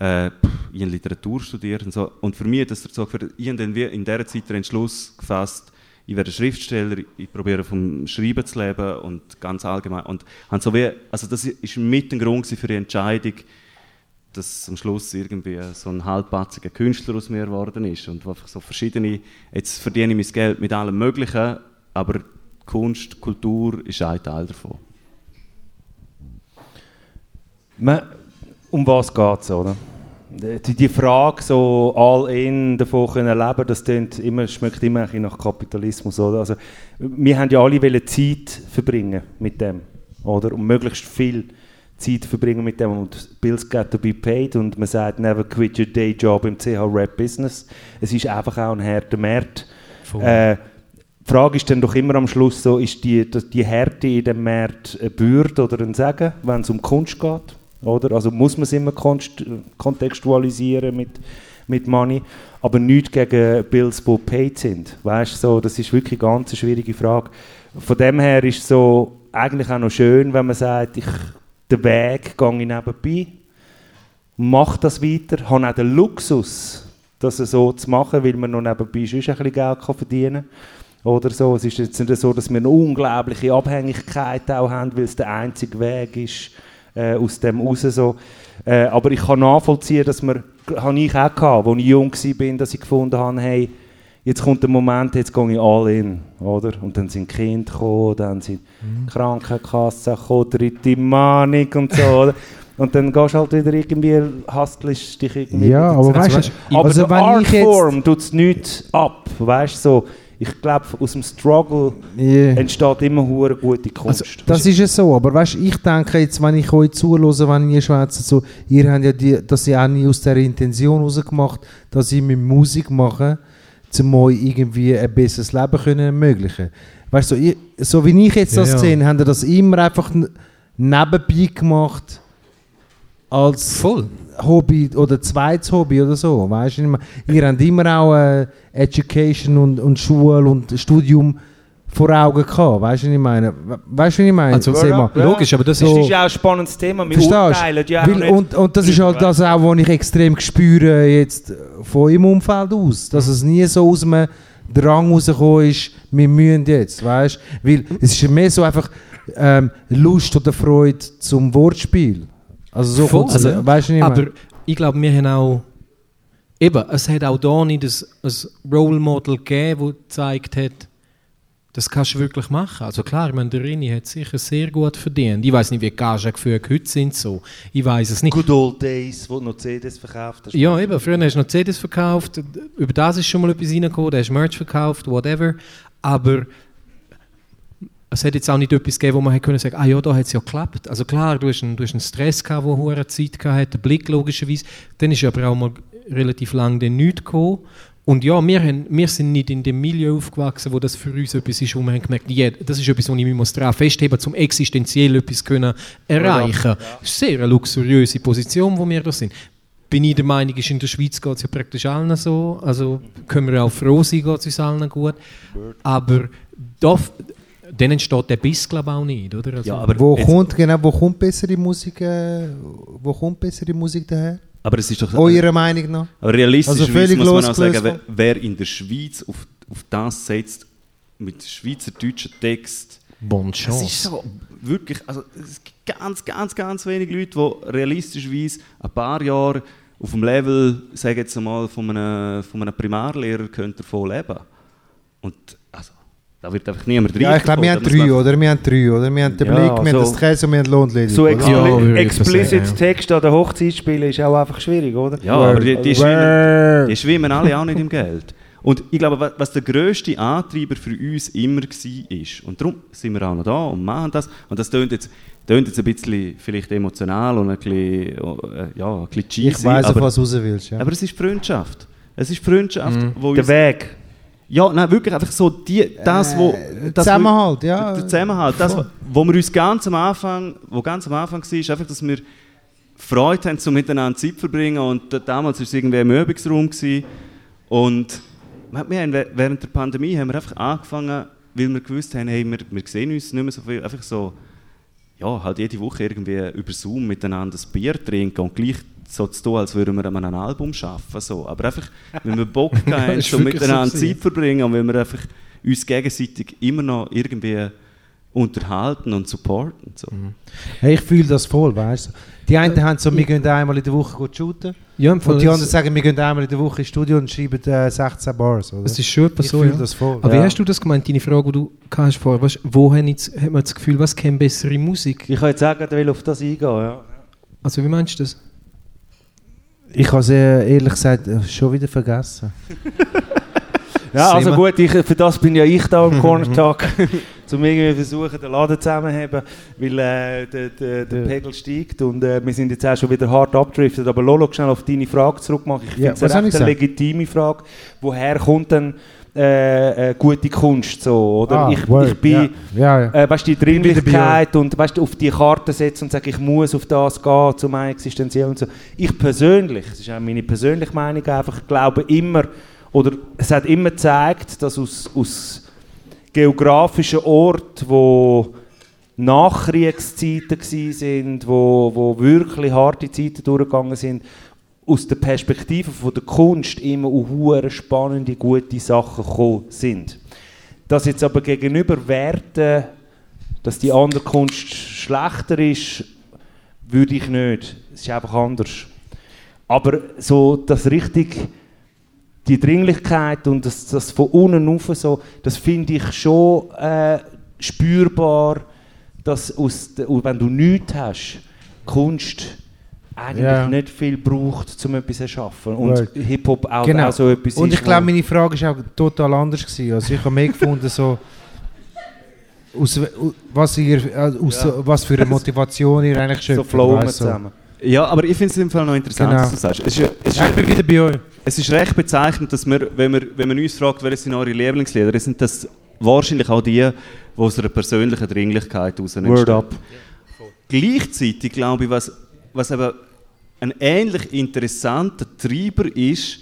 äh, habe Literatur studiert und so. Und für mich hat das dazu geführt, ich habe dann wie in dieser Zeit den Entschluss gefasst, ich werde Schriftsteller, ich probiere vom Schreiben zu leben und ganz allgemein. Und so wie, also das ist mit ein Grund für die Entscheidung, dass am Schluss irgendwie so ein halbpatziger Künstler aus mir geworden ist und einfach so verschiedene, jetzt verdiene ich mein Geld mit allem Möglichen, aber Kunst, Kultur ist ein Teil davon. Man, um was geht es, oder? Die, die Frage, so all in davon können leben, das klingt immer, schmeckt immer ein bisschen nach Kapitalismus, oder? Also, wir haben ja alle wollen Zeit verbringen mit dem, oder? Und möglichst viel Zeit verbringen mit dem und Bills got to be paid und man sagt, never quit your day job im CH-Rap-Business. Es ist einfach auch ein harter Markt. Äh, die Frage ist dann doch immer am Schluss so, ist die, die Härte in dem Markt eine Bürde oder ein Segen, wenn es um Kunst geht? Oder? Also muss man es immer kontextualisieren mit, mit Money, aber nicht gegen Bills, die paid sind. Weißt, so, das ist wirklich eine ganz schwierige Frage. Von dem her ist es so eigentlich auch noch schön, wenn man sagt, ich, den Weg gehe ich nebenbei, mache das weiter, habe auch den Luxus, das so zu machen, weil man noch nebenbei schon ein bisschen Geld kann verdienen kann. Oder so. Es ist jetzt nicht so, dass wir eine unglaubliche Abhängigkeit auch haben, weil es der einzige Weg ist, äh, aus dem raus. So. Äh, aber ich kann nachvollziehen, dass wir, habe ich auch gehabt, als ich jung war, dass ich gefunden habe, hey, jetzt kommt der Moment, jetzt gehe ich all in, oder? Und dann sind Kinder gekommen, dann sind Krankenkassen gekommen, dritte Mahnung und so, oder? Und dann gehst du halt wieder irgendwie, hastelst dich irgendwie... Ja, aber weißt du, aber also der Artform tut es nicht ab, weißt du, so. Ich glaube, aus dem Struggle Yeah. entsteht immer hure gute Kunst. Also, das ist ja so, aber weißt, ich denke jetzt, wenn ich euch zuhöre, wenn ihr schwätzt, so, ihr habt ja die, das ja auch nie aus der Intention rausgemacht, dass ich mit Musik mache, um euch irgendwie ein besseres Leben können ermöglichen. Weißt du, so, so wie ich jetzt Ja, das ja. sehe, habt ihr das immer einfach nebenbei gemacht als Voll. Hobby oder zweites Hobby oder so. Weißt du, ihr habt immer auch äh, Education und, und Schule und Studium vor Augen gehabt. Weißt du, was ich meine? We- Weißt du, was ich meine? Also, Sag mal. logisch, aber das Das ist... ist ja auch ein spannendes Thema. Wir Verstehst ja Weil, und, und das ist halt das auch, was ich extrem spüre jetzt von im Umfeld aus. Dass es nie so aus einem Drang rausgekommen ist, wir müssen jetzt, weißt du? Weil es ist mehr so einfach ähm, Lust oder Freude zum Wortspiel. Also so Voll, also, ja. weißt du, was ich Aber ich glaube, wir haben auch. Eben, es hat auch da nicht ein, ein Role Model gegeben, das gezeigt hat, das kannst du wirklich machen. Also klar, ich meine, der Rini hat sicher sehr gut verdient. Ich weiß nicht, wie die Gagengefüge heute sind. So. Ich weiß es nicht. Good old days, wo du noch CDs verkauft hast. Ja, eben. Früher hast du noch CDs verkauft. Über das ist schon mal etwas reingekommen. Da hast du Merch verkauft, whatever. Aber es hat jetzt auch nicht etwas gegeben, wo man hätte können sagen ah ja, da hat es ja geklappt. Also klar, du hast einen, du hast einen Stress gehabt, der hohe Zeit gehabt den Blick logischerweise. Dann ist aber auch mal relativ lang dann nichts gekommen. Und ja, wir, haben, wir sind nicht in dem Milieu aufgewachsen, wo das für uns etwas ist, wo wir haben gemerkt, ja, das ist etwas, was ich mich daran festheben muss, um existenziell etwas können erreichen. Das ist sehr eine luxuriöse Position, wo wir da sind. Bin ich der Meinung, ist in der Schweiz geht es ja praktisch allen so. Also können wir auch froh sein, geht es uns allen gut. Aber da, dann entsteht der Biss, glaube ich, auch nicht. Oder? Also, Ja, aber Wo kommt, genau, wo kommt bessere Musik, äh, wo kommt bessere Musik daher? Aber es ist doch... Eurer Meinung nach? Aber realistisch Also muss man auch sagen, wer, wer in der Schweiz auf, auf das setzt, mit schweizerdeutschen Text, Bon es ist chance. so, wirklich, also es gibt ganz, ganz, ganz wenig Leute, die realistischerweise ein paar Jahre auf dem Level, sage jetzt einmal, von einem, von einem Primarlehrer könnte davon leben. Und da wird einfach niemand Ja, ich glaube, wir haben drei, oder? Wir haben drei, oder? Wir haben den Ja, Blick, wir haben das Käse und wir haben Lohnledig. So expli Ja, explicit sagen, Text an der Hochzeit spielen ist auch einfach schwierig, oder? Ja, aber die, die, schwimmen, die schwimmen alle auch nicht im Geld. Und ich glaube, was- der grösste Antreiber für uns immer war, und darum sind wir auch noch da und machen das, und das tönt jetzt, tönt jetzt ein bisschen vielleicht emotional und ein bisschen, äh, ja, ein bisschen cheesy, Ich weiss, auf aber, was du raus willst. Ja. aber es ist Freundschaft. Es ist Freundschaft, wo Der uns, Weg. Ja, nein, wirklich einfach so die, das, wo... Das, Zusammenhalt, ja. Der Zusammenhalt. Das, wo wir uns ganz am Anfang, wo ganz am Anfang war, ist einfach, dass wir Freude haben, so miteinander Zeit zu verbringen. Und da- damals war es irgendwie im Übungsraum. Gewesen. Und wir haben, während der Pandemie haben wir einfach angefangen, weil wir gewusst haben, hey, wir, wir sehen uns nicht mehr so viel, einfach so, ja, halt jede Woche irgendwie über Zoom miteinander ein Bier trinken und gleich so zu tun, als würden wir an einem Album arbeiten. So. Aber einfach, wenn wir Bock haben, so so miteinander gewesen. Zeit verbringen und wenn wir einfach uns gegenseitig immer noch irgendwie unterhalten und supporten. So. Hey, ich fühle das voll, weißt du? Die einen haben so, wir gehen einmal in der Woche gut shooten. Ja, Und die das- anderen sagen, wir gehen einmal in der Woche ins Studio und schreiben äh, 16 Bars. Oder? Es ist schon etwas ich so, fühle ja. das voll. Aber ja. wie hast du das gemeint, deine Frage, die du hast vorher? Weißt, wo hat man das Gefühl, was kennt bessere Musik? Ich kann jetzt sagen, er will auf das eingehen, ja. Also wie meinst du das? Ich habe es ehrlich gesagt äh, schon wieder vergessen. Ja, also gut, ich, für das bin ja ich da im Corner Talk, um irgendwie versuchen, den Laden zusammenzuheben, weil äh, der, der, der. Pegel steigt und äh, wir sind jetzt auch schon wieder hart abgedriftet. Aber Lolo, schnell auf deine Frage zurückmachen. Ich Ja, finde es eine legitime Frage. Woher kommt denn äh, äh, gute Kunst so, oder? Ah, ich, word, ich bin... ja. Ja, ja. Äh, weißt, die Dringlichkeit und weißt, auf die Karte setzen und sagen, ich muss auf das gehen, zu meinem existenziell und so. Ich persönlich, das ist auch meine persönliche Meinung, einfach glaube immer, oder es hat immer gezeigt, dass aus, aus geografischen Orten, wo Nachkriegszeiten sind, wo, wo wirklich harte Zeiten durchgegangen sind, aus der Perspektive von der Kunst immer hure spannende, gute Sachen gekommen sind. Dass jetzt aber gegenüber Werten, dass die andere Kunst schlechter ist, würde ich nicht. Es ist einfach anders. Aber so das richtig, die Dringlichkeit und das, das von unten rauf so, das finde ich schon äh, spürbar, dass aus, wenn du nichts hast, Kunst eigentlich Ja. nicht viel braucht, um etwas zu erschaffen. Und Right. Hip-Hop auch, Genau. auch so etwas Und ist, ich glaube, meine Frage war auch total anders. Gewesen. Also ich habe mehr gefunden, so, aus, was, ihr, äh, aus, Ja. was für eine Motivation ihr eigentlich schöpft. so flowen du. zusammen. Ja, aber ich finde es im Fall noch interessant, Genau. was du sagst. Es ist, es, Ja, ich ist, bin wieder bei euch. es ist recht bezeichnend, dass wir, wenn, wir, wenn man uns fragt, welche sind eure Lieblingslieder, sind das wahrscheinlich auch die, die aus einer persönlichen Dringlichkeit heraus Word up. Gleichzeitig glaube ich, was, was eben ein ähnlich interessanter Treiber ist,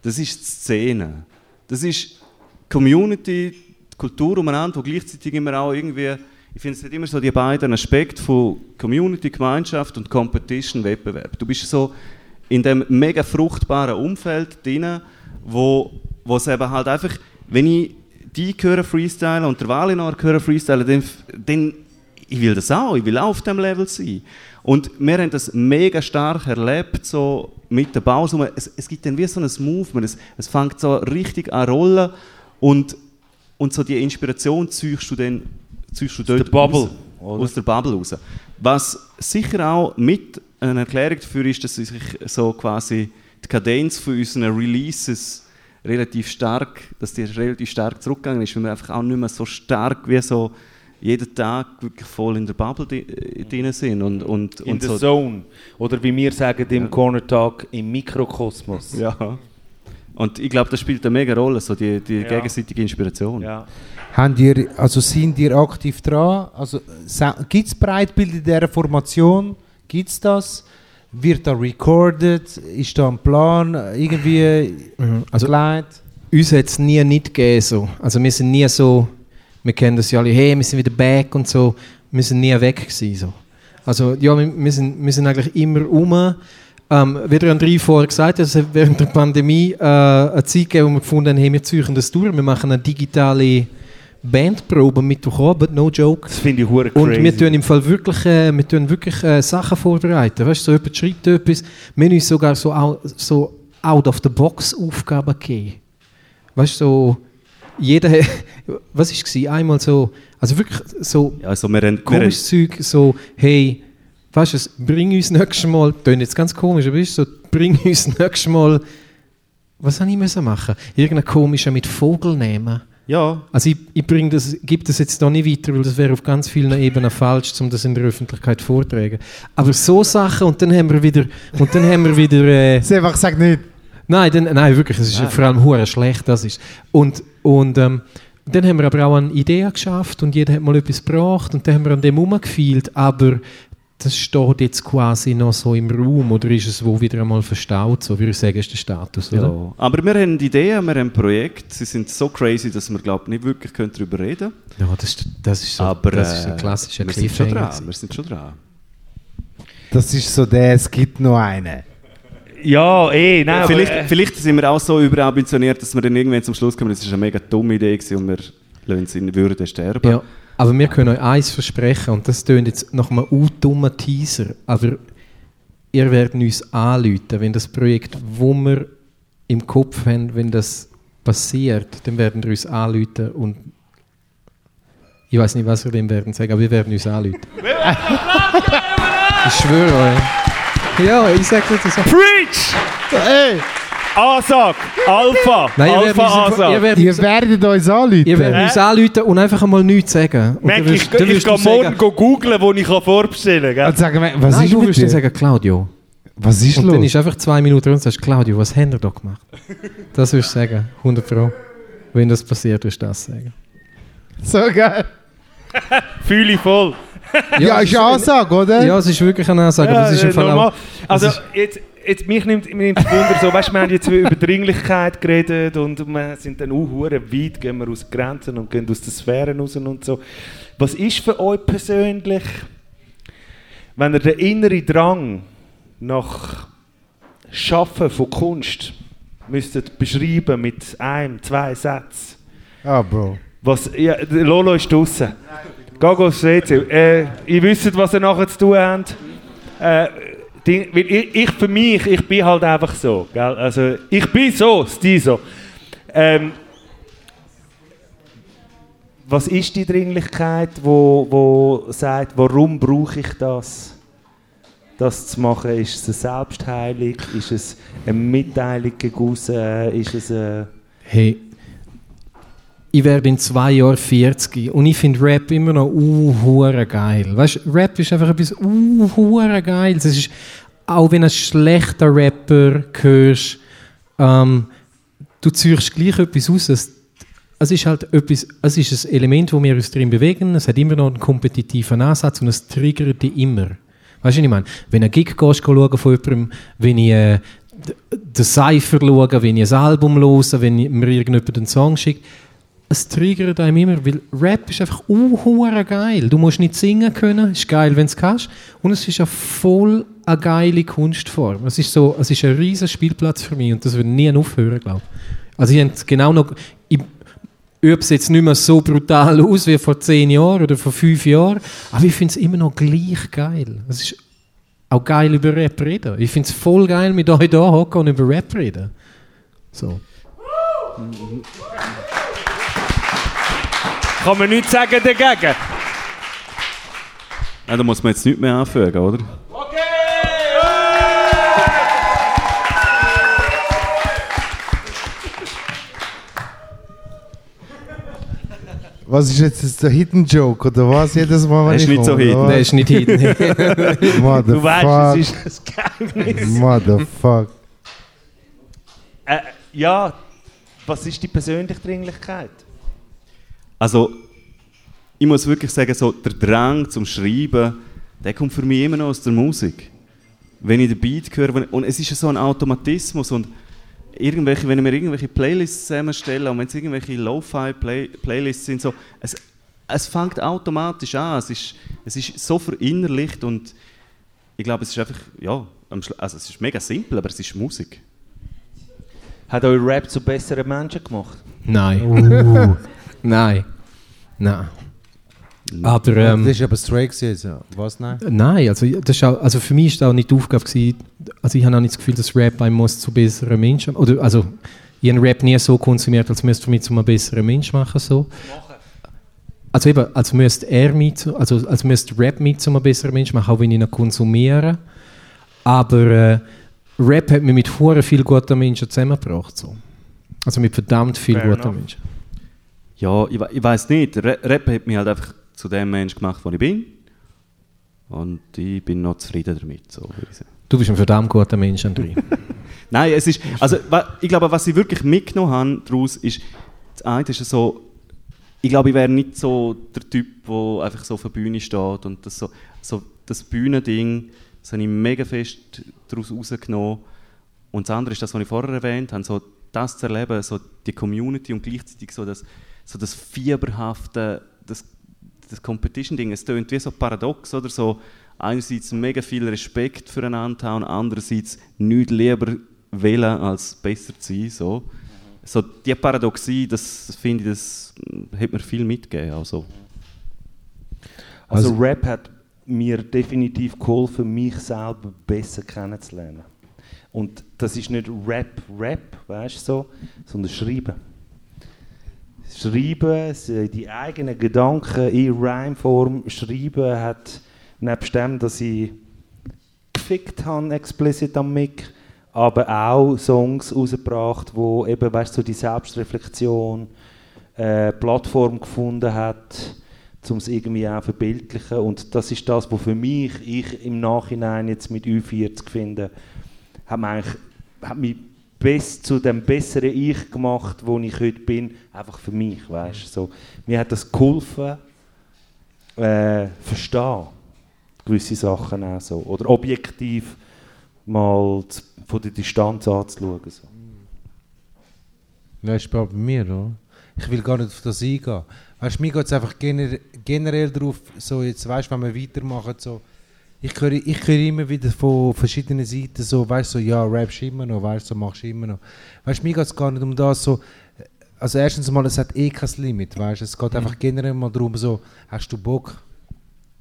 das ist die Szene. Das ist Community, die Kultur umeinander, wo gleichzeitig immer auch irgendwie, ich finde es hat immer so die beiden Aspekte von Community, Gemeinschaft und Competition, Wettbewerb. Du bist so in dem mega fruchtbaren Umfeld drin, wo, es eben halt einfach, wenn ich die höre freestylen und der Valinor höre freestylen, dann, dann ich will das auch, ich will auch auf dem Level sein. Und wir haben das mega stark erlebt, so mit der Bausumme. Es, es gibt dann wie so ein Movement, es, es fängt so richtig an rollen und, und so die Inspiration ziehst du dann ziehst du dort der Bubble, raus, aus der Bubble raus. Was sicher auch mit einer Erklärung dafür ist, dass sich so quasi die Kadenz von unseren Releases relativ stark, dass die relativ stark zurückgegangen ist, weil wir einfach auch nicht mehr so stark wie so jeden Tag wirklich voll in der Bubble äh, drin sind und, und, In und the so. Zone. Oder wie wir sagen im Corner Talk, im Mikrokosmos. Ja. Und ich glaube, das spielt eine mega Rolle, so die, die Ja. gegenseitige Inspiration. Ja. Habt ihr, also sind ihr aktiv dran? Also, Gibt es Breitbild in dieser Formation? Gibt es das? Wird da recorded? Ist da ein Plan irgendwie Also, geleitet? uns hat es nie nicht gegeben. So. Also wir sind nie so, wir kennen das ja alle, hey, wir sind wieder back und so. Wir sind nie weg gewesen, so. Also ja, wir, wir, sind, wir sind eigentlich immer um. Ähm, wie der André vorher gesagt hat, es hat während der Pandemie äh, eine Zeit gegeben, wo wir gefunden haben, hey, wir ziehen das durch, wir machen eine digitale Bandprobe mit Abend, no joke. Das finde ich hure Und crazy. wir tun im Fall wirklich, äh, wir tun wirklich äh, Sachen vorbereiten. Weißt du, so jemand schreibt etwas, wir haben uns sogar so, so out of the box Aufgaben gegeben. Weißt du, so, jeder, was war es? Einmal so, also wirklich so Also wir haben, komisches Zeug, so, hey, weißt du, bring uns nächstes Mal, das jetzt ganz komisch, aber ist so, bring uns nächstes Mal, was soll ich müssen machen? Irgendeinen komischen mit Vogel nehmen. ja, Also ich, ich bring das, gebe das jetzt noch nicht weiter, weil das wäre auf ganz vielen Ebenen falsch, um das in der Öffentlichkeit vortragen. Aber so Sachen und dann haben wir wieder, und dann haben wir wieder, äh, Sie einfach sagt nicht. nein, dann, nein, wirklich, es ist vor allem hure schlecht, das ist. Und, und ähm, dann haben wir aber auch eine Idee geschafft und jeder hat mal etwas gebracht und dann haben wir an dem rumgefeilt, aber das steht jetzt quasi noch so im Raum oder ist es wo wieder einmal verstaut, so würde ich sagen, ist der Status, oder? ja. Aber wir haben Ideen, wir haben Projekte, sie sind so crazy, dass wir glaube nicht wirklich können darüber reden Ja, das, das ist so, Aber das ist äh, ein klassischer wir sind schon dran, wir sind schon dran. Das ist so der, es gibt noch einen. Ja, eh, nein, vielleicht, aber, äh, vielleicht sind wir auch so überambitioniert, dass wir dann irgendwann zum Schluss kommen, das ist eine mega dumme Idee gewesen und wir lassen sie in Würde sterben. Ja, aber wir können euch eins versprechen, und das tönt jetzt nach einem dummen Teaser, aber ihr werdet uns anrufen, wenn das Projekt, wo wir im Kopf haben, wenn das passiert, dann werden wir uns anrufen und ich weiß nicht, was wir dem werden sagen, aber wir werden uns anrufen. ich schwöre euch. Ja, ich sage das so. Preach! Ey, Ansag! Alpha! Nein, uns, Alpha-Ansag! ihr werdet, ihr uns, werdet uns anrufen. ihr werdet uns anrufen und einfach einmal nichts sagen. Und Mac, dann ich, wirst- ich sagen- morgen go googlen, wo ich kann vorbestellen kann. Und sagen was Nein, ist du mit wirst dann dir? sagen, Claudio. Was ist Und los? dann ist einfach zwei Minuten und sagst, Claudio, was haben wir da gemacht? Das wirst du sagen, 100 Pro. Wenn das passiert, wirst du das sagen. so geil. Fühle ich voll. Ja, es ist eine Ansage, oder? Ja, es ist wirklich eine Ansage, aber es ist im Fall normal. auch... Also, es ist- jetzt, jetzt, mich nimmt mich nimmt es Wunder, so, weißt, wir haben jetzt über Dringlichkeit geredet und wir sind dann auch weit, gehen wir aus Grenzen und gehen aus den Sphären raus und so. Was ist für euch persönlich, wenn ihr den inneren Drang nach Schaffen von Kunst müsstet beschreiben mit einem, zwei Sätzen? Ah, Bro. Was, ja, Lolo ist draußen. Aufs WC. Äh, ihr wisst, was ihr nachher zu tun habt. Äh, die, ich, ich für mich, ich bin halt einfach so. Gell? Also, ich bin so, Stil so. Ähm, was ist die Dringlichkeit, wo, wo sagt, warum brauche ich das? Das zu machen, ist es eine Selbstheilung? Ist es eine Mitteilung gegen aussen? Ist es eine Hey, ich werde in zwei Jahren 40 und ich finde Rap immer noch uh, geil. Weißt Rap ist einfach etwas uh, geil. Es ist, auch wenn ein schlechter Rapper hörst, ähm, du ziehst gleich etwas aus. Es, es ist halt etwas, es ist ein Element, wo wir uns drin bewegen. Es hat immer noch einen kompetitiven Ansatz und es triggert dich immer. Weißt du, was ich meine? Wenn ein Gig gehst, von jemandem, wenn ich äh, den Cypher schaue, wenn ich ein Album höre, wenn mir irgendjemand einen Song schickt, es triggert einem immer, weil Rap ist einfach unhuere geil. Du musst nicht singen können, ist geil, wenn es kannst. Und es ist ja voll eine geile Kunstform. Es ist, so, es ist ein riesen Spielplatz für mich und das wird nie aufhören, glaube ich. Also ich habe genau noch, ich übe es jetzt nicht mehr so brutal aus wie vor zehn Jahren oder vor fünf Jahren, aber ich finde es immer noch gleich geil. Es ist auch geil über Rap reden. Ich finde es voll geil, mit euch da hocken und über Rap reden. So. Kann man nichts sagen dagegen? Ja, da muss man jetzt nichts mehr anfügen, oder? Was ist jetzt das, der Hidden Joke oder was? Jedes Mal, wenn Das ist ich nicht so komme, hidden. oder Der was? ist nicht hin. Du weißt, es ist ein Geheimnis. Motherfuck. Äh, Ja, was ist die persönliche Dringlichkeit? Also, ich muss wirklich sagen, so, der Drang zum Schreiben, der kommt für mich immer noch aus der Musik. Wenn ich den Beat höre, und es ist ja so ein Automatismus und irgendwelche, wenn ich mir irgendwelche Playlists zusammenstelle und wenn es irgendwelche Lo-Fi-Playlists sind, so, es, es fängt automatisch an, es ist, es ist so verinnerlicht und ich glaube, es ist einfach, ja, also es ist mega simpel, aber es ist Musik. Hat euer Rap zu besseren Menschen gemacht? Nein. Uh. Nein. Nein. Aber, ähm, das ist aber straight gewesen. Was, nein? Nein, also, das ist auch, also für mich war das auch nicht die Aufgabe. Gewesen. Also ich habe auch nicht das Gefühl, dass Rap einen muss zu besseren Menschen oder Also ich habe Rap nie so konsumiert, als müsste er mich zu einem besseren Mensch machen. So. Also eben, als müsste er mich, also als müsste Rap mich zu einem besseren Mensch machen, auch wenn ich ihn konsumiere. Aber äh, Rap hat mich mit hure viel guten Menschen zusammengebracht. So. Also mit verdammt viel Fair guten enough. Menschen. Ja, ich, ich weiß nicht. Ra- Rap hat mich halt einfach zu dem Mensch gemacht, der ich bin. Und ich bin noch zufrieden damit, so würde ich sagen. Du bist ein verdammt guter Mensch, André. Nein, es ist, also ich glaube, was ich wirklich mitgenommen habe daraus ist, das eine ist so, ich glaube, ich wäre nicht so der Typ, der einfach so auf der Bühne steht und das so, so das Bühnending, das habe ich mega fest daraus rausgenommen. Und das andere ist das, was ich vorher erwähnt habe, so das zu erleben, so die Community und gleichzeitig so das, so das Fieberhafte, das, das Competition-Ding, es tönt wie so paradox, oder so einerseits mega viel Respekt füreinander haben, andererseits nichts lieber wählen, als besser zu sein, so. So die Paradoxie, das finde ich, das mm, hat mir viel mitgegeben, also. Also, Also- Rap hat mir definitiv geholfen, mich selber besser kennenzulernen. Und das ist nicht Rap, Rap, weißt du so, sondern Schreiben. Schreiben, s- die eigenen Gedanken in Rhymeform schreiben hat, nebst dem, dass ich gefickt habe, explizit am Mic, aber auch Songs rausgebracht, wo eben, weißt du, die Selbstreflexion äh, Plattform gefunden hat, um es irgendwie auch verbildlichen. Und das ist das, was für mich, ich im Nachhinein jetzt mit U40 finde, hat, mich hat mich best, zu dem besseren Ich gemacht, wo ich heute bin, einfach für mich, weißt. So, mir hat das geholfen, äh, verstehen, gewisse Sachen auch so. Oder objektiv mal z- von der Distanz anzuschauen. So. Ja, ist bei mir, oder? Ich will gar nicht auf das eingehen. Weißt mir geht es einfach gener generell darauf, so jetzt, weißt wenn wir weitermachen, so, ich höre, ich höre immer wieder von verschiedenen Seiten so, weißt du, so, ja, rappst immer noch, weißt du, so, machst immer noch. Weißt du, mir geht es gar nicht um das, so, also erstens mal, es hat eh kein Limit, weißt du, es geht einfach generell mal darum, so, hast du Bock?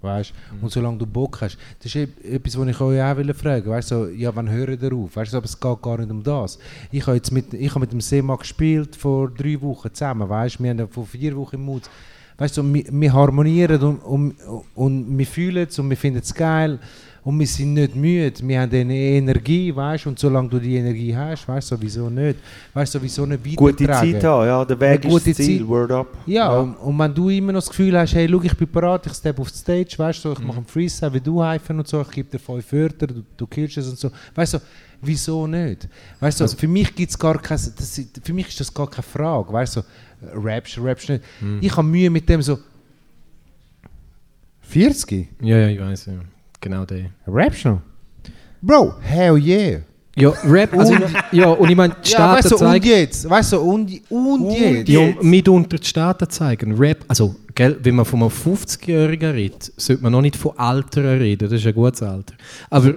Weißt? Und solange du Bock hast, das ist e- etwas, was ich euch auch will fragen weißt, so, ja, wann hören ihr auf? Weißt, du, aber es geht gar nicht um das. Ich habe jetzt mit, ich habe mit dem Sema gespielt vor drei Wochen zusammen, weißt? wir haben vor vier Wochen im Mut. Weißt du, wir, wir harmonieren und, und, und wir fühlen es und wir finden es geil und wir sind nicht müde, wir haben eine Energie, weißt und solange du die Energie hast, weißt du, wieso nicht? Weißt du, wieso nicht Gute? Zeit haben, ja, der Weg Eine ist das Ziel, Zeit. word up. Ja, Ja. Und, und wenn du immer noch das Gefühl hast, hey, schau, ich bin bereit, ich step auf die Stage, weißt du, ich mache einen Freestyle, wie du hypen und so, ich gebe dir fünf Wörter, du, du killst es und so. Weißt du, wieso nicht? Weißt du, für mich gibt's gar kein, das, ist- für mich ist das gar keine Frage, weißt du, rappst, rappst nicht. Mhm. Ich habe Mühe mit dem so, 40? Ja, ja, ich weiß, ja. Genau der. Rappst du noch? Bro, hell yeah. Ja, Rap, also, Und- ja, und ich meine, die Ja, Staaten weißt du, und zeigen... jetzt, weißt du, und, und, jetzt. Ja, mitunter die Staaten zeigen. Rap, also, gell, wenn man von einem 50-Jährigen redet, sollte man noch nicht von Alteren reden, das ist ein gutes Alter. Aber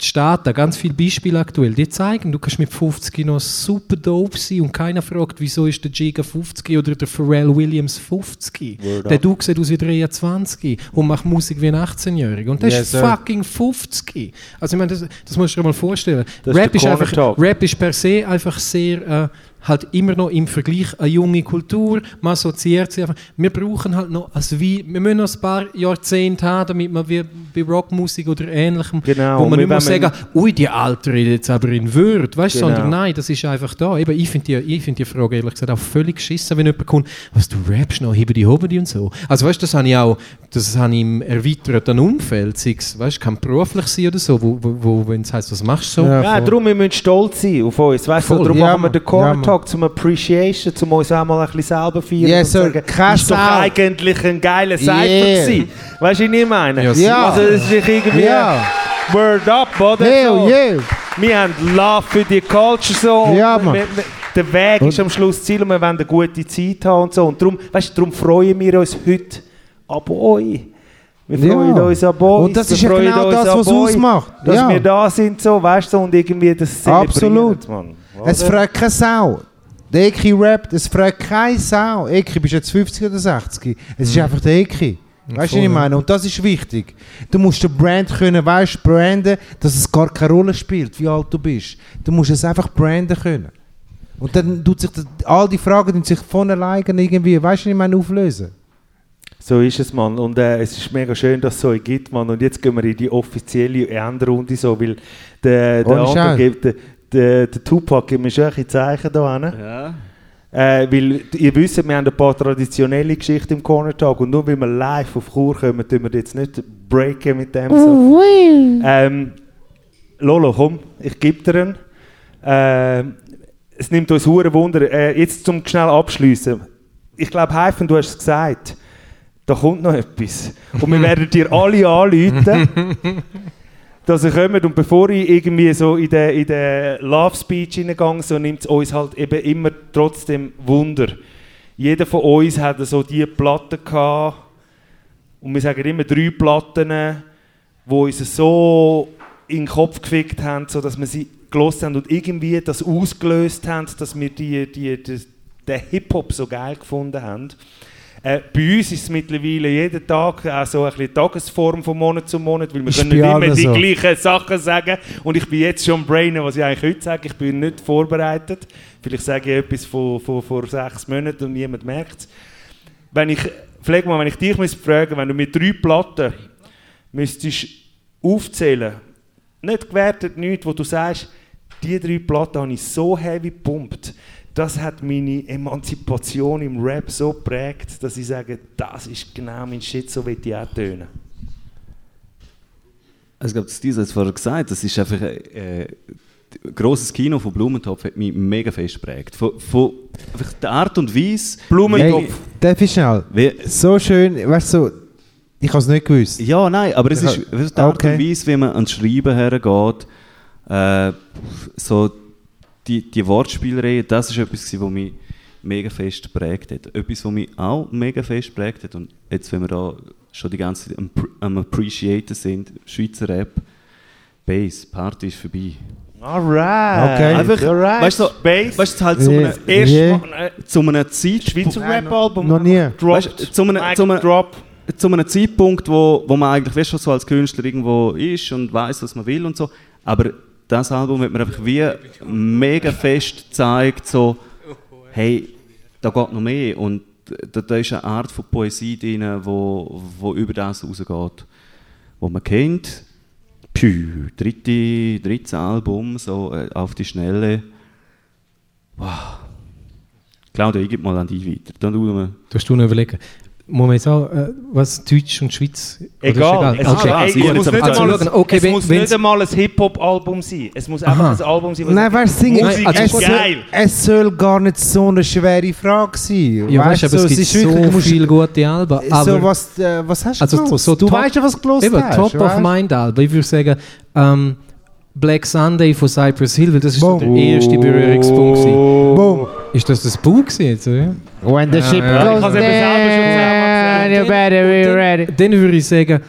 die Staaten, ganz viele Beispiele aktuell, die zeigen, du kannst mit 50 noch super dope sein und keiner fragt, wieso ist der Giga 50 oder der Pharrell Williams 50. Word der du sieht aus wie 23 und macht Musik wie ein 18-Jähriger. Und der Yes, ist fucking 50. Also ich meine, das, das musst du dir mal vorstellen. Das Rap ist, einfach, Talk. Rap ist per se einfach sehr, äh, halt immer noch im Vergleich eine junge Kultur, man assoziiert sie einfach. Wir brauchen halt noch, also wie, wir müssen noch ein paar Jahrzehnte haben, damit man wie bei Rockmusik oder Ähnlichem, Genau, wo und man nicht man- sagen, ui, die Alter redet jetzt aber in Würde, weißt du, Genau. sondern nein, das ist einfach da. Eben, ich finde die, ich find die Frage ehrlich gesagt auch völlig geschissen, wenn jemand kommt, was du rappst noch, hebe die Hobby und so. Also weißt du, das habe ich auch, das habe ich im erweiterten Umfeld, sei es, weißt du, kann beruflich sein oder so, wo, wo, wo wenn es heisst, was machst du so? Ja, darum wir müssen stolz sein auf uns. Weißt du, darum Ja, machen wir den Ja, Mann. Talk zum Appreciation, zum uns auch mal ein bisschen selber feiern. Yes, und sagen, Keine ist doch eigentlich ein geiler Cypher Yeah. gewesen. Weißt du, was ich meine? Ja, Ja. Also, es ist irgendwie Ja. Word up, oder? Hell so. yeah. Wir haben Love für die Culture so. Ja, Mann. der Weg ist am Schluss das Ziel und wir wollen eine gute Zeit haben und so. Und darum, weißt, darum freuen wir uns heute ab euch. Wir Ja. freuen uns ab euch. Und das ist ja genau das, was es ausmacht. Dass Ja. wir da sind, so, weißt du, und irgendwie das Absolut. Mann. Es Oder? fragt keine Sau. Der Eki rappt, es fragt keine Sau. Eki, bist du jetzt 50 oder 60? Es ist einfach der Eki. Weißt du, was ich meine? Und das ist wichtig. Du musst den Brand können, weißt branden, dass es gar keine Rolle spielt, wie alt du bist. Du musst es einfach branden können. Und dann tut sich das, all die Fragen tun sich von alleine irgendwie, weißt du, ich meine, auflösen. So ist es, Mann. Und äh, es ist mega schön, dass es so gibt, Mann. Und jetzt gehen wir in die offizielle Endrunde, so, weil der, der, andere der, der, der Tupac gibt mir schon ein Zeichen da hin. Ja. Äh, weil ihr wisst, wir haben ein paar traditionelle Geschichten im Corner Talk und nur weil wir live auf Chur kommen, tun wir jetzt nicht breaken mit dem. So. Ähm, Lolo, komm, ich gebe dir einen. Ähm, es nimmt uns hure Wunder. Äh, jetzt zum schnell abschließen. Ich glaube, Heifen, du hast es gesagt. Da kommt noch etwas. Und wir werden dir alle anrufen, dass ihr kommt. Und bevor ich irgendwie so in den, in den Love Speech hineingehe, so nimmt es uns halt eben immer trotzdem Wunder. Jeder von uns hat so die Platten gehabt. Und wir sagen immer drei Platten, die uns so in den Kopf gefickt haben, so dass wir sie gelost haben und irgendwie das ausgelöst haben, dass wir die, die, die, den Hip-Hop so geil gefunden haben. Äh, bei uns ist es mittlerweile jeden Tag auch so ein bisschen Tagesform von Monat zu Monat, weil wir können nicht immer die so. gleichen Sachen sagen. Und ich bin jetzt schon am Brainen, was ich eigentlich heute sage. Ich bin nicht vorbereitet. Vielleicht sage ich etwas von, von vor sechs Monaten und niemand merkt es. Wenn ich, mal, wenn ich dich müsste fragen, wenn du mit drei Platten müsstest aufzählen, nicht gewertet, nichts, wo du sagst, die drei Platten habe ich so heavy gepumpt, das hat meine Emanzipation im Rap so geprägt, dass ich sage, das ist genau mein Shit, so will ich auch tönen. Also, ich glaube, das Steve hat es vorher gesagt, das ist einfach äh, ein grosses Kino von Blumentopf hat mich mega fest geprägt. Von, von einfach der Art und Weise. Hey, darf ich schnell? Wie, So schön, weißt du, so, ich habe es nicht gewusst. ja, nein, aber es Ich ist die Art Okay. und Weise, wie man ans Schreiben hergeht. Äh, so die, die Wortspielerei, das ist etwas, was mich mega fest geprägt hat. Etwas, was mich auch mega fest geprägt hat. Und jetzt, wenn wir da schon die ganze Zeit am, am Appreciaten sind, Schweizer Rap, Bass, Party ist vorbei. Alright. Okay. Einfach, Alright. weißt du, so, Bass. weißt du, halt zu Yeah. einem, Erst Yeah. äh, zu einem Zeit, Schweizer Rap-Album. Noch nie. Weißt zu einem- Mic zu einem- Drop. zu einem Zeitpunkt, wo, wo man eigentlich weißt, schon so als Künstler irgendwo ist und weiß, was man will und so. Aber das Album hat mir einfach wie mega fest gezeigt, so, hey, da geht noch mehr. Und da, da ist eine Art von Poesie drin, wo, wo über das rausgeht, wo man kennt. Pü, dritte, drittes Album, so äh, auf die Schnelle. Wow. Claudia, ich gebe mal an dich weiter. Dann wir. Du hast du noch überlegen. Muss man jetzt auch, äh, was Deutsch und Schweiz? Egal. Es, Okay. es muss nicht einmal, schauen. Okay, es wenn- muss wenn's- nicht einmal ein Hip-Hop-Album sein. Es muss einfach Aha. ein Album sein, was Nein, weißt Musik Nein, ist also- geil. es soll gar nicht so eine schwere Frage sein. Ja, weißt, aber es gibt ist so wirklich- viele gute Alben. So, was, äh, was hast du Also gelost? so Du top- weißt ja, was du gelost eben, hast. Top of weißt? Mind Alben. Ich würde sagen, ähm, Black Sunday von Cypress Hill, weil das ist so Boom. der erste Berührungspunkt. Boom. Ist das das Buch jetzt, oder? When the ship ja. goes Ich down, you better be ready. Dann würde ich sagen,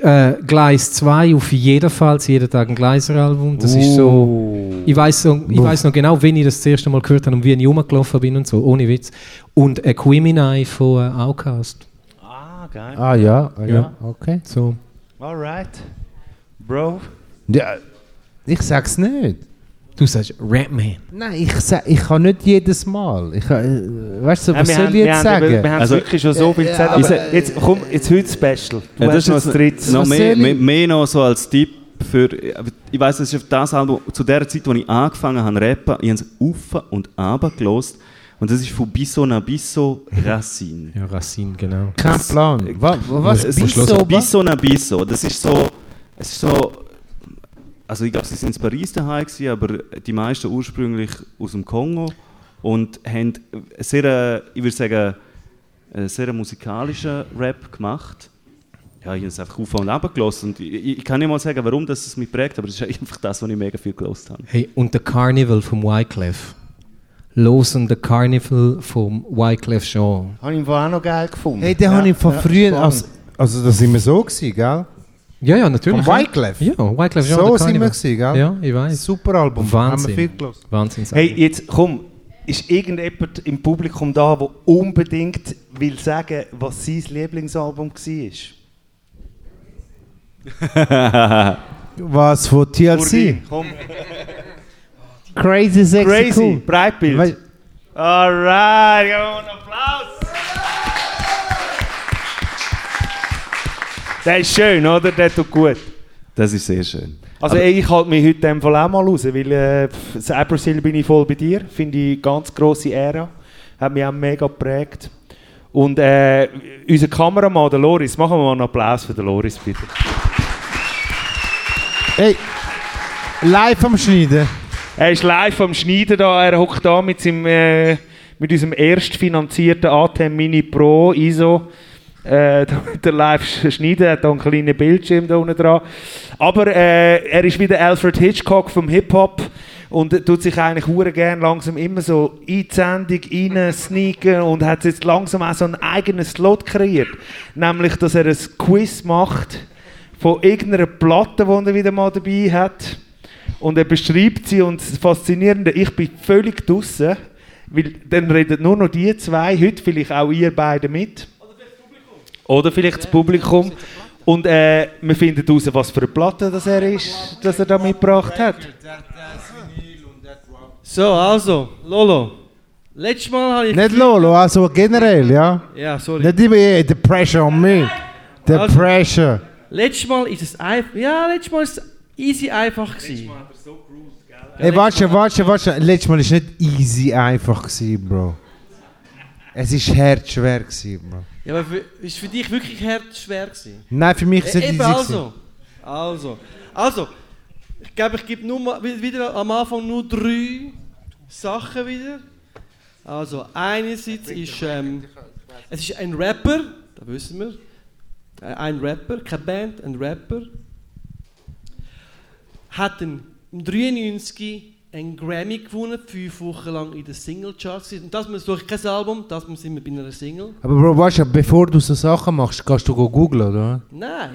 äh, Gleis 2 auf jeden Fall, jeden Tag ein Gleiser-Album. Das ist so. Ich weiß so, ich weiss noch genau, wenn ich das das erste Mal gehört habe und wie ich rumgelaufen bin und so, ohne Witz. Und Equimini von äh, Outcast. Ah, geil. Ah ja, ah, ja, Ja. okay. So. Alright. Bro. Ja, ich sag's nicht. Du sagst Rapman. Nein, ich, sag, ich kann nicht jedes Mal. Ich, äh, weißt du, Ja, was wir soll haben, ich wir jetzt haben, sagen? eben- Wir haben Also- wirklich schon so viel Ja, gesagt. aber- Aber jetzt, komm, jetzt heute Special. Du Ja, das hast ist noch das dritte. noch mehr, mehr, mehr noch so als Tipp für. Ich weiß, das ist das Album, zu der Zeit, als ich angefangen habe zu rappen, ich habe es auf und runter gelost. Und das ist von Bisso na Bisso Racine. Ja, Racine, genau. Kein Plan. Was, was Es du? Bisso na Bisso. Das ist so. Es ist so. Also ich glaube, sie sind in Paris daheim gewesen, aber die meisten ursprünglich aus dem Kongo und haben sehr, äh, ich würde sagen, einen sehr musikalischen Rap gemacht. Ja, ich habe es einfach auf und runter gelassen. Und ich, ich- kann nicht mal sagen, warum das es mich prägt, aber es ist einfach das, was ich mega viel gelost habe. Hey, und der Carnival vom Wyclef. Losen der Carnival vom Wyclef Jean. Habe ich Fall auch noch geil gefunden. Hey, den habe ich von ja, früher. spannend. Also, also, das sind wir so gewesen, gell? Ja, ja, natürlich. Vom ja. Wyclef? Ja, Wyclef Jean. So der sind wir gewesen, gell? Ja, ich weiß. Super Album. Wahnsinn. Haben wir viel. Wahnsinn. Hey, jetzt komm, ist irgendjemand im Publikum da, der unbedingt will sagen, was sein Lieblingsalbum war? Was von TLC? Komm. Crazy Sexy Crazy, Cool. Breitbild. Alright, ja, einen Applaus. Der ist schön, oder? Der tut gut. Das ist sehr schön. Also ey, ich halte mich heute in dem Fall auch mal raus, weil äh, Cybersil bin ich voll bei dir. Finde ich ganz grosse Ära. Hat mich auch mega geprägt. Und äh, unser Kameramann, der Loris, machen wir mal einen Applaus für den Loris, bitte. Hey, live am Schneiden. Er ist live am Schneiden da. Er hockt da mit, seinem, äh, mit unserem erst finanzierten ATEM Mini Pro ISO. Äh, damit er live sch- schneiden. Hat einen kleinen Bildschirm da unten dran. Aber äh, er ist wieder Alfred Hitchcock vom Hip-Hop und tut sich eigentlich hure gern langsam immer so in die Sendung rein sneaken und hat jetzt langsam auch so einen eigenen Slot kreiert. Nämlich, dass er ein Quiz macht von irgendeiner Platte, die er wieder mal dabei hat. Und er beschreibt sie und das Faszinierende, ich bin völlig draußen, weil dann reden nur noch die zwei, heute vielleicht auch ihr beide mit. Oder vielleicht das Publikum. Und äh, wir finden heraus, was für eine Platte das er ist, dass er da mitgebracht hat. So, also, Lolo. Letztes Mal habe ich. Nicht Lolo, also generell, ja? Ja, sorry. Nicht immer, yeah, the pressure on me. The Also- pressure. Letztes Mal ist es einfach. Ja, letztes Mal ist es easy einfach gewesen. Hey, warte, warte, warte. Letztes Mal war nicht easy einfach, gewesen, Bro. Es war hart schwer, gewesen, Bro. Ja, aber für, ist für dich wirklich hart schwer gewesen? Nein, für mich ist es Äh, nicht also. Also. Also. Ich glaube, ich gebe nur mal, wi- wieder am Anfang nur drei Sachen wieder. Also, einerseits ist, ähm, es ist ein Rapper, da wissen wir, Äh, ein Rapper, keine Band, ein Rapper, hat ein, im 93 einen Grammy gewonnen, fünf Wochen lang in den Singlecharts. Und das muss durch kein Album, das muss immer bei einer Single. Aber Bro, weißt du, bevor du so Sachen machst, kannst du go googlen, oder? Nein.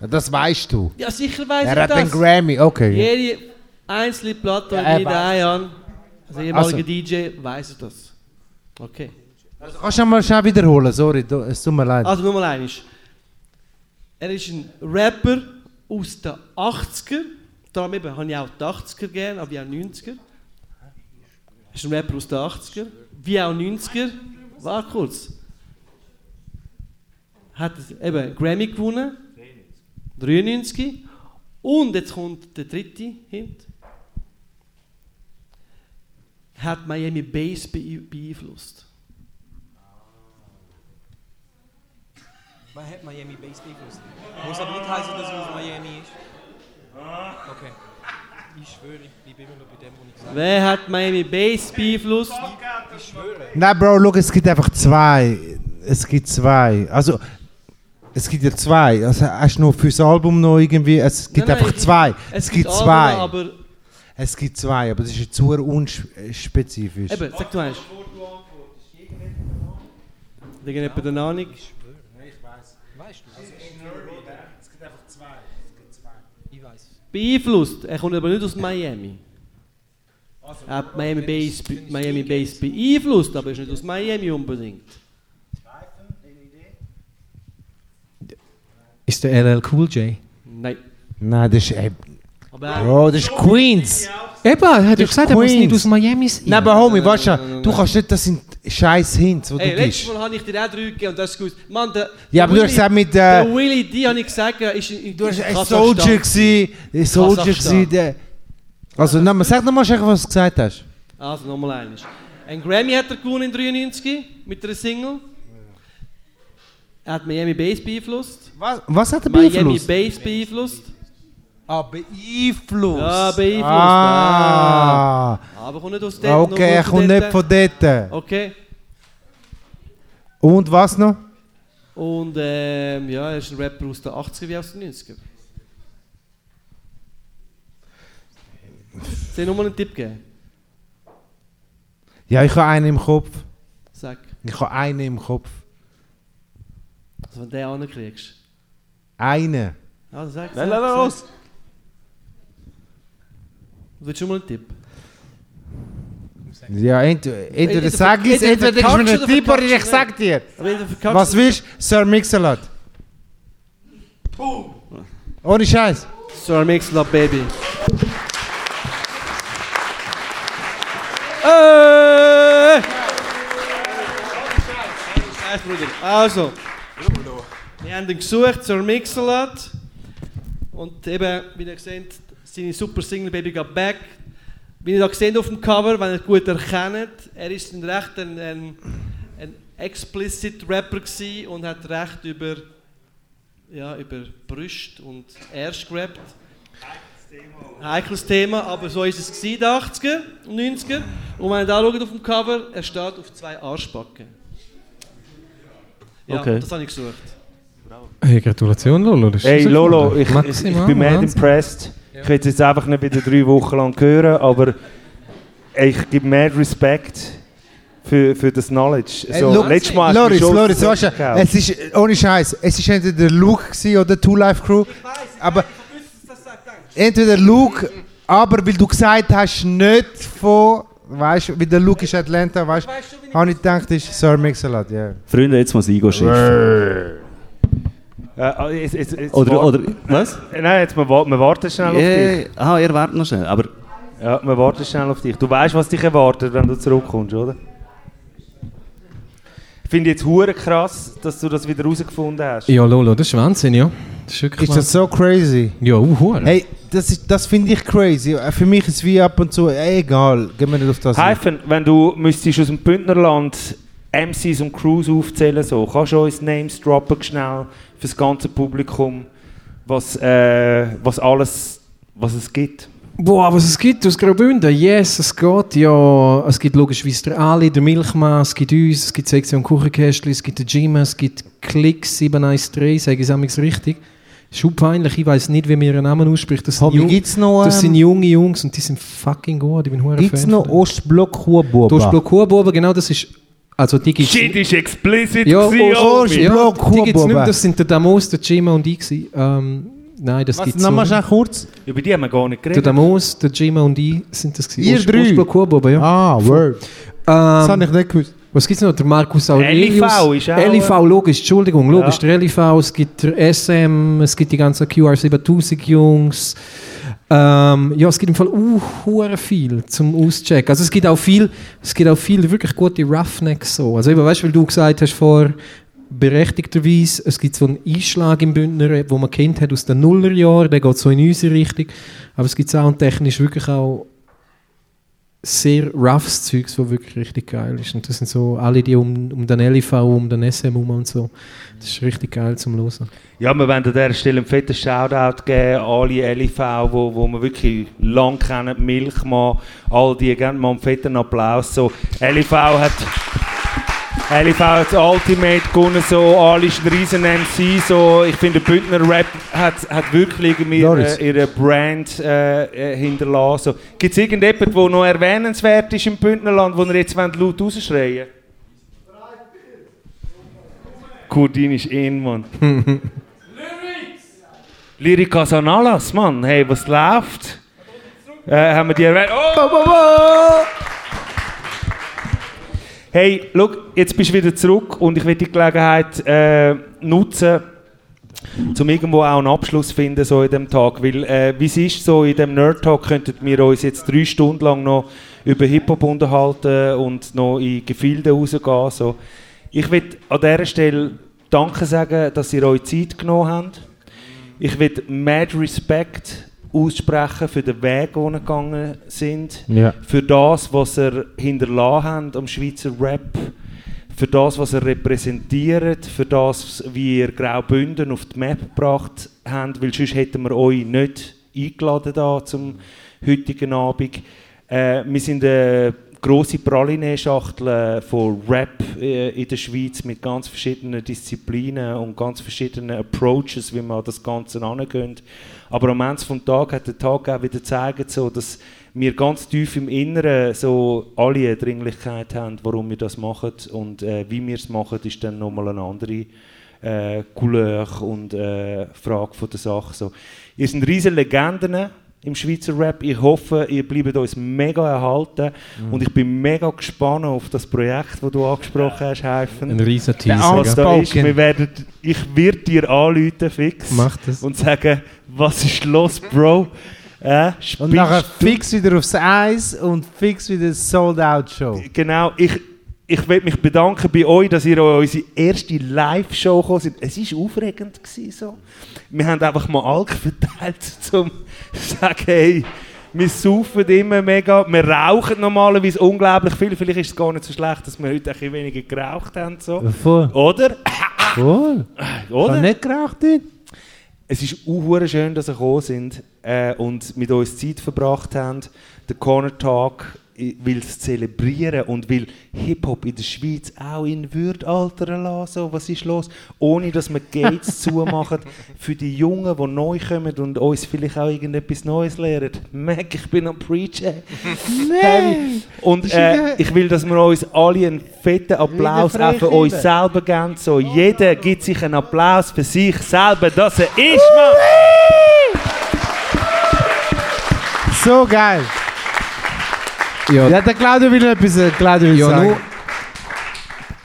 Ja, Das weißt du. Ja, sicher weiß Er ich hat das. einen Grammy, okay. Jede einzelne Platte, Ja, er jeder weiß. an, also ehemaliger Also. DJ, weiß das. Okay. Kannst du mal schnell wiederholen, sorry, es tut mir leid. Also nur mal eines. Er ist ein Rapper aus den 80er. Darum eben habe ich auch die 80er gerne, aber wie auch 90er. Er ist ein Rapper aus den 80er. Wie auch 90er. Warte kurz. Hat eben Grammy gewonnen. 93. Und jetzt kommt der dritte Hint. Hat Miami Bass bee- beeinflusst. Man hat Miami Bass beeinflusst. Muss aber nicht heißen, dass er aus Miami ist. Okay. Ich schwöre, ich bleibe immer noch bei dem, was ich gesagt habe. Wer hat Miami Bass beeinflusst? Ich schwöre. Nein, Bro, schau, es gibt einfach zwei. Es gibt zwei. Also, es gibt ja zwei. Also, hast du noch fürs Album noch irgendwie. Es gibt Nein, nein, einfach ich- zwei. es Es, gibt zwei. aber- Es gibt zwei, aber das ist jetzt zu unspezifisch. Eben, sag du eins. Irgendjemand eine Ahnung? Weißt du? Es gibt einfach zwei. Ich weiß. Beeinflusst. Er kommt aber nicht aus Miami. Er hat Miami Bass, be- Miami Bass beeinflusst, aber er ist nicht aus Miami unbedingt. Ist der LL Cool J? Nein. Nein, das ist. Ey, Aber er- Bro, das ist Queens. Eben, er hat Das gesagt, ist er muss nicht aus Miami sein. Nein, aber Homie, weißt du, du kannst nicht, das sind scheiß Hints, die Ey, du letztes gibst. Mal habe ich dir auch drei gegeben und das ist gut. Mann, der, Ja, aber du hast gesagt mit, äh, Der Willy D, habe ich gesagt, ist in, Du hast ein Kasachstan. Soldier gsi, ein Soldier Kasachstan. gsi, der... Also, na, sag nochmal, was du gesagt hast. Also, nochmal eines. Ein Grammy hat er gewonnen in 93 mit einer Single. Er hat Miami Bass beeinflusst. Was, was hat er Miami beeinflusst? Bass beeinflusst. Ah, beeinflusst. Ja, beeinflusst. Ah. Ah. Aber kommt nicht aus dort. Okay, er kommt nicht von dort. Okay. Und was noch? Und ähm, ja, er ist ein Rapper aus den 80er wie aus den 90er. Soll ich nochmal einen Tipp geben? Ja, ich habe einen im Kopf. Sag. Ich habe einen im Kopf. Also wenn du den ankriegst. Einen. Also sag, Nein, sag, nein, sag. los. Willst du mal einen Tipp? Ja, entweder, entweder sag ich es, entweder entweder ist mir verkackst ein du Tipp oder ich du sag dir. Was du- willst du? Sir Mix-a-Lot. Ohne Scheiß. Sir Mix-a-Lot, Baby. Äh! Also, wir haben ihn gesucht, Sir Mix-a-Lot. Und eben, wie ihr seht, seine super Single Baby Got Back. Wie ihr da seht auf dem Cover, wenn ihr gut erkennt, er ist ein recht ein, ein, ein explicit Rapper und hat recht über, ja, über Brüste und Erst gerappt. Heikles Thema, aber so ist es gewesen, in den 80er und 90er. Und wenn ihr da schaut auf dem Cover, er steht auf zwei Arschbacken. Ja, Okay. das habe ich gesucht. Hey, Gratulation, Lolo. das ist Hey Lolo, ich, ich, ich Maximal, bin mad Wahnsinn. impressed. Ich will es jetzt einfach nicht wieder drei Wochen lang hören, aber ich gebe mad Respekt für, für das Knowledge. Ey, So, look, letztes Mal hast du Loris, Loris, weißt du, es ist, ohne Scheiß, es ist entweder der Luke oder Two Life Crew, aber entweder Luke, aber weil du gesagt hast, nicht von, weißt du, wie der Luke ist Atlanta, weißt du, habe ich gedacht, ist Sir Mix-a-Lot, ja. Freunde, jetzt muss ich schiffen. Äh, jetzt, jetzt, jetzt Oder, oder, was? Nein, jetzt, wir, wir warten schnell auf Yeah. dich. Ah, ihr wartet noch schnell, aber... Ja, wir warten schnell auf dich. Du weißt, was dich erwartet, wenn du zurückkommst, oder? Ich finde jetzt hure krass, dass du das wieder herausgefunden hast. Ja, Lolo, das ist Wahnsinn, ja. Das ist wirklich Ist das so crazy? Ja, uh, hure. Hey, das, ist- das finde ich crazy. Äh, Für mich ist es wie ab und zu, ey, egal, gehen wir nicht auf das. Hyphen, wenn du müsstest aus dem Bündnerland MCs und Crews aufzählen so, kannst du uns Names droppen schnell für das ganze Publikum, was, äh, was alles, was es gibt? Boah, was es gibt aus Graubünden? Yes, es geht. Ja, es gibt logischerweise der Ali, der Milchmann, es gibt uns, es gibt Sektion Kuchenkästchen, es gibt den Jim, es gibt Klicks 713, sage ich es richtig. Peinlich, ich weiß nicht, wie man ihren Namen ausspricht. Das sind, gibt's noch, das sind ähm, junge Jungs und die sind fucking gut. Ich bin hure Gibt es noch. Ostblock Huabuba? Ostblock Huabuba, genau, das ist... Also die gibt's... Shit ist explicit Ja, gewesen, Ost- Homie. ja, die gibt's nicht mehr, das sind der Damos, der Jim und ich gewesen. Ähm, nein, das Was, gibt's nochmal so schnell nicht. kurz? Über die haben wir gar nicht Der geredet. Damos, der Jima und ich sind das gewesen. Ihr Ost- drei? Huabuba, ja. Ah, word. Ähm, Das habe ich nicht gewusst. was gibt es noch? Der Markus Aurelius. LIV ist auch, LIV, logisch, Entschuldigung, logisch. Ja. Der LIV, es gibt der SM, es gibt die ganzen QR7000 Jungs. Ähm, ja, es gibt im Fall uh, viel zum Auschecken. Also es gibt auch viel, es gibt auch viel wirklich gute Roughnecks so. Also eben, weißt du, weil du gesagt hast vor berechtigterweise, es gibt so einen Einschlag im Bündner, wo man kennt hat aus den Nullerjahren, der geht so in unsere Richtung. Aber es gibt auch technisch wirklich auch sehr roughes Zeugs, das wirklich richtig geil ist. Und das sind so alle die um, um den LIV, um den SM um und so. Das ist richtig geil zum Hören. Ja, wir wollen an dieser Stelle einen fetten Shoutout geben alle LIV, wo, wo wir wirklich lang kennen, Milchmann, all die, geben mal einen fetten Applaus. So, LIV hat... LIV hat das Ultimate gewonnen, so, Ali ist ein riesen MC, so, ich finde, der Bündner Rap hat, hat wirklich irgendwie Loris. äh, ihre Brand äh, äh, hinterlassen. So. Gibt es irgendjemanden, der noch erwähnenswert ist im Bündnerland, wo ihr jetzt wollt laut rausschreien Kurdin ist in, Mann. Lyrica Sanalas, Mann. Hey, was läuft? Äh, haben wir die erwähnt? Oh. Hey, schau, jetzt bist du wieder zurück und ich will die Gelegenheit äh, nutzen, zum irgendwo auch einen Abschluss finden so in dem Tag, weil äh, wie es ist so in dem Nerd Talk könnten wir uns jetzt drei Stunden lang noch über Hip Hop unterhalten und noch in Gefilde rausgehen. So. Ich will an dieser Stelle Danke sagen, dass ihr euch Zeit genommen habt. Ich will mad Respect aussprechen für den Weg, den ihr gegangen sind, Ja. für das, was ihr hinterlassen habt am Schweizer Rap, für das, was ihr repräsentiert, für das, wie ihr Graubünden auf die Map gebracht habt, weil sonst hätten wir euch nicht eingeladen da zum heutigen Abend. Äh, wir sind eine grosse Praline-Schachtel äh, von Rap äh, in der Schweiz mit ganz verschiedenen Disziplinen und ganz verschiedenen Approaches, wie man an das Ganze angeht. Aber am Ende des Tages hat der Tag auch wieder gezeigt, so, dass wir ganz tief im Inneren so alle eine Dringlichkeit haben, warum wir das machen. Und äh, wie wir es machen, ist dann nochmal eine andere äh, Couleur und äh, Frage von der Sache. So. Ihr seid riesige Legenden im Schweizer Rap. Ich hoffe, ihr bleibt uns mega erhalten. Mhm. Und ich bin mega gespannt auf das Projekt, das du angesprochen hast, Heifen. Ein riesen Teaser, Was gell? da ist. Wir werden, ich werde dir anrufen, fix. Mach das. Und sagen, was ist los, Bro? Äh, Und nachher fix wieder aufs Eis und fix wieder Sold-Out-Show. Genau, ich, ich will mich bedanken bei euch, dass ihr an unsere erste Live-Show gekommen seid. Es war aufregend. Gewesen, so. Wir haben einfach mal Alk verteilt, um zu sagen, hey, wir saufen immer mega, wir rauchen normalerweise unglaublich viel. Vielleicht ist es gar nicht so schlecht, dass wir heute ein bisschen weniger geraucht haben. So. Voll. Oder? Voll. Oder? Nicht geraucht dort? Es ist auch schön, dass ihr gekommen sind äh, und mit uns Zeit verbracht haben. Der Corner Talk will es zelebrieren und will Hip-Hop in der Schweiz auch in Würde altern lassen. So, was ist los? Ohne, dass wir Gates zumachen für die Jungen, die neu kommen und uns vielleicht auch irgendetwas Neues lernen. Mac, ich bin am Preachen. Heavy. Und äh, ich will, dass wir uns alle einen fetten Applaus auch für uns selber geben. So, jeder gibt sich einen Applaus für sich selber, dass er ist, Mann. So geil. Ja, Ja, der Claudio will noch etwas äh, Claudio will Ja, sagen. nur-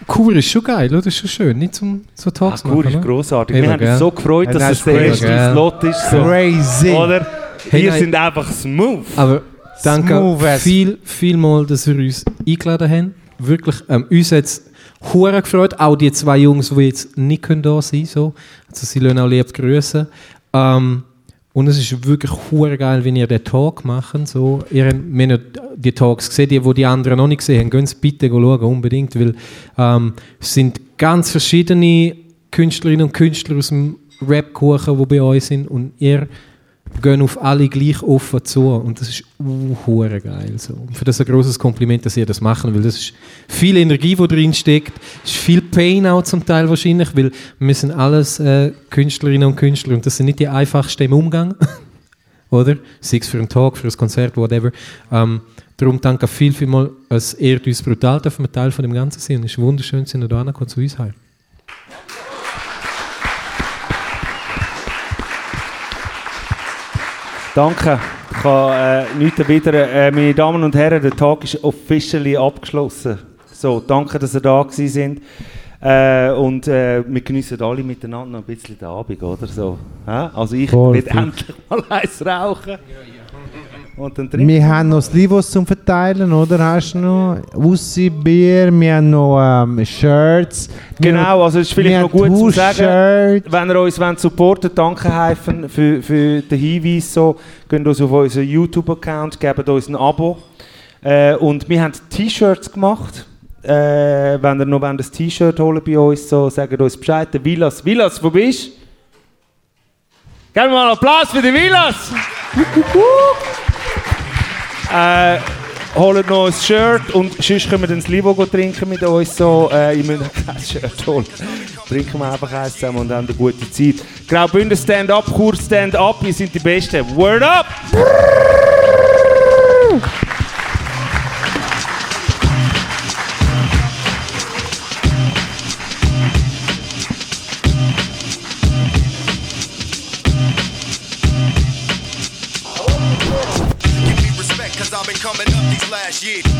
Kur ist schon geil, oder? Das ist schon schön. Nicht zum so Talks Kur machen. ist oder? grossartig. Eben, Wir haben gell? uns so gefreut, dass das es der erste? Slot ist. So. Crazy. Oder? Hey, Wir nein. sind einfach smooth. Aber danke Smooth viel, viel mal, dass ihr uns eingeladen habt. Wirklich, ähm, uns hat es hure gefreut. Auch die zwei Jungs, die jetzt nicht können da sein so. Also sie lassen auch lieb grüßen. Ähm, und es ist wirklich hure geil, wenn ihr den Talk macht. So. Ihr, habt- ja die Talks gesehen, die, die die anderen noch nicht gesehen haben. Gehen bitte schauen, unbedingt, weil ähm, es sind ganz verschiedene Künstlerinnen und Künstler aus dem Rap-Kuchen, die bei euch sind. Und ihr gehen auf alle gleich offen zu und das ist uh, hure geil so. Für das ein großes Kompliment, dass ihr das machen, weil das ist viel Energie, die drin steckt, ist viel Pain auch zum Teil wahrscheinlich, weil wir sind alles äh, Künstlerinnen und Künstler und das sind nicht die einfachsten im Umgang, oder? Sei es für einen Talk, für ein Konzert, whatever. Ähm, darum danke viel, viel mal, es ehrt uns brutal, dürfen wir Teil von dem Ganzen sein und es ist wunderschön, dass ihr da zu uns heim. Danke. Ich kann äh, nichts erwidern. Äh, meine Damen und Herren, der Tag ist officially abgeschlossen. So, danke, dass ihr da gewesen sind. Äh, und äh, wir genießen alle miteinander noch ein bisschen den Abend, oder so. Also ich fit. endlich mal eins rauchen. Und dann trinken Wir haben noch Slivos zum Verteilen, oder? Hast du noch? Aussie Bier, wir haben noch ähm, Shirts. Genau, also es ist vielleicht noch gut zu sagen, wenn ihr uns wollt supporten danke Heifen für, für den Hinweis. So, geht uns auf unseren YouTube-Account, gebt uns ein Abo. Äh, und wir haben T-Shirts gemacht. Äh, wenn ihr noch ein T-Shirt holen bei uns, so, sagt uns Bescheid. Der Vilas, Vilas, wo bist du? Geben wir mal einen Applaus für den Vilas! Äh, holt noch ein Shirt und sonst können wir dann das Livo trinken mit uns. So, äh, ich muss kein Shirt holen. Trinken wir einfach eins zusammen und haben eine gute Zeit. Graubünden Stand-Up, Kurs Stand-Up, ihr seid die Besten. Word up! Shit.